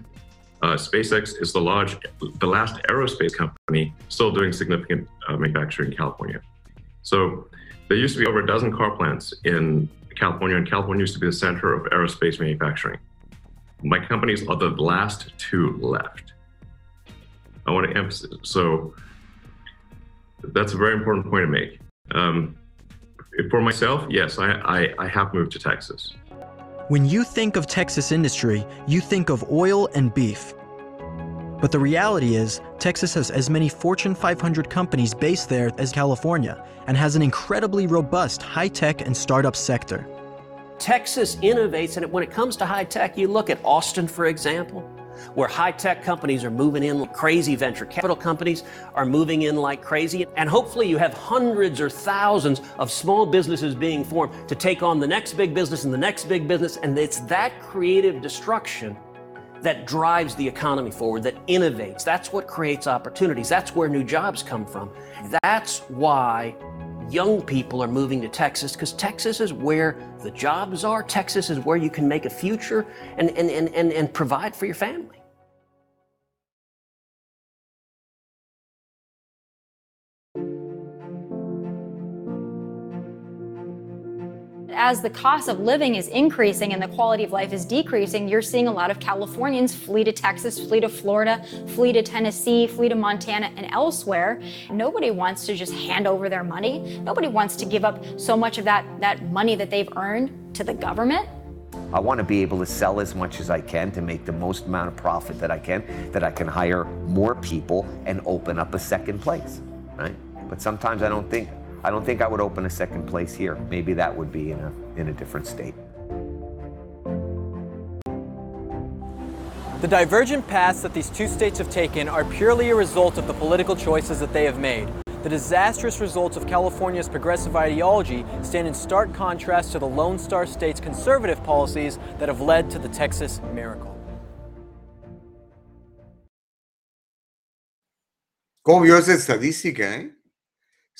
Uh, SpaceX is the large, the last aerospace company still doing significant uh, manufacturing in California. So there used to be over a dozen car plants in California, and California used to be the center of aerospace manufacturing. My companies are the last two left. I want to emphasize. So that's a very important point to make. Um, for myself, yes, I, I, I have moved to Texas. When you think of Texas industry, you think of oil and beef. But the reality is, Texas has as many Fortune 500 companies based there as California and has an incredibly robust high tech and startup sector. Texas innovates, and when it comes to high tech, you look at Austin, for example, where high tech companies are moving in like crazy, venture capital companies are moving in like crazy, and hopefully you have hundreds or thousands of small businesses being formed to take on the next big business and the next big business, and it's that creative destruction that drives the economy forward, that innovates. That's what creates opportunities. That's where new jobs come from. That's why young people are moving to Texas because Texas is where the jobs are. Texas is where you can make a future and, and, and, and, and provide for your family. As the cost of living is increasing and the quality of life is decreasing, you're seeing a lot of Californians flee to Texas, flee to Florida, flee to Tennessee, flee to Montana, and elsewhere. Nobody wants to just hand over their money. Nobody wants to give up so much of that, that money that they've earned to the government. I want to be able to sell as much as I can to make the most amount of profit that I can, that I can hire more people and open up a second place, right? But sometimes I don't think I don't think I would open a second place here. Maybe that would be in a, in a different state. The divergent paths that these two states have taken are purely a result of the political choices that they have made. The disastrous results of California's progressive ideology stand in stark contrast to the Lone Star State's conservative policies that have led to the Texas miracle. ¿Cómo vio esa estadística, eh?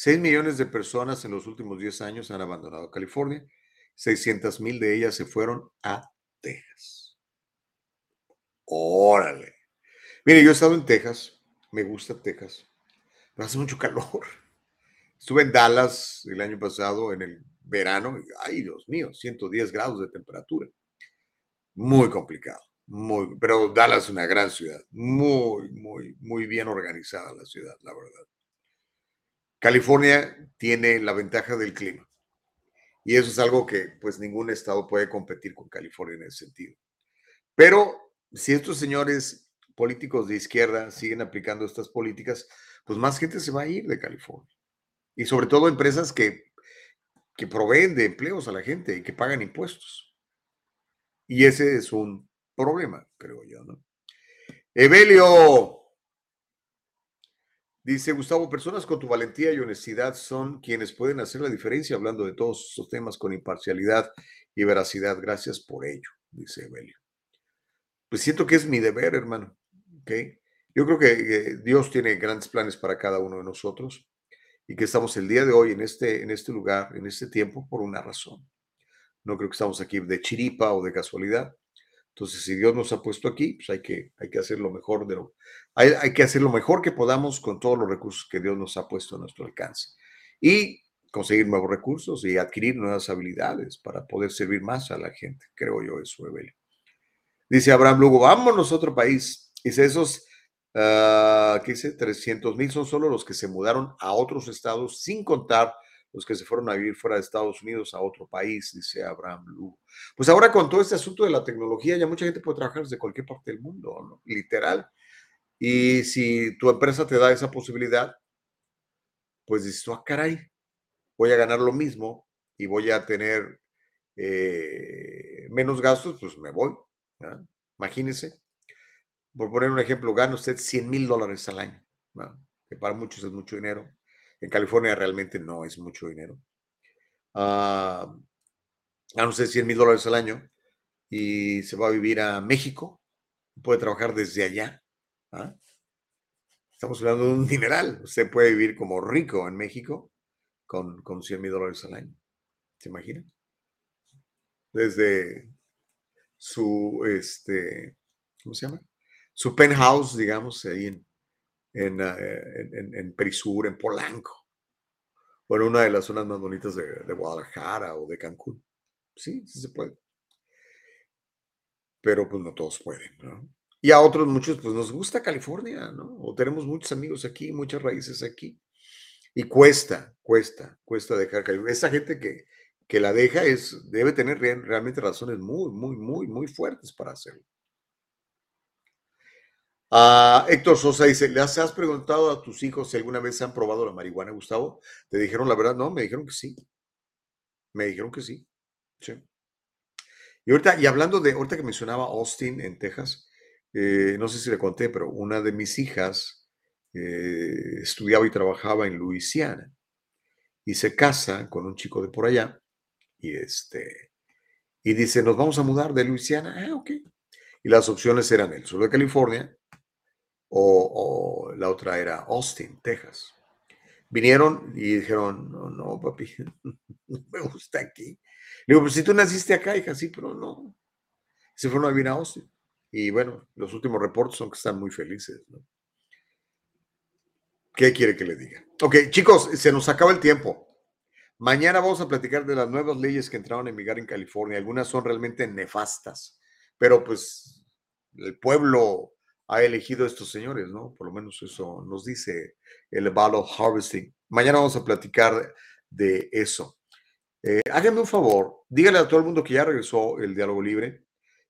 6 millones de personas en los últimos 10 años han abandonado California. 600 mil de ellas se fueron a Texas. Órale. Mire, yo he estado en Texas. Me gusta Texas. Pero hace mucho calor. Estuve en Dallas el año pasado en el verano. Ay, Dios mío, 110 grados de temperatura. Muy complicado. Muy, pero Dallas es una gran ciudad. Muy, muy, muy bien organizada la ciudad, la verdad. California tiene la ventaja del clima. Y eso es algo que pues ningún estado puede competir con California en ese sentido. Pero si estos señores políticos de izquierda siguen aplicando estas políticas, pues más gente se va a ir de California. Y sobre todo empresas que, que proveen de empleos a la gente y que pagan impuestos. Y ese es un problema, creo yo, ¿no? Evelio, Dice Gustavo, personas con tu valentía y honestidad son quienes pueden hacer la diferencia hablando de todos estos temas con imparcialidad y veracidad. Gracias por ello, dice Evelio. Pues siento que es mi deber, hermano. ¿okay? Yo creo que Dios tiene grandes planes para cada uno de nosotros y que estamos el día de hoy en este, en este lugar, en este tiempo, por una razón. No creo que estamos aquí de chiripa o de casualidad. Entonces, si Dios nos ha puesto aquí, pues hay que, hay que hacer lo mejor de lo, hay, que hacer lo mejor que podamos con todos los recursos que Dios nos ha puesto a nuestro alcance. Y conseguir nuevos recursos y adquirir nuevas habilidades para poder servir más a la gente. Creo yo eso, Evelio. Dice Abraham Lugo, vámonos a otro país. Dice, esos, uh, ¿qué dice? 300 mil son solo los que se mudaron a otros estados sin contar los que se fueron a vivir fuera de Estados Unidos a otro país, dice Abraham Lugo. Pues ahora con todo este asunto de la tecnología, ya mucha gente puede trabajar desde cualquier parte del mundo, ¿no? literal. Y si tu empresa te da esa posibilidad, pues dices, ah, caray, voy a ganar lo mismo y voy a tener eh, menos gastos, pues me voy. Imagínense. Por poner un ejemplo, gana usted 100 mil dólares al año, que para muchos es mucho dinero. En California realmente no es mucho dinero. Uh, gana usted 100 mil dólares al año y se va a vivir a México. Puede trabajar desde allá. ¿ah? Estamos hablando de un dineral. Usted puede vivir como rico en México con, con 100 mil dólares al año. ¿Se imagina? Desde su, este, ¿cómo se llama? Su penthouse, digamos, ahí en, en, en, en, en Perisur, en Polanco, o en una de las zonas más bonitas de, de Guadalajara o de Cancún. Sí, sí se puede. Pero pues no todos pueden, ¿no? Y a otros muchos, pues nos gusta California, ¿no? O tenemos muchos amigos aquí, muchas raíces aquí. Y cuesta, cuesta, cuesta dejar California. Esa gente que, que la deja es, debe tener realmente razones muy, muy, muy, muy fuertes para hacerlo. Uh, Héctor Sosa dice, ¿le has, preguntado a tus hijos si alguna vez han probado la marihuana, Gustavo? ¿Te dijeron la verdad? No, me dijeron que sí. Me dijeron que sí. Sí. Y ahorita, y hablando de, ahorita que mencionaba Austin en Texas, eh, no sé si le conté, pero una de mis hijas eh, estudiaba y trabajaba en Luisiana y se casa con un chico de por allá y este y dice, nos vamos a mudar de Luisiana. Ah, ok. Y las opciones eran el sur de California o, la otra era Austin, Texas. Vinieron y dijeron, no, no, papi, no me gusta aquí. Le digo, pues si tú naciste acá, hija, sí, pero no. Se fueron a vivir a Austin. Y bueno, los últimos reportes son que están muy felices. ¿Qué quiere que le diga? Ok, chicos, se nos acaba el tiempo. Mañana vamos a platicar de las nuevas leyes que entraron en vigor en California. Algunas son realmente nefastas, pero pues el pueblo ha elegido a estos señores, ¿no? Por lo menos eso nos dice el ballot harvesting. Mañana vamos a platicar de eso. Eh, háganme un favor, díganle a todo el mundo que ya regresó el diálogo libre,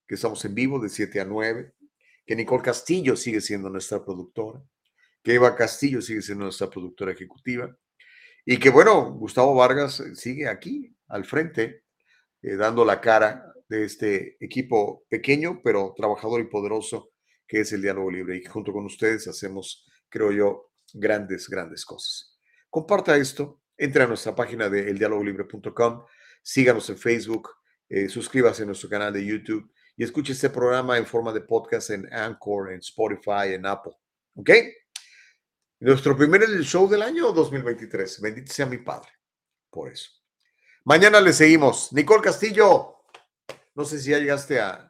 que estamos en vivo de 7 a 9, que Nicole Castillo sigue siendo nuestra productora, que Eva Castillo sigue siendo nuestra productora ejecutiva, y que bueno, Gustavo Vargas sigue aquí al frente, eh, dando la cara de este equipo pequeño, pero trabajador y poderoso que es el diálogo libre y que junto con ustedes hacemos, creo yo, grandes, grandes cosas. Comparta esto, entre a nuestra página de eldialogolibre.com, síganos en Facebook, eh, suscríbase a nuestro canal de YouTube y escuche este programa en forma de podcast en Anchor, en Spotify, en Apple. ¿Ok? Nuestro primer show del año 2023. Bendito sea mi Padre. Por eso. Mañana le seguimos. Nicole Castillo, no sé si ya llegaste a,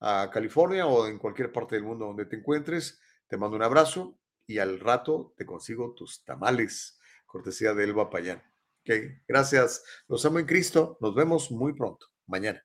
a California o en cualquier parte del mundo donde te encuentres. Te mando un abrazo y al rato te consigo tus tamales, cortesía de Elba Payán. Ok, gracias. Los amo en Cristo. Nos vemos muy pronto, mañana.